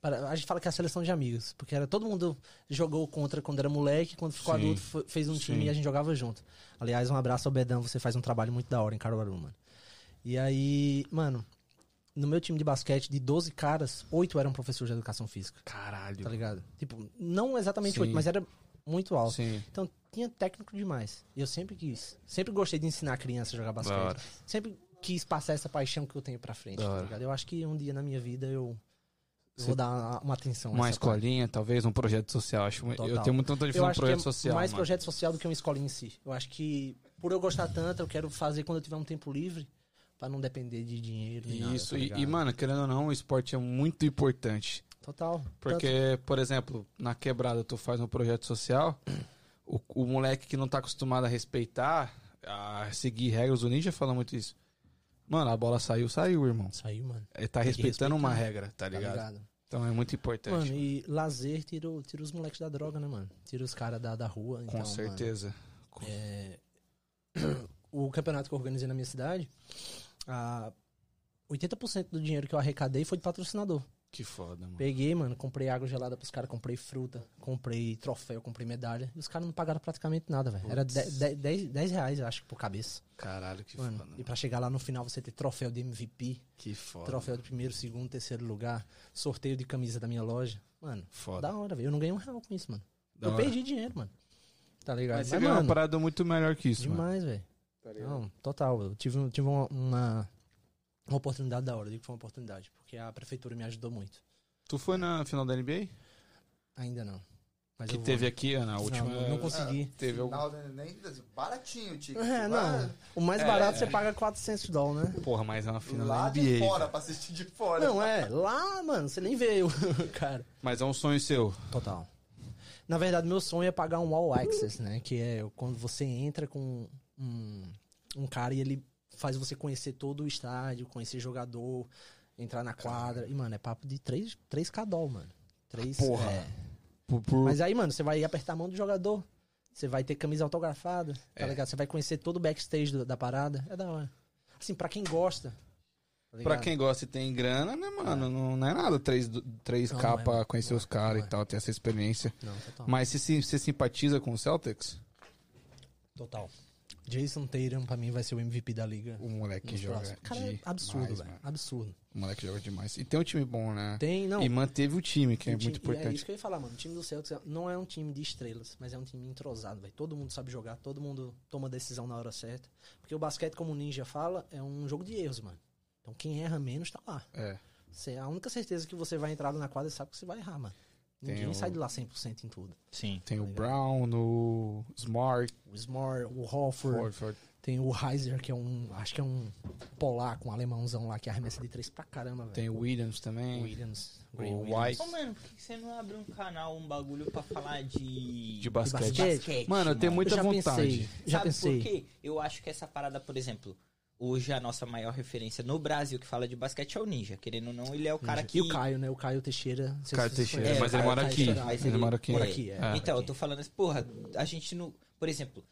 Speaker 3: para- A gente fala que é a seleção de amigos. Porque era todo mundo jogou contra quando era moleque, quando ficou
Speaker 1: Sim.
Speaker 3: adulto, fez um time
Speaker 1: Sim.
Speaker 3: e a gente jogava junto. Aliás, um abraço ao Bedão, você faz um trabalho muito da hora em Caruaru, mano. E aí, mano, no meu time de basquete, de 12 caras, 8 eram professores de educação física.
Speaker 1: Caralho.
Speaker 3: Tá ligado? Tipo, não exatamente
Speaker 1: Sim.
Speaker 3: 8, mas era muito alto.
Speaker 1: Sim.
Speaker 3: Então tinha técnico demais. E eu sempre quis. Sempre gostei de ensinar a criança a jogar basquete.
Speaker 1: hora.
Speaker 3: Sempre quis passar essa paixão que eu tenho pra frente,
Speaker 1: Da
Speaker 3: tá ligado? Eu acho que um dia na minha vida eu,
Speaker 1: Você-
Speaker 3: vou dar uma, atenção
Speaker 1: Uma
Speaker 3: essa parte.
Speaker 1: escolinha, talvez, um projeto social. Acho, eu tenho muita vontade de
Speaker 3: Eu
Speaker 1: fazer um projeto
Speaker 3: é
Speaker 1: social.
Speaker 3: mais
Speaker 1: mano.
Speaker 3: projeto social do que uma escolinha em si. Eu acho que por eu gostar tanto, eu quero fazer quando eu tiver um tempo livre, pra não depender de dinheiro nem nada,
Speaker 1: Isso,
Speaker 3: tá
Speaker 1: e- e, mano, querendo ou não, o esporte é muito importante.
Speaker 3: Total.
Speaker 1: Porque, por exemplo, na quebrada tu faz um projeto social, o, o moleque que não tá acostumado a respeitar, a seguir regras, o Ninja fala muito isso. Mano, a bola saiu, saiu, irmão.
Speaker 3: Tanto, saiu, mano.
Speaker 1: Ele tá respeitando uma regra, tá
Speaker 3: Tá
Speaker 1: ligado?
Speaker 3: ligado?
Speaker 1: Então é muito importante.
Speaker 3: Mano, e lazer tira, tira os moleques da droga, né, mano? Tira os caras da, da rua.
Speaker 1: Com
Speaker 3: então, mano,
Speaker 1: certeza.
Speaker 3: É, o campeonato que eu organizei na minha cidade, a 80% do dinheiro que eu arrecadei foi de patrocinador.
Speaker 1: Que foda, mano.
Speaker 3: Peguei, mano, comprei água gelada pros caras, comprei fruta, comprei troféu, comprei medalha. E os caras não pagaram praticamente nada, velho. Era
Speaker 1: Putz.
Speaker 3: 10 reais, eu acho, por cabeça.
Speaker 1: Caralho, que
Speaker 3: Mano,
Speaker 1: foda.
Speaker 3: e pra chegar lá no final você ter troféu de MVP,
Speaker 1: Que foda.
Speaker 3: troféu de primeiro, segundo, terceiro lugar, sorteio de camisa da minha loja. Mano,
Speaker 1: Foda.
Speaker 3: da hora, velho. Eu não ganhei um real com isso, mano.
Speaker 1: Da
Speaker 3: eu
Speaker 1: hora.
Speaker 3: perdi dinheiro, mano. Tá ligado?
Speaker 1: Mas você
Speaker 3: Mas,
Speaker 1: ganhou uma
Speaker 3: mano,
Speaker 1: parada muito melhor que isso, mano.
Speaker 3: demais, velho.
Speaker 4: Tá?
Speaker 3: Não, total. Eu tive, tive uma, uma, uma oportunidade da hora. Eu digo que foi uma oportunidade, porque a prefeitura me ajudou muito.
Speaker 1: Tu foi na final da NBA?
Speaker 3: Ainda não. Mas
Speaker 1: que
Speaker 3: vou.
Speaker 1: teve aqui, Ana, a
Speaker 3: Não,
Speaker 1: última.
Speaker 3: não, não consegui.
Speaker 1: Teve algum.
Speaker 4: Final, nem baratinho o ticket.
Speaker 3: É, não. O mais
Speaker 1: É,
Speaker 3: barato
Speaker 1: é.
Speaker 3: você paga 400 dólares, né?
Speaker 1: Porra, mas é uma final
Speaker 4: Lá
Speaker 1: da
Speaker 4: de
Speaker 1: NBA.
Speaker 4: fora,
Speaker 1: velho.
Speaker 4: pra assistir de fora.
Speaker 3: Não, é. Lá, mano, você nem vê o cara.
Speaker 1: Mas é um sonho seu.
Speaker 3: Total. Na verdade, meu sonho é pagar um All Access, né? Que é quando você entra com um, um cara e ele faz você conhecer todo o estádio, conhecer jogador, entrar na quadra. E, mano, é papo de 3, 3k doll, mano. 3,
Speaker 1: Porra.
Speaker 3: é.
Speaker 1: Por, por-
Speaker 3: Mas aí, mano, você vai apertar a mão do jogador. Você vai ter camisa autografada, tá
Speaker 1: É.
Speaker 3: ligado? Você vai conhecer todo o backstage do- da parada. É da hora. Assim, pra quem gosta. tá
Speaker 1: Pra quem gosta e tem grana, né, mano? Não, não é nada 3, 3K
Speaker 3: Não, não é,
Speaker 1: pra conhecer
Speaker 3: Não
Speaker 1: os
Speaker 3: é,
Speaker 1: caras e
Speaker 3: é.
Speaker 1: tal, ter essa experiência.
Speaker 3: Não, total.
Speaker 1: Mas você, se- você simpatiza com o Celtics?
Speaker 3: Total. Jason Tatum, pra mim, vai ser o MVP da liga.
Speaker 1: O moleque joga.
Speaker 3: próximos. Cara, é absurdo, velho. Absurdo.
Speaker 1: O moleque joga demais. E tem um time bom, né?
Speaker 3: Tem, não.
Speaker 1: E manteve o time, que é
Speaker 3: o time-
Speaker 1: muito
Speaker 3: e É
Speaker 1: importante.
Speaker 3: isso que eu ia falar, mano. O time do Celtics não é um time de estrelas, mas é um time entrosado, velho. Todo mundo sabe jogar, todo mundo toma decisão na hora certa. Porque o basquete, como o Ninja fala, é um jogo de erros, mano. Então quem erra menos tá lá.
Speaker 1: É.
Speaker 3: Você, a única certeza que você vai entrar na quadra sabe que você vai errar, mano.
Speaker 1: Tem
Speaker 3: Ninguém
Speaker 1: o-
Speaker 3: sai de lá 100% em tudo.
Speaker 2: Sim.
Speaker 1: Tem o
Speaker 3: ligado?
Speaker 1: Brown, o Smart,
Speaker 3: O Smart, o Hofford,
Speaker 1: Horford.
Speaker 3: tem o Heiser, que é um. Acho que é um polaco, um alemãozão lá que arremessa de três pra caramba, velho.
Speaker 1: Tem o Williams também.
Speaker 3: Williams.
Speaker 1: O
Speaker 3: Williams.
Speaker 1: White.
Speaker 2: Ô, mano, por que você não abre um canal, um bagulho pra falar de...
Speaker 1: De basquete.
Speaker 3: basquete?
Speaker 2: basquete,
Speaker 1: Mano, eu tenho muita
Speaker 3: Eu já
Speaker 1: vontade.
Speaker 3: pensei. Já
Speaker 2: Sabe
Speaker 3: pensei.
Speaker 2: por quê? Eu acho que essa parada, por exemplo, hoje a nossa maior referência no Brasil que fala de basquete é o Ninja. Querendo ou não, ele é o cara que...
Speaker 3: E o Caio, né? O Caio Teixeira. não sei
Speaker 1: Caio Teixeira,
Speaker 3: conhecem.
Speaker 1: mas ele
Speaker 3: Caio
Speaker 1: mora aqui.
Speaker 3: estourado.
Speaker 2: Mas
Speaker 1: Ele
Speaker 2: ele
Speaker 1: mora aqui.
Speaker 3: Mora aqui, é.
Speaker 1: É.
Speaker 2: Então, eu tô falando assim, porra, a gente não. Por exemplo,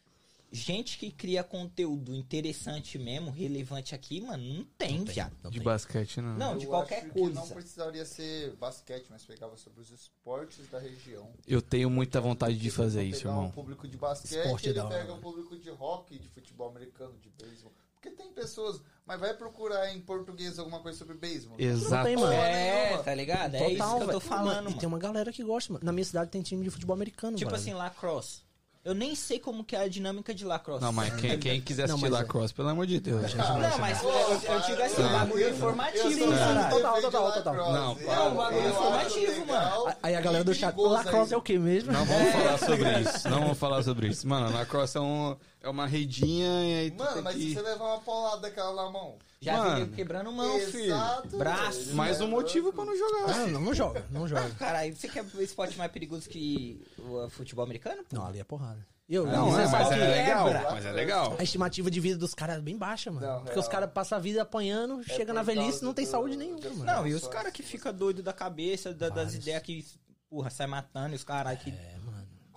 Speaker 2: gente que cria conteúdo interessante mesmo, relevante aqui, mano, não tem, viado.
Speaker 3: Não
Speaker 1: De
Speaker 3: tem.
Speaker 1: basquete, não.
Speaker 2: Não, de
Speaker 4: Eu
Speaker 2: qualquer
Speaker 4: acho
Speaker 2: coisa.
Speaker 4: Que não precisaria ser basquete, mas pegava sobre os esportes da região.
Speaker 1: Eu tenho muita vontade de fazer isso, irmão.
Speaker 4: um público de basquete,
Speaker 3: Esporte é
Speaker 4: ele
Speaker 3: da hora,
Speaker 4: pega um público de hockey, de futebol americano, de beisebol. Porque tem pessoas, mas vai procurar em português alguma coisa sobre beisebol.
Speaker 1: Exato.
Speaker 3: tem, mano.
Speaker 2: É,
Speaker 4: nenhuma.
Speaker 2: tá ligado? É isso que eu tô falando,
Speaker 3: Mano, E
Speaker 2: mano.
Speaker 3: tem uma galera que gosta, mano. Na minha cidade tem time de futebol americano,
Speaker 2: Tipo
Speaker 3: velho.
Speaker 2: assim, lacrosse. Eu nem sei como que é a dinâmica de lacrosse.
Speaker 1: Não, mas quem, quem quiser
Speaker 3: Não,
Speaker 1: assistir
Speaker 3: mas é.
Speaker 1: lacrosse, pelo amor de Deus.
Speaker 2: Não, mas eu, eu- eu digo assim, um bagulho informativo, cara.
Speaker 4: um
Speaker 3: Total, total, total.
Speaker 1: Não, é um
Speaker 2: bagulho informativo,
Speaker 3: A- Aí a galera do chat, lacrosse é o quê mesmo?
Speaker 1: Não vamos falar sobre isso. Não vamos falar sobre isso. Mano, lacrosse é, um, é uma redinha e aí tu
Speaker 4: Mano,
Speaker 1: tem
Speaker 4: mas
Speaker 1: que...
Speaker 4: se você levar uma paulada daquela na mão.
Speaker 2: Já
Speaker 1: Mano.
Speaker 2: vi quebrando mão, filho.
Speaker 4: Exato,
Speaker 2: Braço.
Speaker 4: velho.
Speaker 1: Mais um motivo pra não jogar.
Speaker 3: Não, não, não joga, não joga.
Speaker 2: Caralho, você quer o esporte mais perigoso que o uh, futebol americano? pô?
Speaker 3: Não, ali é porrada. Eu,
Speaker 1: Não,
Speaker 3: você
Speaker 1: é, mas é legal.
Speaker 2: quebra.
Speaker 1: Mas é legal.
Speaker 3: A estimativa de vida dos caras é bem baixa, mano.
Speaker 4: Não,
Speaker 3: Porque
Speaker 4: real.
Speaker 3: os caras passam a vida apanhando, chega na velhice e não tem
Speaker 4: do-
Speaker 3: saúde nenhuma, mano.
Speaker 2: Não, e os caras que ficam doidos da cabeça, da- das ideias que, porra, sai matando e os caras que.
Speaker 3: É,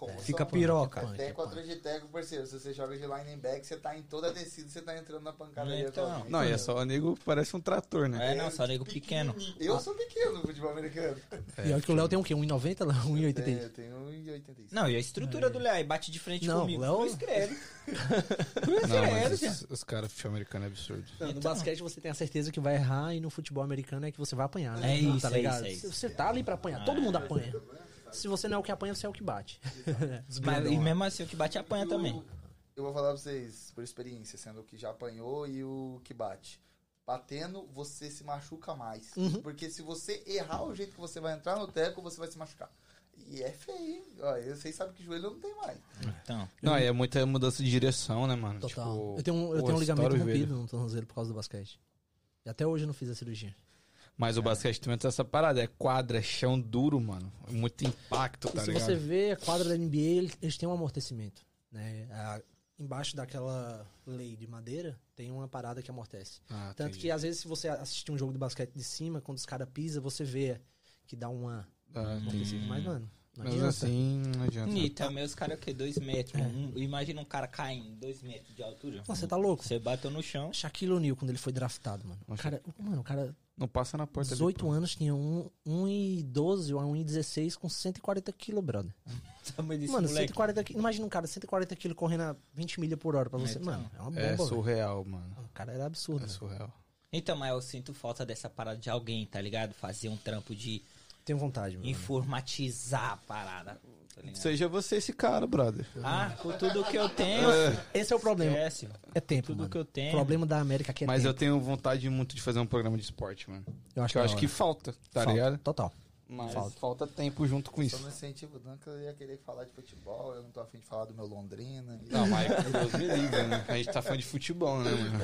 Speaker 3: mano.
Speaker 4: como
Speaker 2: Fica piroca.
Speaker 3: Punk,
Speaker 4: Até
Speaker 3: é
Speaker 4: com a
Speaker 3: punk.
Speaker 4: trajetória, parceiro. Se você joga de lineback, você tá em toda a descida, você tá entrando na pancadaria
Speaker 2: Então.
Speaker 1: Não, e é só o nego parece um trator, né?
Speaker 2: É, não, só nego pequeno.
Speaker 4: Eu sou pequeno no futebol americano.
Speaker 3: E olha que o Léo tem o quê? 1,90? Léo? 1,80?
Speaker 4: É, eu tenho 1,85.
Speaker 2: Não, e a estrutura do Léo bate de frente
Speaker 3: Não,
Speaker 2: comigo.
Speaker 3: Léo-
Speaker 2: Não escreve. É, já.
Speaker 1: os, os caras do futebol americano é absurdo.
Speaker 3: Não, no basquete você tem a certeza que vai errar e no futebol americano é que você vai apanhar, né?
Speaker 2: É isso,
Speaker 3: tá
Speaker 2: é
Speaker 3: ligado?
Speaker 2: isso, é isso.
Speaker 3: Você tá ali pra apanhar, todo mundo apanha. Se você não é o que apanha, você é o que bate.
Speaker 2: Mas, e
Speaker 3: lá.
Speaker 2: mesmo assim, o que bate apanha também.
Speaker 4: Eu vou falar pra vocês, por experiência, sendo o que já apanhou e o que bate. Batendo, você se machuca mais.
Speaker 3: Uhum.
Speaker 4: Porque se você errar o jeito que você vai entrar no teco, você vai se machucar. E é feio, hein? Ó, vocês sabem que joelho não tem mais.
Speaker 2: Então,
Speaker 1: Não, é muita mudança de direção, né, mano?
Speaker 3: Total.
Speaker 1: Tipo,
Speaker 3: eu tenho um, eu tenho um ligamento rompido no tornozelo por causa do basquete. E até hoje eu não fiz a cirurgia.
Speaker 1: Mas o basquete também tem essa parada, é quadra, é chão duro, mano. Muito impacto,
Speaker 3: E
Speaker 1: tá
Speaker 3: se
Speaker 1: ligado?
Speaker 3: você vê a quadra da NBA, eles, têm um amortecimento. Né? A- embaixo daquela lei de madeira, tem uma parada que amortece.
Speaker 1: Ah,
Speaker 3: Tanto
Speaker 1: entendi.
Speaker 3: que às vezes se você assistir um jogo de basquete de cima, quando os caras pisam, você vê que dá uma
Speaker 1: Ah, entendi.
Speaker 3: amortecida. Mas, mano, não
Speaker 1: Mas
Speaker 3: adianta.
Speaker 1: assim, não adianta.
Speaker 2: e também os caras que dois metros. um- imagina um cara caindo dois metros de altura.
Speaker 3: Nossa, você tá louco?
Speaker 2: Você bateu no chão.
Speaker 3: Shaquille O'Neal, quando ele foi draftado, mano. O cara, mano, o cara,
Speaker 1: Não passa na porta
Speaker 3: 18
Speaker 1: ali,
Speaker 3: anos, tinha um, 1,12 ou 1,16 com 140 quilos, brother.
Speaker 2: Desse
Speaker 3: Mano,
Speaker 2: moleque.
Speaker 3: 140 quilos. Imagina um cara, 140 quilos correndo a 20 milhas por hora pra você.
Speaker 2: Então,
Speaker 3: mano, é uma bomba,
Speaker 1: É surreal, mano.
Speaker 3: O cara era absurdo.
Speaker 1: É surreal.
Speaker 2: Então, mas eu sinto falta dessa parada de alguém, tá ligado? Fazer um trampo de
Speaker 3: Tenho vontade, mano.
Speaker 2: informatizar a parada. Tá?
Speaker 1: Seja você esse cara, brother.
Speaker 2: Ah, com tudo que eu tenho.
Speaker 3: Esse é o problema.
Speaker 2: Esquece.
Speaker 3: É tempo,
Speaker 2: Tudo
Speaker 3: mano.
Speaker 2: que eu tenho.
Speaker 3: O problema da América aqui é
Speaker 1: Mas eu
Speaker 3: tempo.
Speaker 1: tenho vontade muito de fazer um programa de esporte, mano.
Speaker 3: Eu acho
Speaker 1: Que eu acho que falta, tá
Speaker 3: Falta,
Speaker 1: ligado?
Speaker 3: Total.
Speaker 1: Mas
Speaker 3: Falta.
Speaker 1: falta. tempo junto com isso.
Speaker 4: no incentivo não que eu ia querer falar de futebol, eu não tô afim de falar do meu Londrina.
Speaker 1: Não, mas Deus me livre, né? A gente tá falando de futebol, né, mano?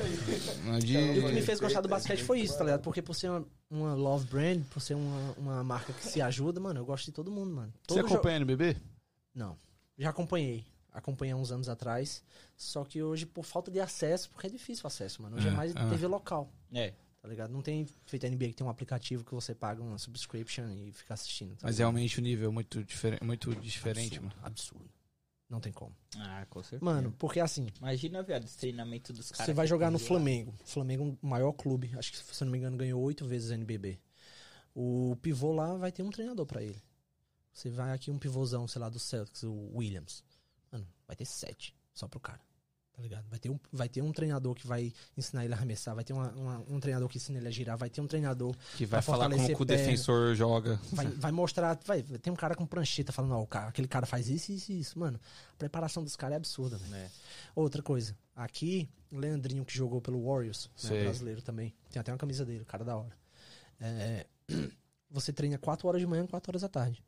Speaker 1: Não de...
Speaker 3: E o que me fez gostar do basquete foi isso, tá ligado? Porque por ser uma, uma love brand, por ser uma, uma marca que se ajuda, mano, eu gosto de todo mundo, mano.
Speaker 1: Você
Speaker 3: Todo jo-
Speaker 1: acompanha NBB?
Speaker 3: Não. Já acompanhei. Acompanhei há uns anos atrás. Só que hoje, por falta de acesso, porque é difícil o acesso, mano. Hoje é,
Speaker 1: É,
Speaker 3: mais
Speaker 1: é.
Speaker 3: TV local,
Speaker 2: É.
Speaker 3: tá ligado? Não tem feito a NBA que tem um aplicativo que você paga uma subscription e fica assistindo. tá
Speaker 1: Mas realmente o nível é muito, diferente, muito diferente,
Speaker 3: absurdo,
Speaker 1: mano.
Speaker 3: Absurdo. Não tem como.
Speaker 2: Ah, com certeza.
Speaker 3: Mano, porque assim,
Speaker 2: Imagina, viado, os treinamentos dos caras.
Speaker 3: você vai jogar no
Speaker 2: lá.
Speaker 3: Flamengo. Flamengo é o maior clube. Acho que, se eu não me engano, ganhou oito vezes NBB. O pivô lá vai ter um treinador pra ele. Você vai aqui um pivôzão, sei lá, do Celtics, o Williams. Mano, vai ter sete só pro cara. Tá ligado? Vai ter um, vai ter um treinador que vai ensinar ele a arremessar. Vai ter uma- uma- um treinador que ensina ele a girar. Vai ter um treinador
Speaker 1: Que vai falar como que o defensor joga.
Speaker 3: vai, vai mostrar. Vai, tem um cara com prancheta falando, ó, o cara, aquele cara faz isso, isso e isso. Mano, a preparação dos caras é absurda, velho.
Speaker 2: É.
Speaker 3: Outra coisa, aqui, o Leandrinho que jogou pelo Warriors, né, brasileiro também. Tem até uma camisa dele, cara da hora. É, você treina 4 horas de manhã e 4 horas da tarde.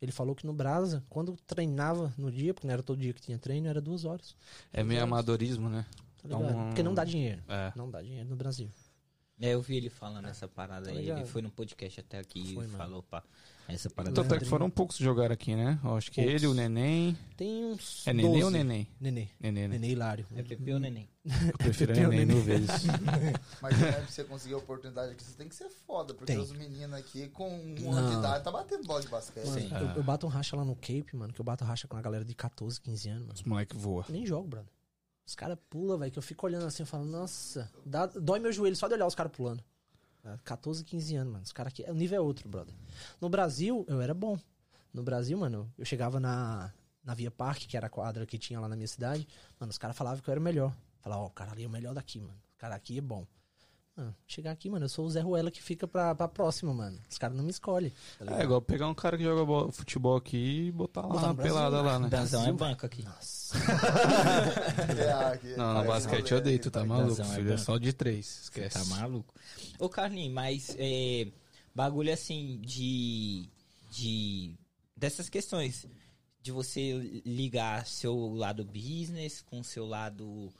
Speaker 3: Ele falou que no Brasa, quando treinava no dia, porque não era todo dia que tinha treino, era duas horas.
Speaker 1: É meio amadorismo, né?
Speaker 3: Tá?
Speaker 1: Então,
Speaker 3: Porque não dá dinheiro.
Speaker 1: É.
Speaker 3: Não dá dinheiro no Brasil.
Speaker 2: É, eu vi ele falando essa parada
Speaker 3: Tá
Speaker 2: aí. Ele foi no podcast até aqui
Speaker 3: Foi,
Speaker 2: e
Speaker 3: mano.
Speaker 2: falou, pá, essa parada.
Speaker 1: Tanto é que foram poucos que jogaram aqui, né? Eu acho que
Speaker 3: Poucos.
Speaker 1: ele, o Neném.
Speaker 3: Tem uns.
Speaker 1: É Neném
Speaker 3: 12.
Speaker 1: ou Neném?
Speaker 3: Nenê.
Speaker 1: Neném, né?
Speaker 3: Nenê Hilário.
Speaker 2: É Pepe ou Neném?
Speaker 1: Eu prefiro
Speaker 3: Pepeu,
Speaker 1: Neném
Speaker 3: Neném.
Speaker 1: mil vezes.
Speaker 4: Mas né, pra você conseguir a oportunidade aqui, você tem que ser foda, porque
Speaker 3: Tem.
Speaker 4: os meninos aqui com um ano de idade tá batendo bola de basquete.
Speaker 3: Mano,
Speaker 1: Sim.
Speaker 3: eu, eu bato um racha lá no Cape, mano, que eu bato racha com a galera de 14, 15 anos, mano.
Speaker 1: Os moleque voa.
Speaker 3: Nem jogo, brother. Os caras pulam, velho, que eu fico olhando assim falo, nossa, dá- dói meu joelho só de olhar os caras pulando. É, 14, 15 anos, mano. Os caras aqui. O nível é outro, brother. No Brasil, eu era bom. No Brasil, mano, eu chegava na, na Via Parque, que era a quadra que tinha lá na minha cidade. Mano, os caras falavam que eu era o melhor. Falavam, ó, o cara ali é o melhor daqui, mano. O cara aqui é bom. Mano, chegar aqui, mano, eu sou o Zé Ruela que fica pra, pra próxima, mano. Os caras não me escolhem. Tá
Speaker 1: É igual pegar um cara que joga futebol aqui e botar lá
Speaker 3: Botar Brasil,
Speaker 1: pelada lá, né?
Speaker 2: Danzão é banco aqui.
Speaker 3: Nossa.
Speaker 4: É,
Speaker 1: Não, no basquete eu tu tá maluco,
Speaker 2: Danzão é
Speaker 1: filho. É
Speaker 2: banco.
Speaker 1: só de três,
Speaker 2: Você
Speaker 1: esquece.
Speaker 2: tá maluco? Ô, Carlinhos, mas é, bagulho assim de. de. dessas questões. De você ligar seu lado business com seu lado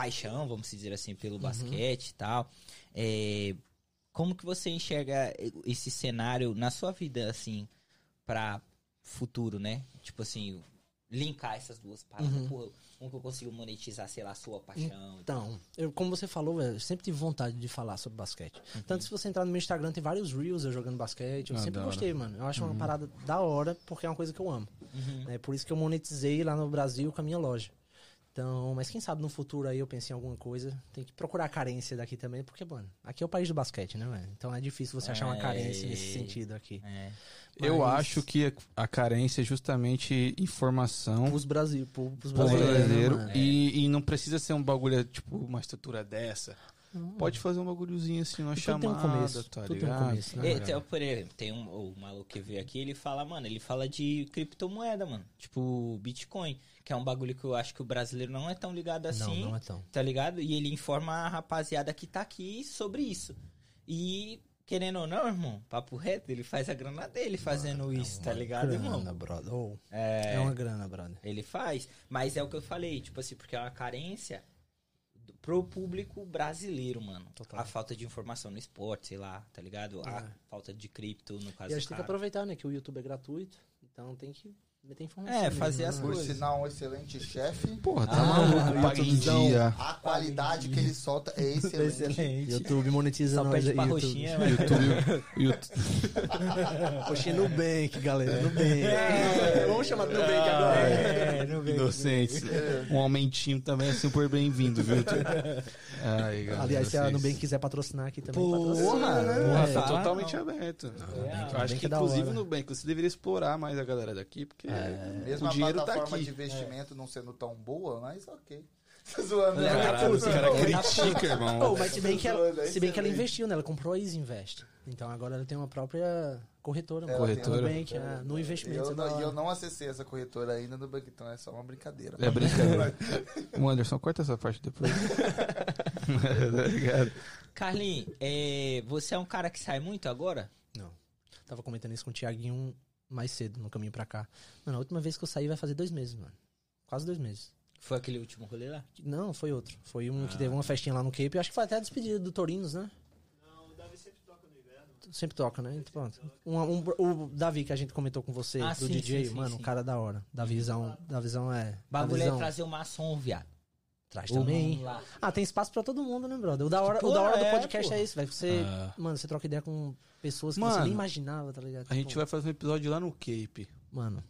Speaker 2: paixão, vamos dizer assim, pelo basquete e tal. É, como que você enxerga esse cenário na sua vida, assim, pra futuro, né? Tipo assim, linkar essas duas paradas.
Speaker 3: Uhum.
Speaker 2: Como que eu consigo monetizar, sei lá, a sua paixão?
Speaker 3: Então, eu, como você falou, eu sempre tive vontade de falar sobre basquete. Tanto se você entrar no meu Instagram, tem vários reels eu jogando basquete. Eu
Speaker 1: Ah,
Speaker 3: sempre gostei, mano. Eu acho uma parada da hora, porque é uma coisa que eu amo.
Speaker 2: Uhum.
Speaker 3: É por isso que eu monetizei lá no Brasil com a minha loja. Então, mas quem sabe no futuro aí eu pensei em alguma coisa. Tem que procurar a carência daqui também, porque, mano, aqui é o país do basquete, né, velho? Então é difícil você achar uma
Speaker 2: É.
Speaker 3: carência nesse sentido aqui.
Speaker 2: É.
Speaker 1: Eu
Speaker 3: Mas-
Speaker 1: acho que a carência é justamente informação
Speaker 3: Os Brasil, pro, pros
Speaker 1: pro
Speaker 3: brasileiros, né,
Speaker 1: brasileiro.
Speaker 3: mano?
Speaker 1: e, e não precisa ser um bagulho, tipo, uma estrutura dessa. Pode fazer um bagulhozinho assim, uma
Speaker 3: tudo tem um
Speaker 1: chamada,
Speaker 3: começo,
Speaker 1: tá
Speaker 3: tudo tem um
Speaker 1: ligado?
Speaker 3: começo, né?
Speaker 2: É, tem, por exemplo, tem um, o maluco que veio aqui, ele fala, mano, ele fala de criptomoeda, mano. Tipo, Bitcoin, que é um bagulho que eu acho que o brasileiro não é tão ligado
Speaker 3: Não,
Speaker 2: assim.
Speaker 3: não é tão.
Speaker 2: tá ligado? E ele informa a rapaziada que tá aqui sobre isso. E, querendo ou não, irmão, papo reto, ele faz a grana dele fazendo isso, tá ligado,
Speaker 3: grana,
Speaker 2: irmão?
Speaker 3: brother. Oh,
Speaker 2: É,
Speaker 3: é uma grana, brother.
Speaker 2: ele faz. Mas é o que eu falei, tipo assim, porque é uma carência pro público brasileiro, mano.
Speaker 3: Total.
Speaker 2: A falta de informação no esporte, sei lá, tá ligado? A
Speaker 3: É.
Speaker 2: falta de cripto, no caso
Speaker 3: E a gente tem que aproveitar, né? Que o YouTube é gratuito. Então tem que meter informação.
Speaker 2: É, fazer
Speaker 3: mesmo,
Speaker 2: as
Speaker 3: né?
Speaker 4: Por
Speaker 2: coisas.
Speaker 4: sinal, um excelente chefe.
Speaker 1: Porra, tá
Speaker 2: Ah,
Speaker 1: maluco, paga em dia.
Speaker 4: A qualidade que ele solta é excelente.
Speaker 2: Excelente.
Speaker 3: YouTube monetiza
Speaker 2: Só
Speaker 3: nós
Speaker 2: pede
Speaker 3: aí,
Speaker 2: pra
Speaker 3: YouTube.
Speaker 2: roxinha, mas...
Speaker 1: YouTube, YouTube.
Speaker 3: Poxa, Nubank, galera. Nubank. Vamos chamar de Nubank agora.
Speaker 2: É.
Speaker 1: Inocentes. Um aumentinho também é super bem-vindo, viu? Ai, galera,
Speaker 3: Aliás, se a Nubank quiser patrocinar aqui também,
Speaker 2: Porra,
Speaker 3: patrocina, né?
Speaker 1: Porra,
Speaker 3: É.
Speaker 1: tá
Speaker 2: Fala,
Speaker 1: totalmente aberto.
Speaker 2: É,
Speaker 1: Eu acho que,
Speaker 3: é
Speaker 1: inclusive, Nubank, você deveria explorar mais a galera daqui, porque
Speaker 4: Mesmo
Speaker 1: o
Speaker 4: a
Speaker 1: dinheiro tá
Speaker 4: plataforma
Speaker 1: aqui.
Speaker 4: de investimento não sendo tão boa, mas ok. Tô zoando, né?
Speaker 1: Caralho, os caras
Speaker 2: Tá
Speaker 1: criticam, irmão.
Speaker 3: Pô, mas se bem, que ela,
Speaker 4: é
Speaker 3: se bem que ela investiu, né? Ela comprou a Easy Invest. Então agora ela tem uma própria corretora. mano.
Speaker 1: Corretora.
Speaker 3: Nubank, é, no
Speaker 4: E
Speaker 3: investimento.
Speaker 4: eu,
Speaker 3: é
Speaker 4: não, e
Speaker 3: hora.
Speaker 4: eu não acessei essa corretora ainda no banco, então é só uma brincadeira.
Speaker 1: É brincadeira. O Anderson, corta essa parte depois. tá?
Speaker 2: Carlinhos, é, você é um cara que sai muito agora?
Speaker 3: Não. Tava comentando isso com o Thiaguinho mais cedo, no caminho pra cá. Mano, a última vez que eu saí vai fazer dois meses, mano. Quase dois meses.
Speaker 2: Foi aquele último rolê lá?
Speaker 3: Não, foi outro. Foi um que teve uma festinha lá no Cape. Eu acho que foi até a despedida do Torinos, né? Não, o Davi sempre toca no inverno. Sempre toca, né? Então, pronto. Um, um- o Davi que a gente comentou com você,
Speaker 2: Ah,
Speaker 3: do
Speaker 2: sim,
Speaker 3: DJ,
Speaker 2: sim,
Speaker 3: mano,
Speaker 2: sim.
Speaker 3: um cara da hora. Da visão, da visão é. da
Speaker 2: Bagulho é trazer uma som, viado.
Speaker 3: Traz também.
Speaker 2: lá.
Speaker 3: Ah, tem espaço pra todo mundo, né, brother? O da hora, o
Speaker 2: Porra,
Speaker 3: da hora do
Speaker 2: é,
Speaker 3: podcast
Speaker 2: porra.
Speaker 3: é isso, velho. Você,
Speaker 1: Ah.
Speaker 3: mano, você troca ideia com pessoas que
Speaker 1: Mano,
Speaker 3: você nem imaginava, tá ligado?
Speaker 1: A gente
Speaker 3: Tipo,
Speaker 1: vai fazer um episódio lá no Cape.
Speaker 3: Mano,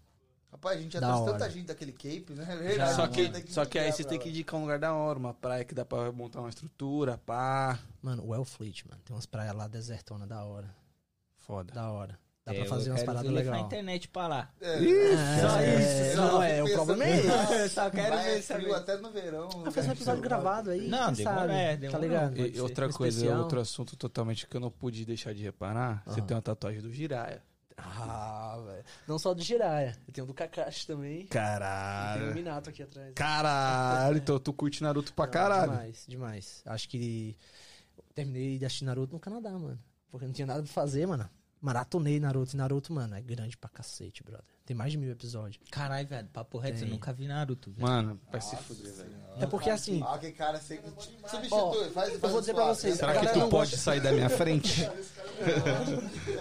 Speaker 4: Rapaz, a gente já
Speaker 3: Da
Speaker 4: trouxe
Speaker 3: hora.
Speaker 4: tanta gente daquele Cape, né? É verdade,
Speaker 1: Só que,
Speaker 4: tem
Speaker 1: só que aí você tem que indicar um lugar da hora, uma praia que dá pra montar uma estrutura, pá.
Speaker 3: mano, o Elfleet, mano. Tem umas praias lá desertona da hora.
Speaker 1: Foda.
Speaker 3: Da hora. Dá
Speaker 2: É,
Speaker 3: pra fazer umas paradas
Speaker 2: levar a
Speaker 3: legais.
Speaker 2: internet pra lá.
Speaker 4: É,
Speaker 2: Só
Speaker 3: É,
Speaker 2: isso,
Speaker 3: Não,
Speaker 2: só.
Speaker 3: é, o problema é esse.
Speaker 2: Eu só quero
Speaker 4: Lá é
Speaker 2: ver
Speaker 4: frio até no verão.
Speaker 3: Ah, faz um episódio gravado aí,
Speaker 2: Não,
Speaker 3: sabe,
Speaker 2: é,
Speaker 3: tá ligado?
Speaker 1: E outra coisa, outro assunto totalmente que eu não pude deixar de reparar. Você tem uma tatuagem do Jiraya.
Speaker 3: Ah, velho. Não só do Jiraya. Eu tenho um do Kakashi também. E tem um
Speaker 1: Caralho.
Speaker 3: Minato aqui atrás.
Speaker 1: Caralho, então tu curte Naruto pra
Speaker 3: Não,
Speaker 1: caralho.
Speaker 3: Demais, demais. Acho que terminei de assistir Naruto no Canadá, mano. Porque não tinha nada pra fazer, mano. Maratonei Naruto. E Naruto, mano, é grande pra cacete, brother. Tem mais de mil episódios.
Speaker 2: Caralho, velho, papo reto, eu nunca vi Naruto, velho.
Speaker 1: Mano, vai se fuder, velho.
Speaker 3: É porque assim,
Speaker 4: Ah, que cara sempre substitui.
Speaker 3: Ó,
Speaker 4: faz,
Speaker 3: eu
Speaker 4: faz
Speaker 3: vou
Speaker 4: os
Speaker 3: dizer pra vocês,
Speaker 4: né?
Speaker 1: Será que tu pode
Speaker 3: gosta-
Speaker 1: sair da minha frente?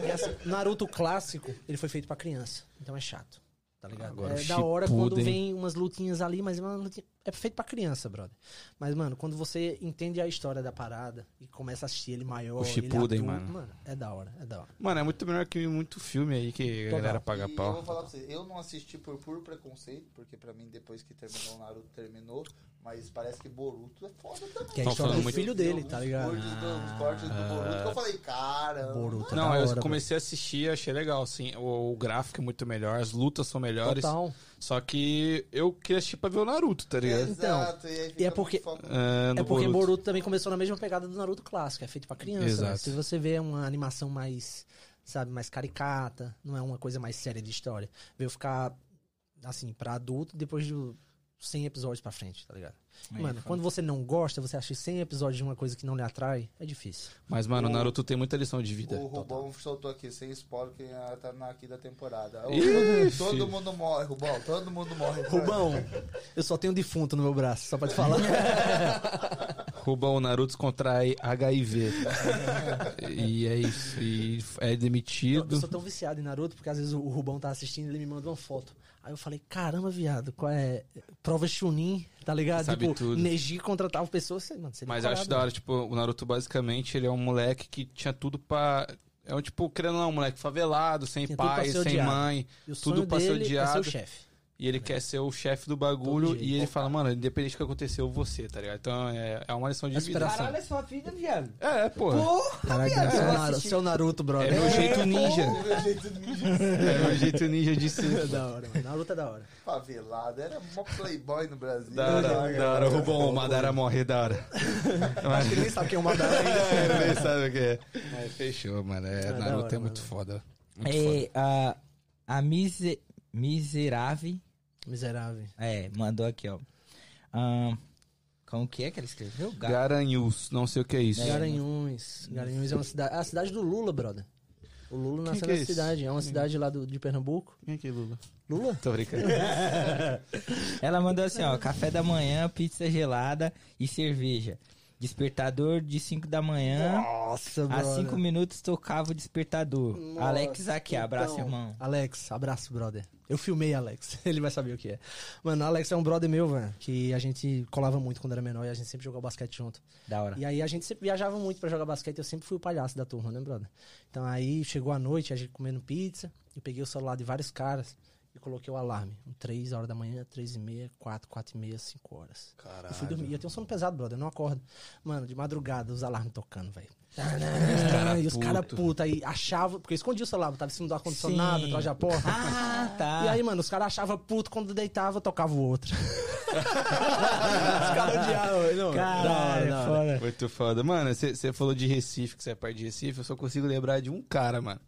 Speaker 3: é assim, Naruto clássico, ele foi feito pra criança. Então é chato. Tá ligado?
Speaker 1: Agora
Speaker 3: é da hora quando vem umas lutinhas ali, mas é uma lutinha- é feito pra criança, brother. Mas, mano, quando você entende a história da parada e começa a assistir ele maior,
Speaker 1: O
Speaker 3: ele
Speaker 1: Shippuden,
Speaker 3: adulto,
Speaker 1: mano.
Speaker 3: é da hora, é da hora.
Speaker 1: Mano, é muito melhor que muito filme aí que a galera paga
Speaker 4: E eu
Speaker 1: pau.
Speaker 4: vou falar pra você, eu não assisti por puro preconceito, porque pra mim depois que terminou o Naruto terminou, mas parece que Boruto é foda também.
Speaker 3: Que é a história do
Speaker 1: muito-
Speaker 3: filho dele, tá ligado?
Speaker 4: Os cortes do, os cortes do Boruto que eu falei, cara.
Speaker 3: Boruto é
Speaker 1: Não, eu
Speaker 3: hora,
Speaker 1: comecei a assistir, achei legal, assim. O, o gráfico é muito melhor, as lutas são melhores.
Speaker 3: Total.
Speaker 1: Só que eu queria assistir pra ver o Naruto, tá ligado?
Speaker 3: Então,
Speaker 4: Exato, e,
Speaker 3: e é porque-
Speaker 1: É,
Speaker 3: É porque
Speaker 1: Boruto.
Speaker 3: Boruto. também começou na mesma pegada do Naruto clássico, é feito pra criança. né?
Speaker 1: Exato.
Speaker 3: Se você vê uma animação mais, sabe, mais caricata, não é uma coisa mais séria de história. Veio ficar, assim, pra adulto depois de 100 episódios pra frente, tá ligado?
Speaker 2: Aí,
Speaker 3: Mano, quando você não gosta, você acha 100 episódios de uma coisa que não lhe atrai, é difícil.
Speaker 1: Mas, mano, o Naruto tem muita lição de vida.
Speaker 4: O Rubão soltou aqui, sem spoiler, quem ah, tá na aqui da temporada.
Speaker 1: Ih,
Speaker 4: todo mundo morre, Rubão, todo mundo morre.
Speaker 3: Rubão, eu só tenho defunto no meu braço, só pra te falar.
Speaker 1: Rubão, o Naruto contrai HIV. e é isso. E é
Speaker 3: Eu,
Speaker 1: demitido.
Speaker 3: eu sou tão viciado em Naruto, porque às vezes o Rubão tá assistindo e ele me manda uma foto. Aí eu falei, caramba, viado, qual é? Prova Chunin, tá ligado?
Speaker 1: Sabe
Speaker 3: tipo,
Speaker 1: tudo.
Speaker 3: Neji contratava pessoas, você- mano,
Speaker 1: Mas eu acho da hora, tipo, o Naruto basicamente ele é um moleque que tinha tudo pra. É um tipo, querendo não, um moleque favelado, sem
Speaker 3: Tinha
Speaker 1: pai, sem
Speaker 3: odiado.
Speaker 1: mãe. Tudo pra ser
Speaker 3: dele é ser
Speaker 1: odiado.
Speaker 3: o chefe.
Speaker 1: E ele quer ser o chefe do bagulho. E ele fala, mano, independente do que aconteceu, ser, tá ligado? Então é, é uma lição de
Speaker 3: A
Speaker 1: vida.
Speaker 2: Caralho, é sua vida, viado.
Speaker 1: É, porra.
Speaker 2: Porra,
Speaker 3: Caralho,
Speaker 2: viado.
Speaker 3: seu,
Speaker 2: eu
Speaker 3: Naruto,
Speaker 2: assisti-
Speaker 3: seu Naruto,
Speaker 1: É
Speaker 3: brother.
Speaker 1: meu jeito ninja.
Speaker 4: Meu jeito de
Speaker 1: É meu jeito ninja de
Speaker 3: É
Speaker 1: ser.
Speaker 3: da hora, mano. Naruto é da hora.
Speaker 4: favelado. Era mó playboy no Brasil.
Speaker 1: Da hora,
Speaker 4: Já,
Speaker 1: da hora. O bom, o Madara morrer, da hora.
Speaker 3: Acho que ele nem sabe quem é o Madara ainda.
Speaker 1: É, nem sabe o que é. Mas fechou, mano. É,
Speaker 3: É
Speaker 1: Naruto
Speaker 3: hora,
Speaker 1: é muito
Speaker 3: mano.
Speaker 1: foda. Muito
Speaker 2: É, a, a mise, Miserável.
Speaker 3: Miserável.
Speaker 2: É, mandou aqui, ó. Ahn, como que é que ele escreveu?
Speaker 1: foda.
Speaker 2: Ga-
Speaker 1: Garanhuns, não sei o que é isso.
Speaker 3: Garanhuns. Garanhuns é uma cidade. É a cidade do Lula, brother. O Lula nasceu
Speaker 1: é
Speaker 3: nessa
Speaker 1: esse?
Speaker 3: cidade. É uma cidade lá do, de Pernambuco.
Speaker 1: Quem é que é Lula?
Speaker 3: Lula?
Speaker 1: Tô brincando.
Speaker 2: Ela mandou assim, ó, café da manhã, pizza gelada e cerveja. Despertador de 5 da manhã.
Speaker 3: Nossa,
Speaker 2: Há
Speaker 3: brother.
Speaker 2: 5 minutos tocava o despertador.
Speaker 3: Nossa,
Speaker 2: Alex aqui, abraço,
Speaker 3: então.
Speaker 2: irmão.
Speaker 3: Alex, abraço, brother. Eu filmei Alex, ele vai saber o que é. Mano, Alex é um brother meu, velho, que a gente colava muito quando era menor e a gente sempre jogou basquete junto.
Speaker 2: Da hora.
Speaker 3: E aí a gente sempre viajava muito pra jogar basquete, eu sempre fui o palhaço da turma, né, brother? Então aí chegou a noite, a gente comendo pizza, eu peguei o celular de vários caras e coloquei o alarme. 3 horas da manhã, 3 e meia, 4, 4 e meia, 5 horas. Eu fui dormir. E eu tenho sono pesado, brother, eu não acordo. Mano, de madrugada, os alarmes tocando, velho. E os caras puta aí achavam, porque eu escondia o celular, tava em cima do ar-condicionado, atrás da porta.
Speaker 2: Ah, tá.
Speaker 3: E aí, mano, os caras achavam puto quando deitava, tocava o outro. os caras odiavam, não.
Speaker 2: Caralho,
Speaker 3: hora.
Speaker 2: foda.
Speaker 1: Muito foda. Mano, você falou de Recife, que você é parte de Recife, eu só consigo lembrar de um cara, mano.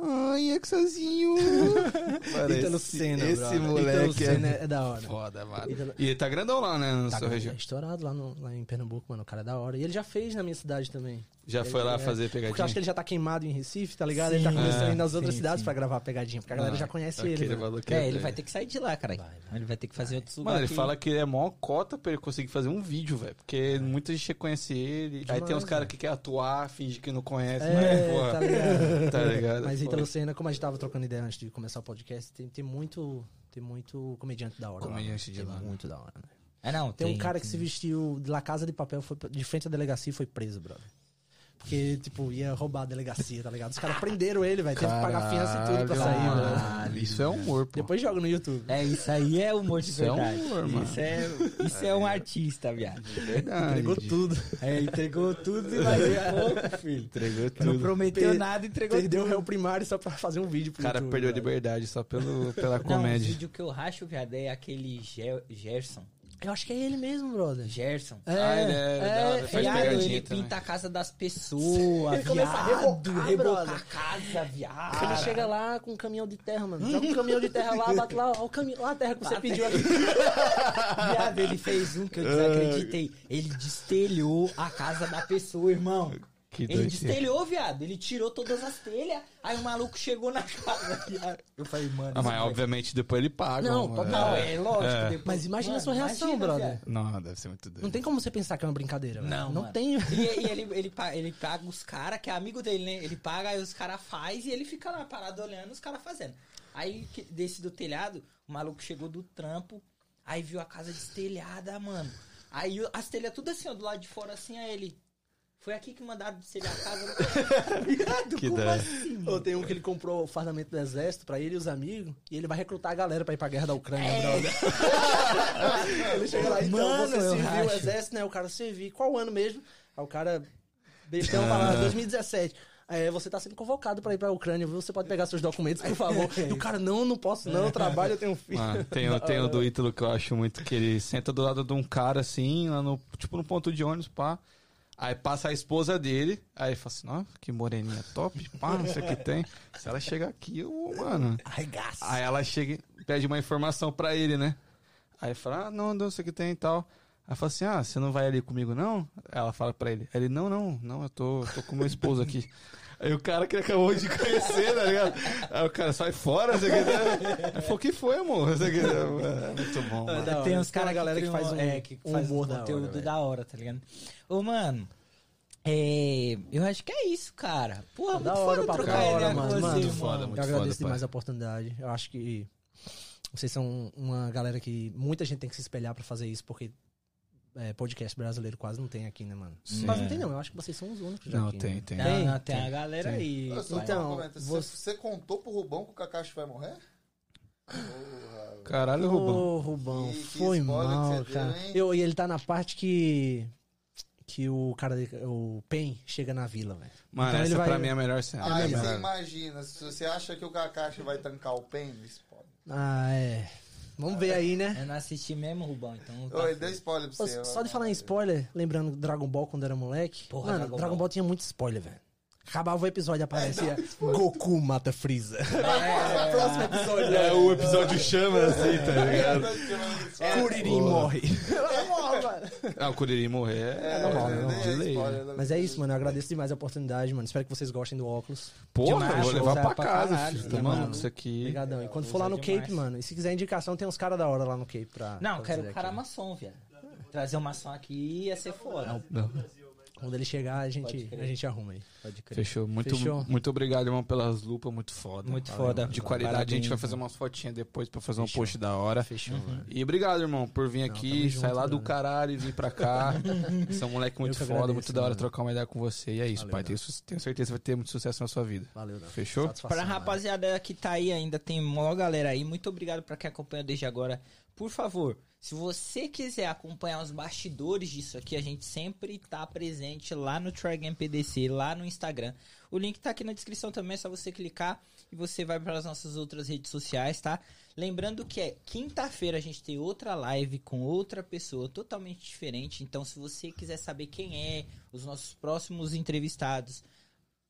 Speaker 1: Ai, Exazinho.
Speaker 3: Ítalo
Speaker 1: esse-
Speaker 3: Senna,
Speaker 1: Esse
Speaker 3: brother.
Speaker 1: moleque é
Speaker 3: é da hora.
Speaker 1: foda, mano.
Speaker 3: Ítalo-
Speaker 1: E ele tá grandão lá, né, na
Speaker 3: Tá,
Speaker 1: sua
Speaker 3: é
Speaker 1: região.
Speaker 3: estourado lá, no- lá em Pernambuco, mano. O cara é da hora. E ele já fez na minha cidade também.
Speaker 1: Já
Speaker 3: Ele-
Speaker 1: foi lá
Speaker 3: é,
Speaker 1: fazer
Speaker 3: Porque eu
Speaker 1: pegadinha?
Speaker 3: acho que ele já tá queimado em Recife, tá ligado? ele tá
Speaker 2: Sim.
Speaker 3: começando a ir nas
Speaker 2: É,
Speaker 3: outras
Speaker 2: sim,
Speaker 3: cidades
Speaker 2: sim.
Speaker 3: pra gravar pegadinha, porque a galera
Speaker 1: Ah,
Speaker 3: já conhece ele. mano.
Speaker 1: maluco
Speaker 2: É, ele vai ter que sair de lá, cara.
Speaker 3: Vai, vai.
Speaker 2: Ele vai ter que fazer outros
Speaker 1: Mano,
Speaker 2: lugares.
Speaker 1: ele fala que é mó cota pra ele conseguir fazer um vídeo, velho. Porque muita gente reconhece ele. Aí tem
Speaker 3: Demais,
Speaker 1: uns caras que quer atuar, finge que não conhece,
Speaker 3: É,
Speaker 1: mas, porra,
Speaker 3: tá ligado?
Speaker 1: tá ligado?
Speaker 3: Mas. Ítalo Senna, como a gente tava trocando ideia antes de começar o podcast, tem, tem muito. Tem muito comediante da hora. lá,
Speaker 1: Comediante
Speaker 3: mano.
Speaker 1: de
Speaker 3: Tem
Speaker 1: lá, né?
Speaker 3: Muito da hora, né?
Speaker 2: É, não,
Speaker 3: Tem, um cara que se vestiu de La Casa de Papel, foi de frente à delegacia e foi preso, brother. Porque, tipo, ia roubar a delegacia, tá ligado? Os caras prenderam ele, velho. Teve que pagar fiança e tudo pra sair, mano.
Speaker 1: Isso é humor, pô.
Speaker 3: Depois joga no YouTube.
Speaker 2: É, isso aí é humor de
Speaker 1: Isso é
Speaker 2: verdade.
Speaker 1: humor, mano.
Speaker 2: Isso é, isso é um artista, viado.
Speaker 1: Verdade.
Speaker 3: Entregou tudo.
Speaker 2: É, entregou tudo e mais um pouco, filho.
Speaker 1: Entregou
Speaker 2: Não
Speaker 1: tudo.
Speaker 2: prometeu
Speaker 3: Per-
Speaker 2: nada, entregou
Speaker 3: Perdeu o
Speaker 2: tudo.
Speaker 3: réu primário só pra fazer um vídeo
Speaker 1: O
Speaker 3: pro
Speaker 1: cara
Speaker 3: YouTube,
Speaker 1: perdeu a liberdade só pelo, pela
Speaker 2: Não, o
Speaker 1: comédia.
Speaker 2: vídeo que eu racho, viado, é aquele Ger- Gerson.
Speaker 3: Eu acho que é ele mesmo, brother.
Speaker 2: Gerson.
Speaker 3: É,
Speaker 1: Ah, ele é- da hora,
Speaker 3: é,
Speaker 1: faz
Speaker 2: Viado, ele
Speaker 1: também.
Speaker 2: pinta a casa das pessoas,
Speaker 3: Ele começa a
Speaker 2: viado,
Speaker 3: rebocar,
Speaker 2: rebocar a casa, viado.
Speaker 3: Ele chega lá com um caminhão de terra, mano. Joga um caminhão de terra lá, bate lá, ó, o caminhão, ó a terra que você pediu aqui.
Speaker 2: Viado, ele fez um que eu desacreditei. Ele destelhou a casa da pessoa, irmão.
Speaker 1: Que
Speaker 2: Ele
Speaker 1: doideira.
Speaker 2: destelhou, viado. Ele tirou todas as telhas. Aí o maluco chegou na casa, viado. Eu falei, mano.
Speaker 1: Ah, mas
Speaker 2: vai-
Speaker 1: obviamente depois ele paga.
Speaker 3: Não,
Speaker 1: mano.
Speaker 3: total,
Speaker 2: Não, é lógico.
Speaker 1: É.
Speaker 2: depois-
Speaker 3: Mas imagina a sua reação,
Speaker 2: imagina,
Speaker 3: brother.
Speaker 2: viado.
Speaker 1: Não, deve ser muito doido.
Speaker 3: Não tem como você pensar que é uma brincadeira, velho.
Speaker 2: Não,
Speaker 3: Não
Speaker 2: mano.
Speaker 3: tem.
Speaker 2: E, e ele, ele, pa- ele paga os caras, que é amigo dele, né? Ele paga, aí os caras faz e ele fica lá parado olhando os caras fazendo. Aí desse do telhado, o maluco chegou do trampo, aí viu a casa destelhada, mano. Aí as telhas tudo assim, ó, do lado de fora assim, aí ele. Foi aqui que mandaram destelhar a casa. Viado,
Speaker 1: Que
Speaker 2: como
Speaker 1: da-
Speaker 2: assim?
Speaker 3: Ou tem um que ele comprou o fardamento do exército pra ele e os amigos, e ele vai recrutar a galera pra ir pra guerra da Ucrânia,
Speaker 2: É.
Speaker 3: brother. ele chega lá, então,
Speaker 2: Mano,
Speaker 3: você
Speaker 2: eu
Speaker 3: serviu o exército, né? O cara serviu. Qual ano mesmo? Aí o cara, bestão, fala, 2017. É, você tá sendo convocado pra ir pra Ucrânia, viu? Você pode pegar seus documentos, por favor. E o cara, não, não posso não, eu trabalho, eu tenho um filho.
Speaker 1: Mano, tem, o- tem o do Ítalo que eu acho muito que ele senta do lado de um cara assim, lá no, tipo no ponto de ônibus, pá. Aí passa a esposa dele, aí fala assim, ó, que moreninha top, pá, não sei o que tem. Se ela chegar aqui, eu, mano.
Speaker 3: Arregaça.
Speaker 1: Aí ela chega e pede uma informação pra ele, né? Aí fala, ah, não, não sei o que tem e tal. Aí fala assim, ah, você não vai ali comigo, não? Ela fala pra ele. Aí ele, não, não, não, eu tô, tô com meu esposo aqui. Aí o cara que acabou de conhecer, tá ligado? Aí o cara sai fora, não sei o que tem. Aí falou, o que foi, amor? Não sei o que tem. É muito bom, mano.
Speaker 3: da hora.
Speaker 2: Tem uns caras
Speaker 3: galera
Speaker 2: que, faz
Speaker 3: um-
Speaker 2: é, que faz um
Speaker 3: humor da
Speaker 2: conteúdo
Speaker 3: hora, velho.
Speaker 2: da hora, tá ligado? Ô, mano, é, eu acho que é isso, cara. Porra,
Speaker 3: Da
Speaker 2: muito
Speaker 3: hora,
Speaker 2: foda trocar
Speaker 3: da hora,
Speaker 2: ideia
Speaker 3: mano.
Speaker 2: você,
Speaker 3: Mano,
Speaker 2: irmão.
Speaker 1: foda, muito
Speaker 3: eu agradeço
Speaker 1: foda,
Speaker 3: demais
Speaker 1: pai.
Speaker 3: a oportunidade. Eu acho que vocês são uma galera que muita gente tem que se espelhar pra fazer isso, porque é, podcast brasileiro quase não tem aqui, né, mano?
Speaker 1: Sim.
Speaker 3: Quase não tem, não. Eu acho que vocês são os únicos já
Speaker 1: Não,
Speaker 3: aqui,
Speaker 1: tem,
Speaker 3: né?
Speaker 1: tem.
Speaker 2: Não,
Speaker 3: Tem,
Speaker 2: não, tem,
Speaker 3: tem,
Speaker 2: a galera
Speaker 3: tem.
Speaker 2: aí.
Speaker 3: Então,
Speaker 4: comenta,
Speaker 3: você-
Speaker 4: você... contou pro Rubão que o Kakashi vai morrer? Porra,
Speaker 1: Caralho, Rubão.
Speaker 3: Ô, Rubão,
Speaker 4: Que- que
Speaker 3: foi mal,
Speaker 4: deu,
Speaker 3: cara.
Speaker 4: hein?
Speaker 3: Eu, e ele tá na parte que. Que o cara, o Pen chega na vila, velho.
Speaker 1: Mano,
Speaker 3: Então
Speaker 1: essa
Speaker 3: ele vai-
Speaker 1: pra mim é a melhor cena.
Speaker 4: Aí
Speaker 1: Melhor.
Speaker 4: você imagina, se você acha que o Kakashi vai tancar o Pen, spoiler.
Speaker 3: Ah, é. Vamos ver aí, né?
Speaker 2: Eu não assisti mesmo, Rubão, então. tá
Speaker 4: Oi, deu spoiler pra
Speaker 3: Ô,
Speaker 4: você.
Speaker 3: Só de falar em spoiler, lembrando Dragon Ball quando era moleque.
Speaker 2: Porra,
Speaker 3: mano,
Speaker 2: Dragon
Speaker 3: Dragon,
Speaker 2: Ball.
Speaker 3: Ball. tinha muito spoiler, velho. Acabava o episódio e aparecia Goku mata Freeza.
Speaker 2: É,
Speaker 3: Próximo episódio.
Speaker 1: É, o episódio chama assim, tá ligado?
Speaker 4: É,
Speaker 3: Kuririn morre.
Speaker 1: Ah, o Kuririn morrer é,
Speaker 4: É,
Speaker 3: normal,
Speaker 4: é,
Speaker 3: é normal.
Speaker 1: de lei.
Speaker 4: spoiler,
Speaker 1: né?
Speaker 3: Mas é isso, mano. Eu agradeço demais a oportunidade, mano. Espero que vocês gostem do óculos.
Speaker 1: Porra,
Speaker 2: Demais,
Speaker 1: eu vou levar
Speaker 2: usar
Speaker 1: pra
Speaker 2: pra
Speaker 1: casa,
Speaker 2: caralho,
Speaker 1: filho.
Speaker 2: né,
Speaker 1: Tá
Speaker 2: mano?
Speaker 1: isso aqui.
Speaker 3: Obrigadão. E quando for lá no
Speaker 2: demais.
Speaker 3: Cape, mano, e se quiser indicação, tem uns caras da hora lá no Cape pra.
Speaker 2: Não,
Speaker 3: pra
Speaker 2: quero o cara maçom, viado. Trazer uma maçom aqui ia ser foda.
Speaker 1: Não.
Speaker 3: Quando ele chegar, a gente, a gente arruma aí.
Speaker 2: Pode crer.
Speaker 1: Fechou. Muito,
Speaker 3: Fechou.
Speaker 1: muito obrigado, irmão, pelas lupas. Muito foda.
Speaker 2: Muito
Speaker 1: Valeu.
Speaker 2: foda.
Speaker 1: De qualidade. a gente
Speaker 2: Parabéns,
Speaker 1: vai fazer umas fotinhas depois pra fazer um
Speaker 3: Fechou.
Speaker 1: post da hora.
Speaker 3: Fechou, mano.
Speaker 1: E obrigado, irmão, por vir
Speaker 3: Não,
Speaker 1: aqui, sair lá do caralho e vir pra cá. Você é um moleque muito
Speaker 3: que
Speaker 1: foda,
Speaker 3: agradeço,
Speaker 1: muito da hora
Speaker 3: mano.
Speaker 1: trocar uma ideia com você. E é isso,
Speaker 3: Valeu,
Speaker 1: pai. Tenho, tenho certeza que vai ter muito sucesso na sua vida.
Speaker 3: Valeu, Dan.
Speaker 1: Fechou?
Speaker 3: Satisfação,
Speaker 2: Pra
Speaker 3: mano.
Speaker 2: rapaziada que tá aí ainda, tem mó galera aí. Muito obrigado pra quem acompanha desde agora. Por favor, se você quiser acompanhar os bastidores disso aqui, a gente sempre tá presente lá no Try Game PDC, lá no Instagram. O link tá aqui na descrição também, é só você clicar e você vai para as nossas outras redes sociais, tá? Lembrando que é quinta-feira a gente tem outra live com outra pessoa totalmente diferente. Então, se você quiser saber quem é, os nossos próximos entrevistados,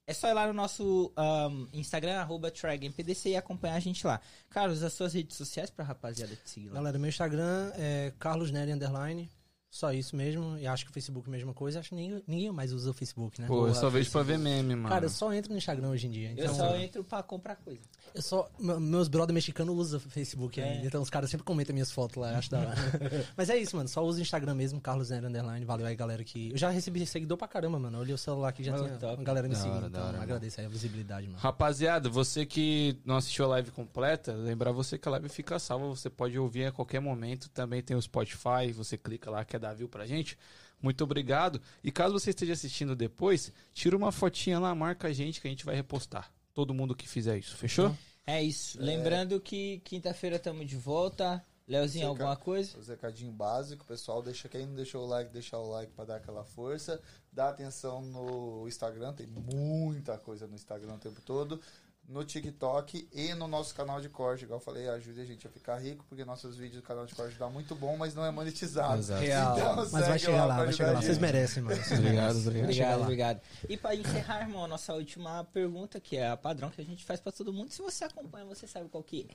Speaker 2: é só ir lá no nosso ahn, Instagram, arroba TryGamePDC e acompanhar a gente lá. Carlos, as suas redes sociais pra rapaziada te seguir lá.
Speaker 3: Galera, meu Instagram é Carlos Nery Underline. Só isso mesmo. E acho que o Facebook é a mesma coisa. Acho que ninguém, ninguém mais usa o Facebook, né?
Speaker 1: Pô, eu só vejo pra ver meme, mano.
Speaker 3: Cara, eu só entro no Instagram hoje em dia.
Speaker 2: Eu
Speaker 3: Então,
Speaker 2: só entro pra comprar coisa.
Speaker 3: eu só. me- Meus brother mexicanos usam o Facebook
Speaker 2: É.
Speaker 3: ainda. Então os caras sempre comentam minhas fotos lá. eu Acho da hora. Mas é isso, mano. Só uso o Instagram mesmo, Carlos Underline. Valeu aí, galera. que Eu já recebi seguidor pra caramba, mano. Eu olhei o celular aqui já
Speaker 2: Oh,
Speaker 3: tinha
Speaker 2: top.
Speaker 3: uma galera me
Speaker 1: Da hora,
Speaker 3: seguindo.
Speaker 1: da
Speaker 3: Então,
Speaker 1: hora,
Speaker 3: agradeço aí a visibilidade, mano.
Speaker 1: Rapaziada, você que não assistiu a live completa, lembrar você que a live fica salva, você pode ouvir a qualquer momento. Também tem o Spotify, você clica lá, quer dar view pra gente. Muito obrigado. E caso você esteja assistindo depois, tira uma fotinha lá, marca a gente que a gente vai repostar. Todo mundo que fizer isso, fechou?
Speaker 2: É isso. Lembrando que quinta-feira tamo de volta. Leozinho, alguma coisa?
Speaker 4: Os recadinho básico, pessoal. Deixa quem não deixou o like, deixar o like pra dar aquela força. Dá atenção no Instagram, tem muita coisa no Instagram o tempo todo. No TikTok e no nosso canal de corte. Igual eu falei, ajude a gente a ficar rico, porque nossos vídeos do canal de corte dá muito bom, mas não é monetizado.
Speaker 1: Exato.
Speaker 3: Real.
Speaker 4: Então,
Speaker 3: Mas vai chegar lá, vai chegar lá. Vocês merecem, mano. Vocês
Speaker 1: Obrigado, obrigado.
Speaker 2: Obrigado, obrigado. E pra encerrar, irmão, a nossa última pergunta, que é a padrão que a gente faz pra todo mundo. Se você acompanha, você sabe qual que é.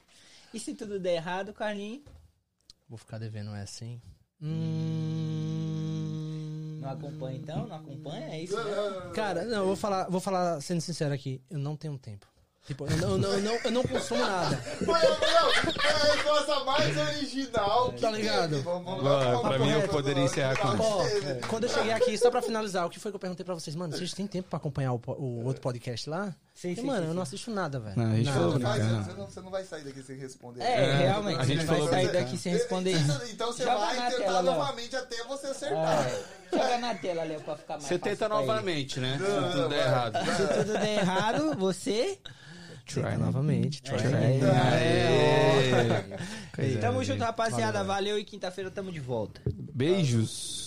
Speaker 2: E se tudo der errado, Carlinhos,
Speaker 3: Vou ficar devendo essa, hein? Hum...
Speaker 2: não acompanha então? Não acompanha? É isso mesmo?
Speaker 3: Cara, não, eu vou falar, vou falar sendo sincero aqui, eu não tenho tempo. Tipo, eu não, eu não, eu não, eu não consumo nada.
Speaker 4: Foi, não, é a resposta mais original.
Speaker 3: Tá ligado?
Speaker 4: Vamos, vamos
Speaker 1: Mano, pra mim eu poderia encerrar com
Speaker 4: Teve.
Speaker 3: quando eu cheguei aqui, só pra finalizar, o que foi que eu perguntei pra vocês? Mano, vocês têm tempo pra acompanhar o, o outro podcast lá?
Speaker 2: Sim,
Speaker 3: E,
Speaker 2: sim,
Speaker 3: mano,
Speaker 2: sim,
Speaker 3: eu não assisto nada, velho.
Speaker 1: Não, a gente falou brincando.
Speaker 4: você não, você não vai sair daqui sem responder.
Speaker 2: É, realmente.
Speaker 1: a gente
Speaker 2: você
Speaker 1: falou
Speaker 2: vai sair daqui sem responder isso.
Speaker 4: Isso, então você
Speaker 2: Joga
Speaker 4: vai tentar
Speaker 2: tela, Léo.
Speaker 4: novamente até você acertar.
Speaker 2: É, joga na tela, Léo, pra ficar mais
Speaker 1: Você
Speaker 2: fácil
Speaker 1: tenta novamente, né?
Speaker 4: Não,
Speaker 1: Se
Speaker 4: não,
Speaker 1: tudo der errado.
Speaker 2: Se tudo der errado, você...
Speaker 1: Try,
Speaker 3: Tenta
Speaker 1: né?
Speaker 3: novamente. Try.
Speaker 1: É,
Speaker 3: Coisa
Speaker 2: Tamo
Speaker 3: linda,
Speaker 2: junto, rapaziada.
Speaker 3: Valeu.
Speaker 2: Valeu e quinta-feira tamo de volta.
Speaker 1: Beijos.